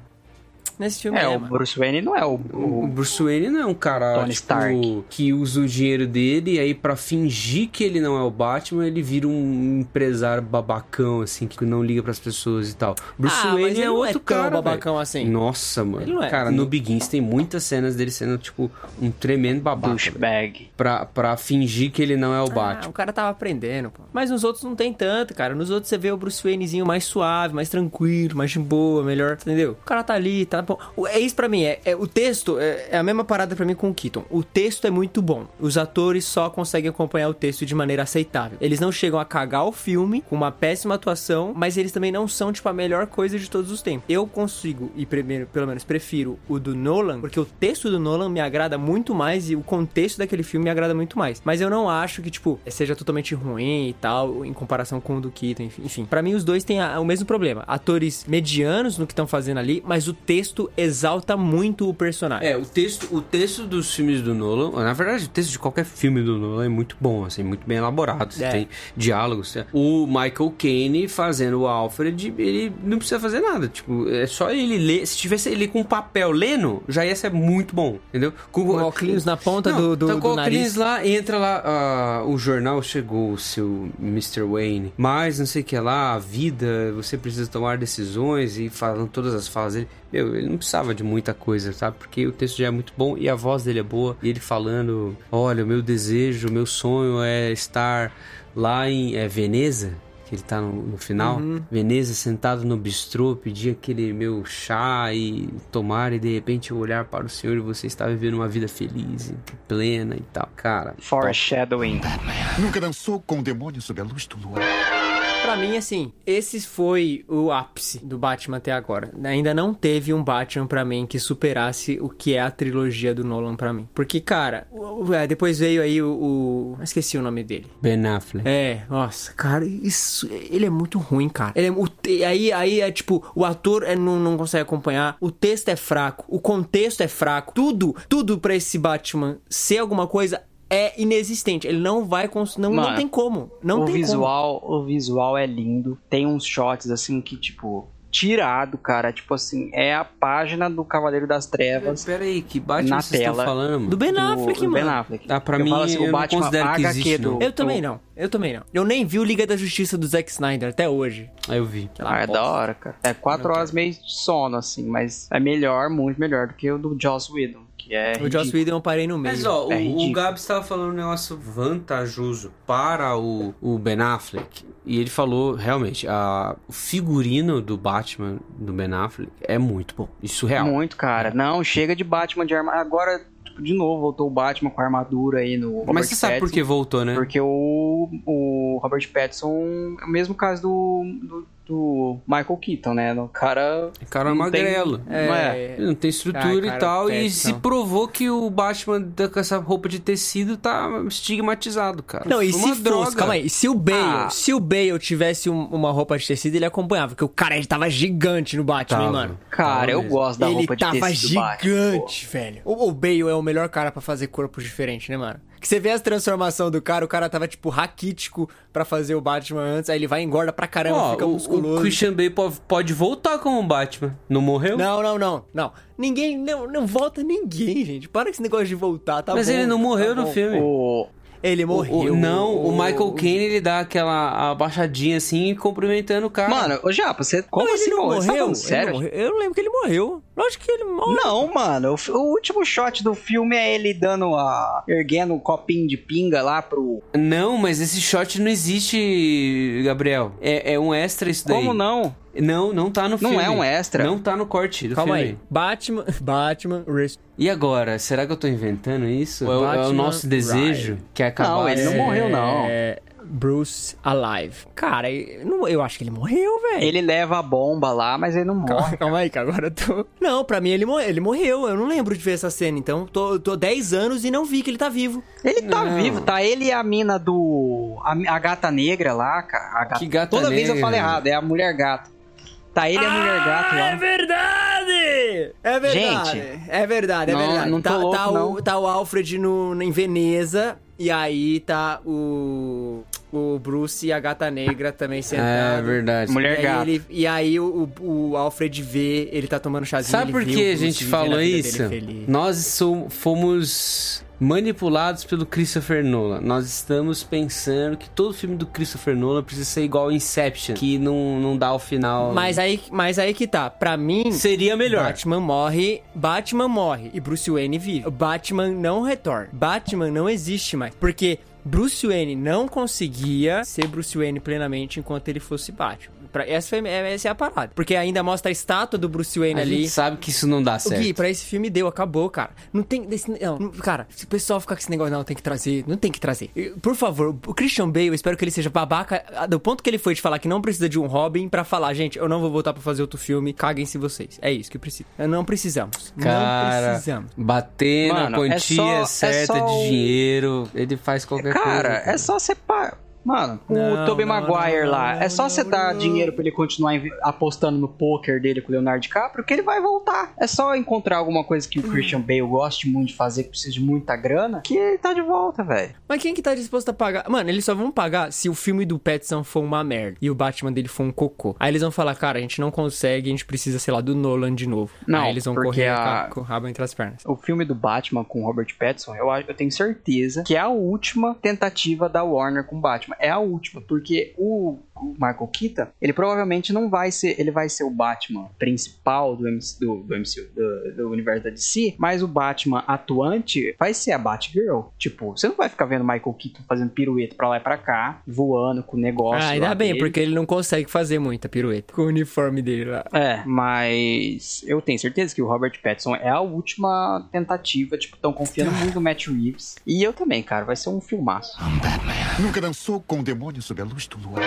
Nesse filme É, é, o mano. Bruce Wayne não é o. O o- Bruce Wayne não é um cara Tony tipo, Stark. que usa o dinheiro dele e aí pra fingir que ele não é o Batman, ele vira um empresário babacão, assim, que não liga pras pessoas e tal. Bruce Ah, mas Wayne ele é não é outro tão cara. babacão velho. assim. Nossa, mano. Ele não é. Cara, no Begins tem muitas cenas dele sendo, tipo, um tremendo babaca. douchebag. Pra, pra fingir que ele não é o Ah, Batman. o cara tava aprendendo, pô. Mas nos outros não tem tanto, cara. Nos outros você vê o Bruce Waynezinho mais suave, mais tranquilo, mais de boa, melhor, entendeu? O cara tá ali, tá bom. O- É isso pra mim, é, é- o texto é, é a mesma parada pra mim com o Keaton. O texto é muito bom. Os atores só conseguem acompanhar o texto de maneira aceitável. Eles não chegam a cagar o filme com uma péssima atuação, mas eles também não são, tipo, a melhor coisa de todos os tempos. Eu consigo, e primeiro, pelo menos prefiro o do Nolan, porque o texto do Nolan me agrada muito mais e o contexto daquele filme me agrada muito mais. Mas eu não acho que, tipo, seja totalmente ruim e tal, em comparação com o do Keaton, enfim. Pra mim, os dois têm a- o mesmo problema. Atores medianos no que estão fazendo ali, mas o texto exalta muito o personagem. É, o texto, o texto dos filmes do Nolan, na verdade, o texto de qualquer filme do Nolan é muito bom, assim, muito bem elaborado. Você É. tem diálogos. O Michael Caine fazendo o Alfred, ele não precisa fazer nada. Tipo, é só ele ler. Se tivesse ele com papel lendo, já ia ser muito bom, entendeu? Com óculos na ponta do, do, tá do com nariz. lá, entra lá, ah, o jornal chegou, o seu Mr. Wayne. Mas não sei o que lá, a vida, você precisa tomar decisões e falando todas as falas dele. Meu, ele não precisava de muita coisa, sabe? Porque o texto já é muito bom e a voz dele é boa. E ele falando: Olha, o meu desejo, o meu sonho é estar lá em é, Veneza. Que ele tá no, no final. Uhum. Veneza, sentado no bistrô, pedir aquele meu chá e tomar, e de repente eu olhar para o senhor e você está vivendo uma vida feliz e plena e tal. Cara, Foreshadowing. Nunca dançou com o demônio sob a luz do luar. Pra mim, assim, esse foi o ápice do Batman até agora. Ainda não teve um Batman pra mim que superasse o que é a trilogia do Nolan pra mim. Porque, cara, é, depois veio aí o, o- Esqueci o nome dele. Ben Affleck. É, nossa, cara, isso. Ele é muito ruim, cara. Ele é, o aí, aí é tipo, o ator é, não, não consegue acompanhar, o texto é fraco, o contexto é fraco, tudo, tudo pra esse Batman ser alguma coisa é inexistente. Ele não vai cons... não, não tem como. Não o tem visual, o visual é lindo. Tem uns shots assim que tipo tirado, cara, tipo assim, é a página do Cavaleiro das Trevas Pera aí, que Batman na vocês estão tela falando, mano? como. Do Ben do, Affleck, do Ben mano. Affleck. Ah, pra Eu mim, assim, o Batman considero que HQ existe, do-. Eu também do- não. Eu também não. Eu nem vi o Liga da Justiça do Zack Snyder até hoje. Aí eu vi. Aquela Ah, é bosta. da hora, cara. É quatro horas meio de sono, assim, mas é melhor, muito melhor do que o do Joss Whedon, que é O Joss. Whedon eu parei no meio. Mas ó, É o, o. Gabs estava falando um negócio vantajoso para o, o Ben Affleck. E ele falou, realmente, a, o figurino do Batman do Ben Affleck é muito bom. Isso real. Muito, cara. Não, chega de Batman de armadura. Agora, tipo, de novo, voltou o Batman com a armadura aí no. Robert Mas você sabe por que voltou, né? Porque o, o Robert Pattinson é o mesmo caso do, do, do Michael Keaton, né? O cara. O cara é não tem- magrelo. Não é? Ele não tem estrutura Ai, e tal. E Pattinson. se provou que o Batman tá com essa roupa de tecido tá estigmatizado, cara. Não, e se fosse, droga. calma aí, se o Bale, Ah. se o Bale tivesse um- uma roupa de tecido, ele acompanhava, porque o cara ele tava gigante no Batman, Tava. mano. Cara, Tava eu gosto da ele roupa de tava tecido do Batman, pô. gigante, velho. O, o Bale é o melhor cara pra fazer corpos diferentes, né, mano? Que você vê as transformações do cara, o cara tava, tipo, raquítico pra fazer o Batman antes, aí ele vai e engorda pra caramba, Ó, fica o, musculoso. o Christian Bale po- pode voltar como Batman. Não morreu? Não, não, não, não. Ninguém, não, não volta ninguém, gente. Para com esse negócio de voltar, tá Mas bom, ele não tá morreu bom. no filme. O, Ele O- morreu. o- não, o Michael Caine ele dá aquela abaixadinha assim, cumprimentando o cara. Mano, ô Japa, você. Como Não, assim ele não morreu? Você tá sério? não morreu? Eu não lembro que ele morreu. Lógico que ele morreu. Não, mano, o, o último shot do filme é ele dando a. erguendo um copinho de pinga lá pro. Não, mas esse shot não existe, Gabriel. É, é um extra isso daí. Como não? Não, não tá no Não filme. é um extra. Não tá no corte do Calma filme. aí. Batman, <laughs> Batman, res- E agora? Será que eu tô inventando isso? Ou é, o- é Batman nosso desejo Ride. que é acabar? Não, ele não é- morreu, não. É, Bruce Alive. Cara, eu, não- eu acho que ele morreu, velho. Ele leva a bomba lá, mas ele não morre. Calma, calma aí, que agora eu tô. Não, pra mim ele, mor- ele morreu. Eu não lembro de ver essa cena. Então, tô, tô 10 anos e não vi que ele tá vivo. Ele tá Não. vivo, tá? Ele e a mina do. A, a gata negra lá, cara. A gata- Que gata Toda vez eu negra? falo errado, é a mulher gata. Tá ele e a mulher gata É lá. verdade! É verdade. Gente, é verdade, é não- verdade. não tô tá, louco, tá não. O, tá o Alfred no, em Veneza. E aí tá o. O Bruce e a gata negra também sentados. É verdade. Mulher e aí, gata. ele- e aí o, o Alfred vê, ele tá tomando chazinho. Sabe por que a gente falou isso? Nós fomos manipulados pelo Christopher Nolan. Nós estamos pensando que todo filme do Christopher Nolan precisa ser igual Inception, que não, não dá o final. Mas aí, mas aí que tá. Pra mim, seria melhor. Batman morre, Batman morre e Bruce Wayne vive. O Batman não retorna. Batman não existe mais. Porque Bruce Wayne não conseguia ser Bruce Wayne plenamente enquanto ele fosse Batman. Pra, essa, foi, essa é a parada. Porque ainda mostra a estátua do Bruce Wayne A ali. gente sabe que isso não dá O certo. Gui, pra esse filme deu, acabou, cara. Não tem. Desse, não, não- cara, se o pessoal ficar com esse negócio, não, tem que trazer. Não tem que trazer. Por favor, o Christian Bale, eu espero que ele seja babaca. ah, Do ponto que ele foi de falar que não precisa de um Robin pra falar, gente, eu não vou voltar pra fazer outro filme, caguem-se vocês. É isso que precisa. Não precisamos. não Cara, precisamos. bater na Mano, é quantia só- é certa só de o- dinheiro, ele faz qualquer coisa. Cara, é só você. Mano, Não, o Tobey não, Maguire não, lá, não, é só você dar não. dinheiro pra ele continuar apostando no poker dele com o Leonardo DiCaprio, que ele vai voltar. É só encontrar alguma coisa que o Christian Bale goste muito de fazer, que precisa de muita grana, que ele tá de volta, velho. Mas quem que tá disposto a pagar? Mano, eles só vão pagar se o filme do Petson for uma merda e o Batman dele for um cocô. Aí eles vão falar, cara, a gente não consegue, a gente precisa, sei lá, do Nolan de novo. Não, Aí eles vão porque correr a- com o rabo entre as pernas. O filme do Batman com Robert Pattinson, eu, acho- eu tenho certeza que é a última tentativa da Warner com Batman. É a última, porque o, o Michael Keaton, ele provavelmente não vai ser, ele vai ser o Batman principal do, MC, do, do MCU, do, do universo da DC, mas o Batman atuante vai ser a Batgirl. Tipo, você não vai ficar vendo Michael Keaton fazendo pirueta pra lá e pra cá, voando com o negócio Ah, lá ainda bem, dele. porque ele não consegue fazer muita pirueta com o uniforme dele lá. É, mas eu tenho certeza que o Robert Pattinson é a última tentativa, tipo, estão confiando muito no Matt Reeves. E eu também, cara, vai ser um filmaço. Nunca dançou com o demônio sob a luz do luar.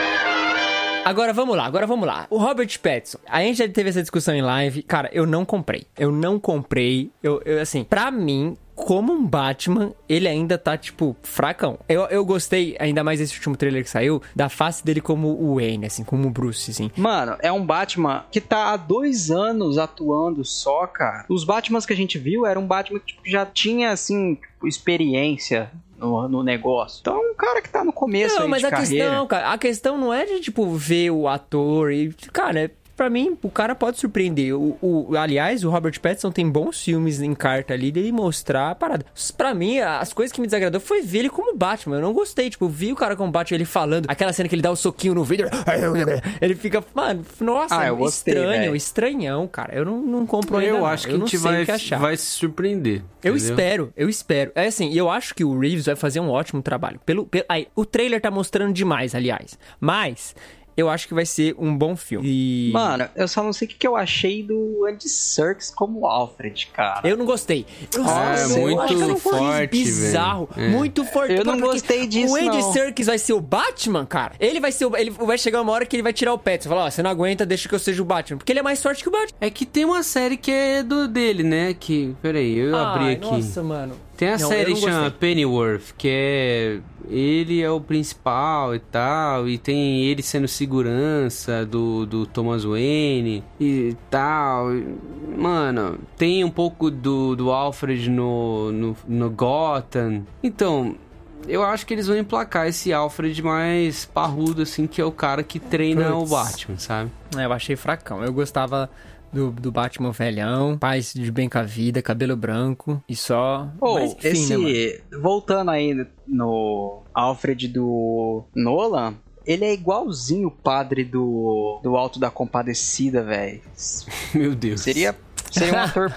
Agora vamos lá, agora vamos lá. O Robert Pattinson, a gente já teve essa discussão em live. Cara, eu não comprei. Eu não comprei. Eu, eu assim, pra mim, como um Batman, ele ainda tá, tipo, fracão. Eu, eu gostei, ainda mais desse último trailer que saiu, da face dele como o Wayne, assim, como o Bruce, assim. Mano, é um Batman que tá há dois anos atuando só, cara. Os Batmans que a gente viu era um Batman que tipo, já tinha, assim, tipo, experiência no, no negócio. Então é um cara que tá no começo Não, aí mas a carreira. questão, cara, a questão não é de, tipo, ver o ator e, cara, é Pra mim, o cara pode surpreender. O, o- aliás, o Robert Pattinson tem bons filmes em carta ali dele mostrar a parada. Pra mim, as coisas que me desagradou foi ver ele como Batman. Eu não gostei. Tipo, vi o cara como Batman, ele falando. Aquela cena que ele dá o soquinho no vidro. <laughs> Ele fica, mano, nossa, Ah, eu gostei, estranho, velho. estranhão, cara. Eu não, não compro ainda. Eu não. acho que eu a não gente vai, que vai se surpreender. Eu entendeu? espero, eu espero. É assim, eu acho que o Reeves vai fazer um ótimo trabalho. Pelo, pelo, aí, o trailer tá mostrando demais, aliás. Mas eu acho que vai ser um bom filme. E Mano, eu só não sei o que, que eu achei do Andy Serkis como Alfred, cara. eu não gostei. Eu, Ah, eu é muito acho que eu forte, bizarro, velho. É. muito forte. Eu não gostei disso, O Andy não. Serkis vai ser o Batman, cara. Ele vai ser, o- ele vai chegar uma hora que ele vai tirar o pet. Você fala, ó, você não aguenta, deixa que eu seja o Batman, porque ele é mais forte que o Batman. É que tem uma série que é do dele, né? Que. Peraí, eu abri Ai, aqui. Nossa, mano. Tem a Não, série eu que não chama gostei. Pennyworth, que é. Ele é o principal e tal, e tem ele sendo segurança do, do Thomas Wayne e tal. Mano, tem um pouco do, do Alfred no, no, no Gotham. Então, eu acho que eles vão emplacar esse Alfred mais parrudo, assim, que é o cara que treina Putz. o Batman, sabe? É, eu achei fracão. Eu gostava do, do Batman velhão, paz de bem com a vida, cabelo branco e só. Pô, Mas, enfim, esse. né, voltando aí no Alfred do Nolan. Ele é igualzinho o padre do, do Alto da Compadecida, velho. <laughs> Meu Deus. Seria, seria um ator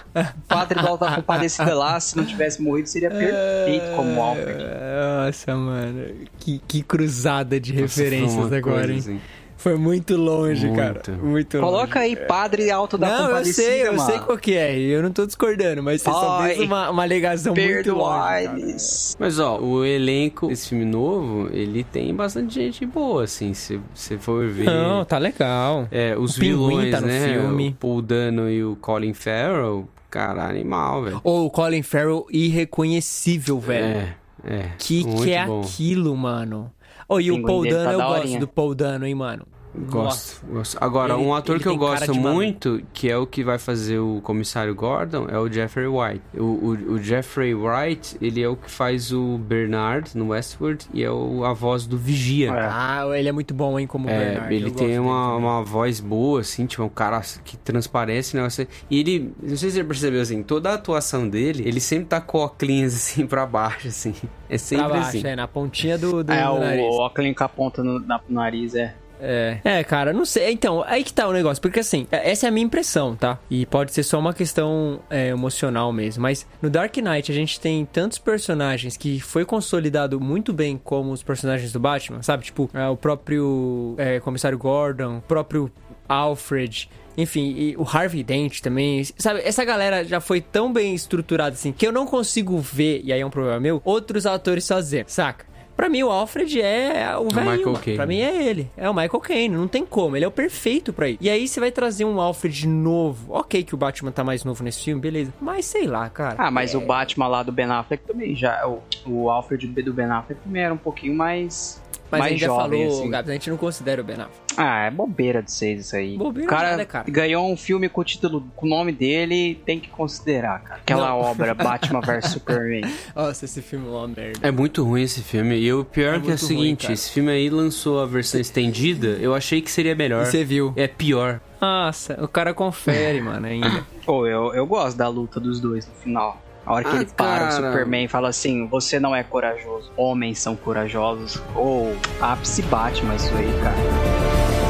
padre do Alto da Compadecida lá, se não tivesse morrido, seria perfeito como Alfred. Nossa, mano. Que, que cruzada de Nossa, referências agora, coisa, hein? assim. Foi muito longe, Muito. cara. Muito Coloca longe. aí padre Alto da Não, eu sei, eu mano. sei qual que é. Eu não tô discordando, mas você só fez uma, uma alegação muito longe. Mas ó, o elenco desse filme novo, ele tem bastante gente boa, assim, se você for ver. Não, tá legal. É, os O Pinguim vilões, tá no né? filme. O Paul Dano e o Colin Farrell, cara, animal, velho. Ou o Colin Farrell irreconhecível, velho. É, é. Que que é bom. aquilo, mano? Oh, e o Paul Dano, tá eu gosto do Paul Dano, hein, mano? Gosto, gosto. Agora, Ele- um ator que eu gosto maluco. muito, que é o que vai fazer o comissário Gordon, é o Jeffrey White. O, o, o Jeffrey Wright, ele é o que faz o Bernard no Westworld e é o, a voz do Vigia. É. Ah, ele é muito bom, hein, como É, Bernard. ele eu tem uma, uma voz boa, assim, tipo, um cara que transparece, né? E ele, não sei se você percebeu, assim, toda a atuação dele, ele sempre tá com óculos, assim, pra baixo, assim. É sempre Pra baixo, assim. é, na pontinha do, do É, do nariz. o óculos com a ponta no, na- no nariz, é. É. É, cara, não sei. Então, aí que tá o negócio. Porque assim, essa é a minha impressão, tá? E pode ser só uma questão é, emocional mesmo. Mas no Dark Knight a gente tem tantos personagens que foi consolidado muito bem como os personagens do Batman, sabe? Tipo, é, o próprio é, Comissário Gordon, o próprio Alfred. Enfim, o Harvey Dent também, sabe? Essa galera já foi tão bem estruturada assim que eu não consigo ver, e aí é um problema meu, outros atores fazendo, saca? Pra mim, o Alfred é o mano. Caine. Pra mim é ele. É o Michael Caine, não tem como. Ele é o perfeito pra ir. E aí você vai trazer um Alfred novo. Ok que o Batman tá mais novo nesse filme, beleza. Mas sei lá, cara. Ah, mas É. o Batman lá do Ben Affleck também já. O, o Alfred do Ben Affleck também era um pouquinho mais. Mas a mais gente já jovem, falou, assim. Gabs, a gente não considera o Ben Affleck. Ah, é bobeira de vocês isso aí. Bobeira o cara, nada, cara. ganhou um filme com o título, com o nome dele, tem que considerar, cara. Aquela Não. obra <laughs> Batman vs Superman. Nossa, esse filme é uma merda. É muito ruim esse filme. E o pior É que é o muito ruim, seguinte, cara. esse filme aí lançou a versão estendida, eu achei que seria melhor. E você viu? É pior. Nossa, o cara confere, mano, ainda. Pô, eu, eu gosto da luta dos dois no final. A hora que Ah, ele para o cara. Superman e fala assim: Você não é corajoso, homens são corajosos. Ou ápice Batman, isso aí, cara.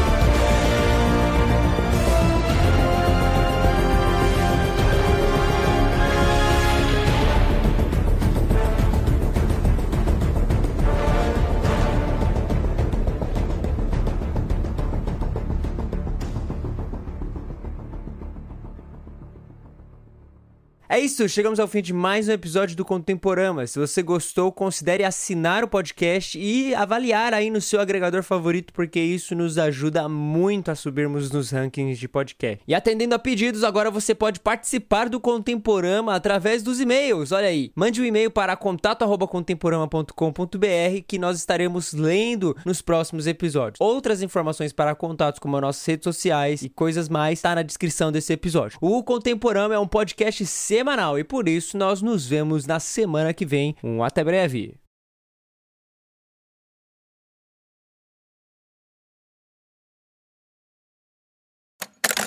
É isso, chegamos ao fim de mais um episódio do Contemporama. Se você gostou, considere assinar o podcast e avaliar aí no seu agregador favorito, porque isso nos ajuda muito a subirmos nos rankings de podcast. E atendendo a pedidos, agora você pode participar do Contemporama através dos e-mails. Olha aí, mande um e-mail para contato@contemporama.com.br que nós estaremos lendo nos próximos episódios. Outras informações para contatos como as nossas redes sociais e coisas mais está na descrição desse episódio. O Contemporama é um podcast semanal e por isso nós nos vemos na semana que vem. Um até breve.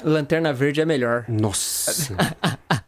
Lanterna Verde é melhor. Nossa.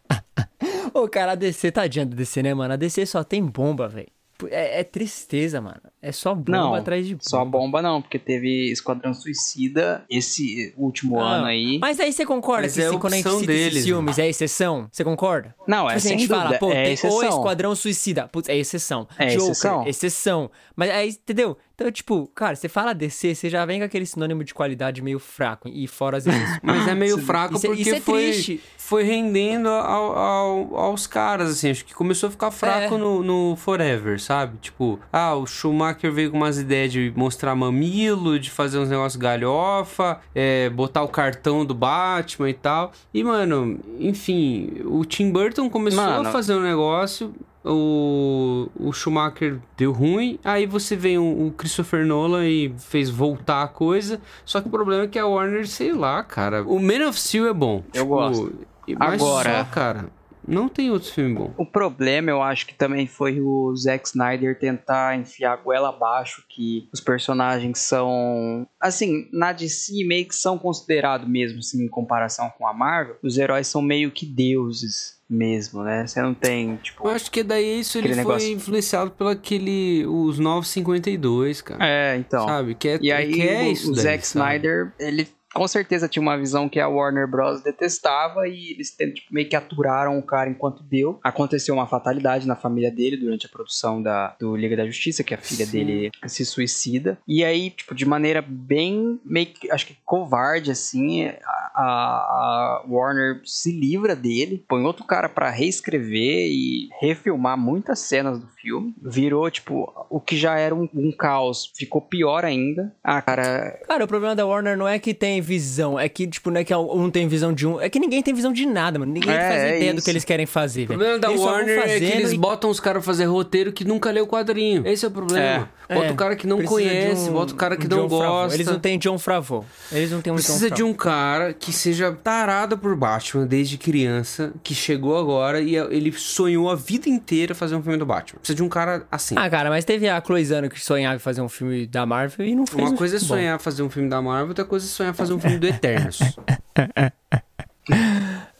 <laughs> Ô, cara, a DC, tadinha do DC, né, mano? A DC só tem bomba, velho. É, é tristeza, mano. É só bomba Não, atrás de bomba. Só bomba não, porque teve Esquadrão Suicida esse último Não, ano aí. Mas aí você concorda Mas que é se a quando a gente cita esses deles, filmes é exceção? Você concorda? Não, é Tipo assim, a sem gente fala, dúvida, pô, é tem exceção. o Esquadrão Suicida. Putz, é exceção. É Joker, exceção. exceção. Mas aí, entendeu? Então, tipo, cara, você fala DC, você já vem com aquele sinônimo de qualidade meio fraco. E fora as vezes. <laughs> Mas é meio fraco Isso é- porque isso é foi, triste. foi rendendo ao- ao- aos caras, assim. Acho que começou a ficar fraco É. no, no Forever, sabe? Tipo, ah, o Schumacher veio com umas ideias de mostrar mamilo, de fazer uns negócios galhofa, é, botar o cartão do Batman e tal. E, mano, enfim, o Tim Burton começou Mano. a fazer um negócio. O, o Schumacher deu ruim, aí você vem o, o Christopher Nolan e fez voltar a coisa. Só que o problema é que a Warner, sei lá, cara. O Man of Steel é bom. Eu gosto. e- Mas Agora- só, cara, não tem outros filmes bons. O problema, eu acho que também foi o Zack Snyder tentar enfiar a goela abaixo que os personagens são. Assim, na DC meio que são considerados mesmo, assim, em comparação com a Marvel. Os heróis são meio que deuses mesmo, né? Você não tem, tipo. Eu acho que daí isso ele foi negócio. influenciado pelo aquele. Os 952, cara. É, então. Sabe? Que é, E aí que é o, isso o daí, Zack sabe? Snyder, ele com certeza tinha uma visão que a Warner Bros detestava e eles tipo, meio que aturaram o cara enquanto deu. Aconteceu uma fatalidade na família dele durante a produção da, do Liga da Justiça, que a filha dele se suicida. E aí, tipo, de maneira bem, meio que, acho que covarde, assim, a, a Warner se livra dele, põe outro cara pra reescrever e refilmar muitas cenas do filme. Virou, tipo, o que já era um, um caos, ficou pior ainda. Ah, cara, Cara, o problema da Warner não é que tem visão, é que, tipo, não é que um tem visão de um. É que ninguém tem visão de nada, mano. Ninguém É, faz é ideia do isso. que eles querem fazer, O velho. problema da Eles Warner é que eles e- botam os caras fazer roteiro que nunca leu o quadrinho. Esse é o problema. É, bota é. o cara que não Precisa conhece, um- bota o cara que um não Favreau. gosta. Eles não têm John Favreau. Eles não têm um Precisa John de um cara que seja tarado por Batman desde criança, que chegou agora e ele sonhou a vida inteira fazer um filme do Batman. Precisa de um cara assim. Ah, cara, mas teve a Chloe Zhao que sonhava em fazer um filme da Marvel e não fez. Uma um coisa é filme bom. sonhar fazer um filme da Marvel, outra coisa é sonhar fazer um filme do Eternos.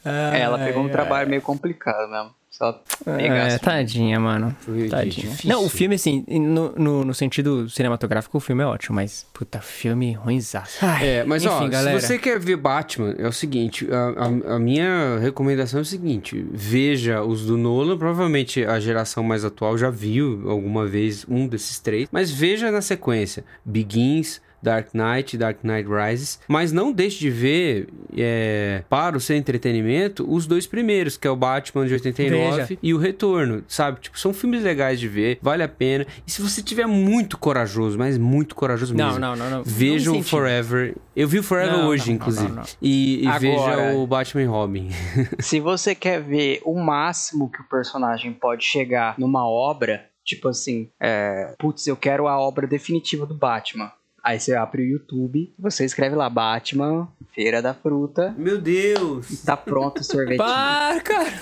É, ela pegou um trabalho meio complicado mesmo. Ela pegasse. É, tadinha, mano. Foi Tadinha. difícil. Não, o filme, assim, no, no, no sentido cinematográfico, o filme é ótimo, mas, puta, filme ruimzaço. É, mas ó, Enfim, galera. se você quer ver Batman, é o seguinte, a, a- a minha recomendação é o seguinte, veja os do Nolan, provavelmente a geração mais atual já viu alguma vez um desses três, mas veja na sequência, Begins, Dark Knight, Dark Knight Rises, mas não deixe de ver, é, para o seu entretenimento, os dois primeiros, que é o Batman de 89 Veja. e o Retorno, sabe? Tipo, são filmes legais de ver, vale a pena. E se você tiver muito corajoso, mas muito corajoso Não, mesmo, não, não, não. Vejam Não o Forever. Eu vi o Forever Não, hoje, não, não, inclusive. não, não. E, e Agora- veja o Batman e Robin. <laughs> Se você quer ver o máximo que o personagem pode chegar numa obra, tipo assim, é, putz, eu quero a obra definitiva do Batman. Aí você abre o YouTube, você escreve lá Batman, Feira da Fruta, Meu Deus! e tá pronto o sorvetinho. <laughs> Para, cara!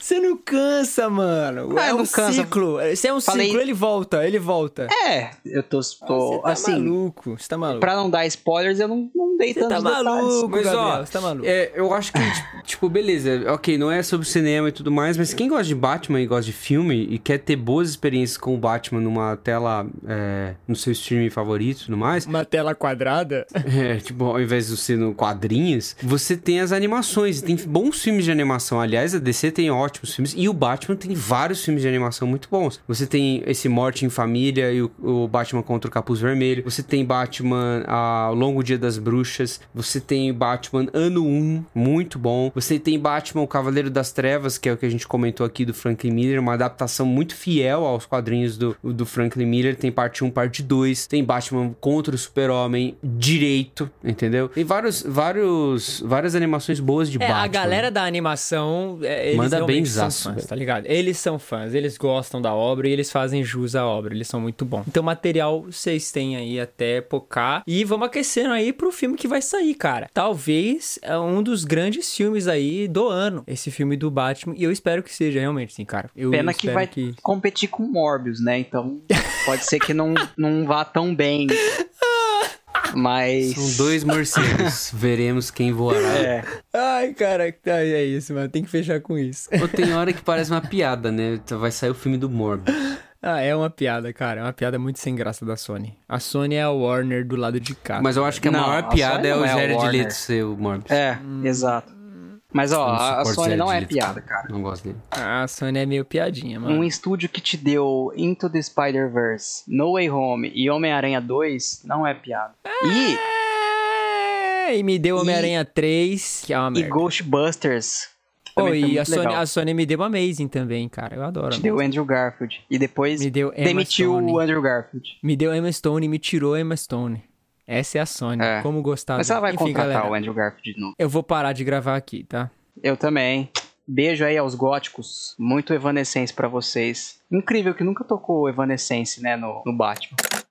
Você não cansa, mano. Ah, é um não canso. ciclo. Se é um Falei- ciclo, ele volta, ele volta. É, eu tô, tô Você tá assim, maluco, você tá maluco. pra não dar spoilers, eu não, não dei Você tantos tá detalhes. maluco, Mas, ó, você tá maluco. É, eu acho que, tipo, tipo, beleza, ok, não é sobre cinema e tudo mais, mas quem gosta de Batman e gosta de filme e quer ter boas experiências com o Batman numa tela, é, no seu streaming favorito mais, Uma tela quadrada. é, tipo, ao invés de ser no, quadrinhos, você tem as animações, tem bons filmes de animação. Aliás, a DC tem ótimos filmes e o Batman tem vários filmes de animação muito bons. Você tem esse Morte em Família e o, o Batman contra o Capuz Vermelho. Você tem Batman a Longo Dia das Bruxas. Você tem Batman Ano 1, muito bom. Você tem Batman o Cavaleiro das Trevas, que é o que a gente comentou aqui do Franklin Miller, uma adaptação muito fiel aos quadrinhos do, do Franklin Miller. Tem parte 1, parte 2. Tem Batman contra o Super-Homem direito, entendeu? Tem vários, vários, várias animações boas de É, Batman. a galera da animação, é, eles Manda bem são fãs, velho. tá ligado? Eles são fãs, eles gostam da obra e eles fazem jus à obra, eles são muito bons. Então, material vocês têm aí até pocar e vamos aquecendo aí pro filme que vai sair, cara. Talvez é um dos grandes filmes aí do ano, esse filme do Batman, e eu espero que seja realmente, sim, cara. Eu Pena que vai que... competir com Morbius, né? Então pode ser que não, <laughs> não vá tão bem. Mas. São dois morcegos. <laughs> Veremos quem voará. É. Ai, cara, é isso, mano. Tem que fechar com isso. Ou tem hora que parece uma piada, né? Vai sair o filme do Morbius. Ah, é uma piada, cara. É uma piada muito sem graça da Sony. A Sony é a Warner do lado de cá. Mas eu acho que a Não, maior a piada Sony é o é a Jared Warner. Leto ser o Morbius. É, exato. Mas ó, a, Sony não é piada, cara. Não gosto dele. A Sony é meio piadinha, mano. Um estúdio que te deu Into the Spider-Verse, No Way Home e Homem-Aranha 2 não é piada. E, É, e me deu Homem-Aranha 3, que é uma e merda. Ghostbusters. Oh, e a Sony, legal. a Sony me deu Amazing também, cara. Eu adoro. Te deu Andrew Garfield. E depois Me deu Emma demitiu Stone. o Andrew Garfield. Me deu Emma Stone e me tirou Emma Stone. Essa é a Sony. É. Como gostar Mas ela vai Enfim, contratar galera, o Andrew Garfield de novo. Eu vou parar de gravar aqui, tá? Eu também. Beijo aí aos góticos. Muito Evanescence pra vocês. Incrível que nunca tocou Evanescence, né, no, no Batman.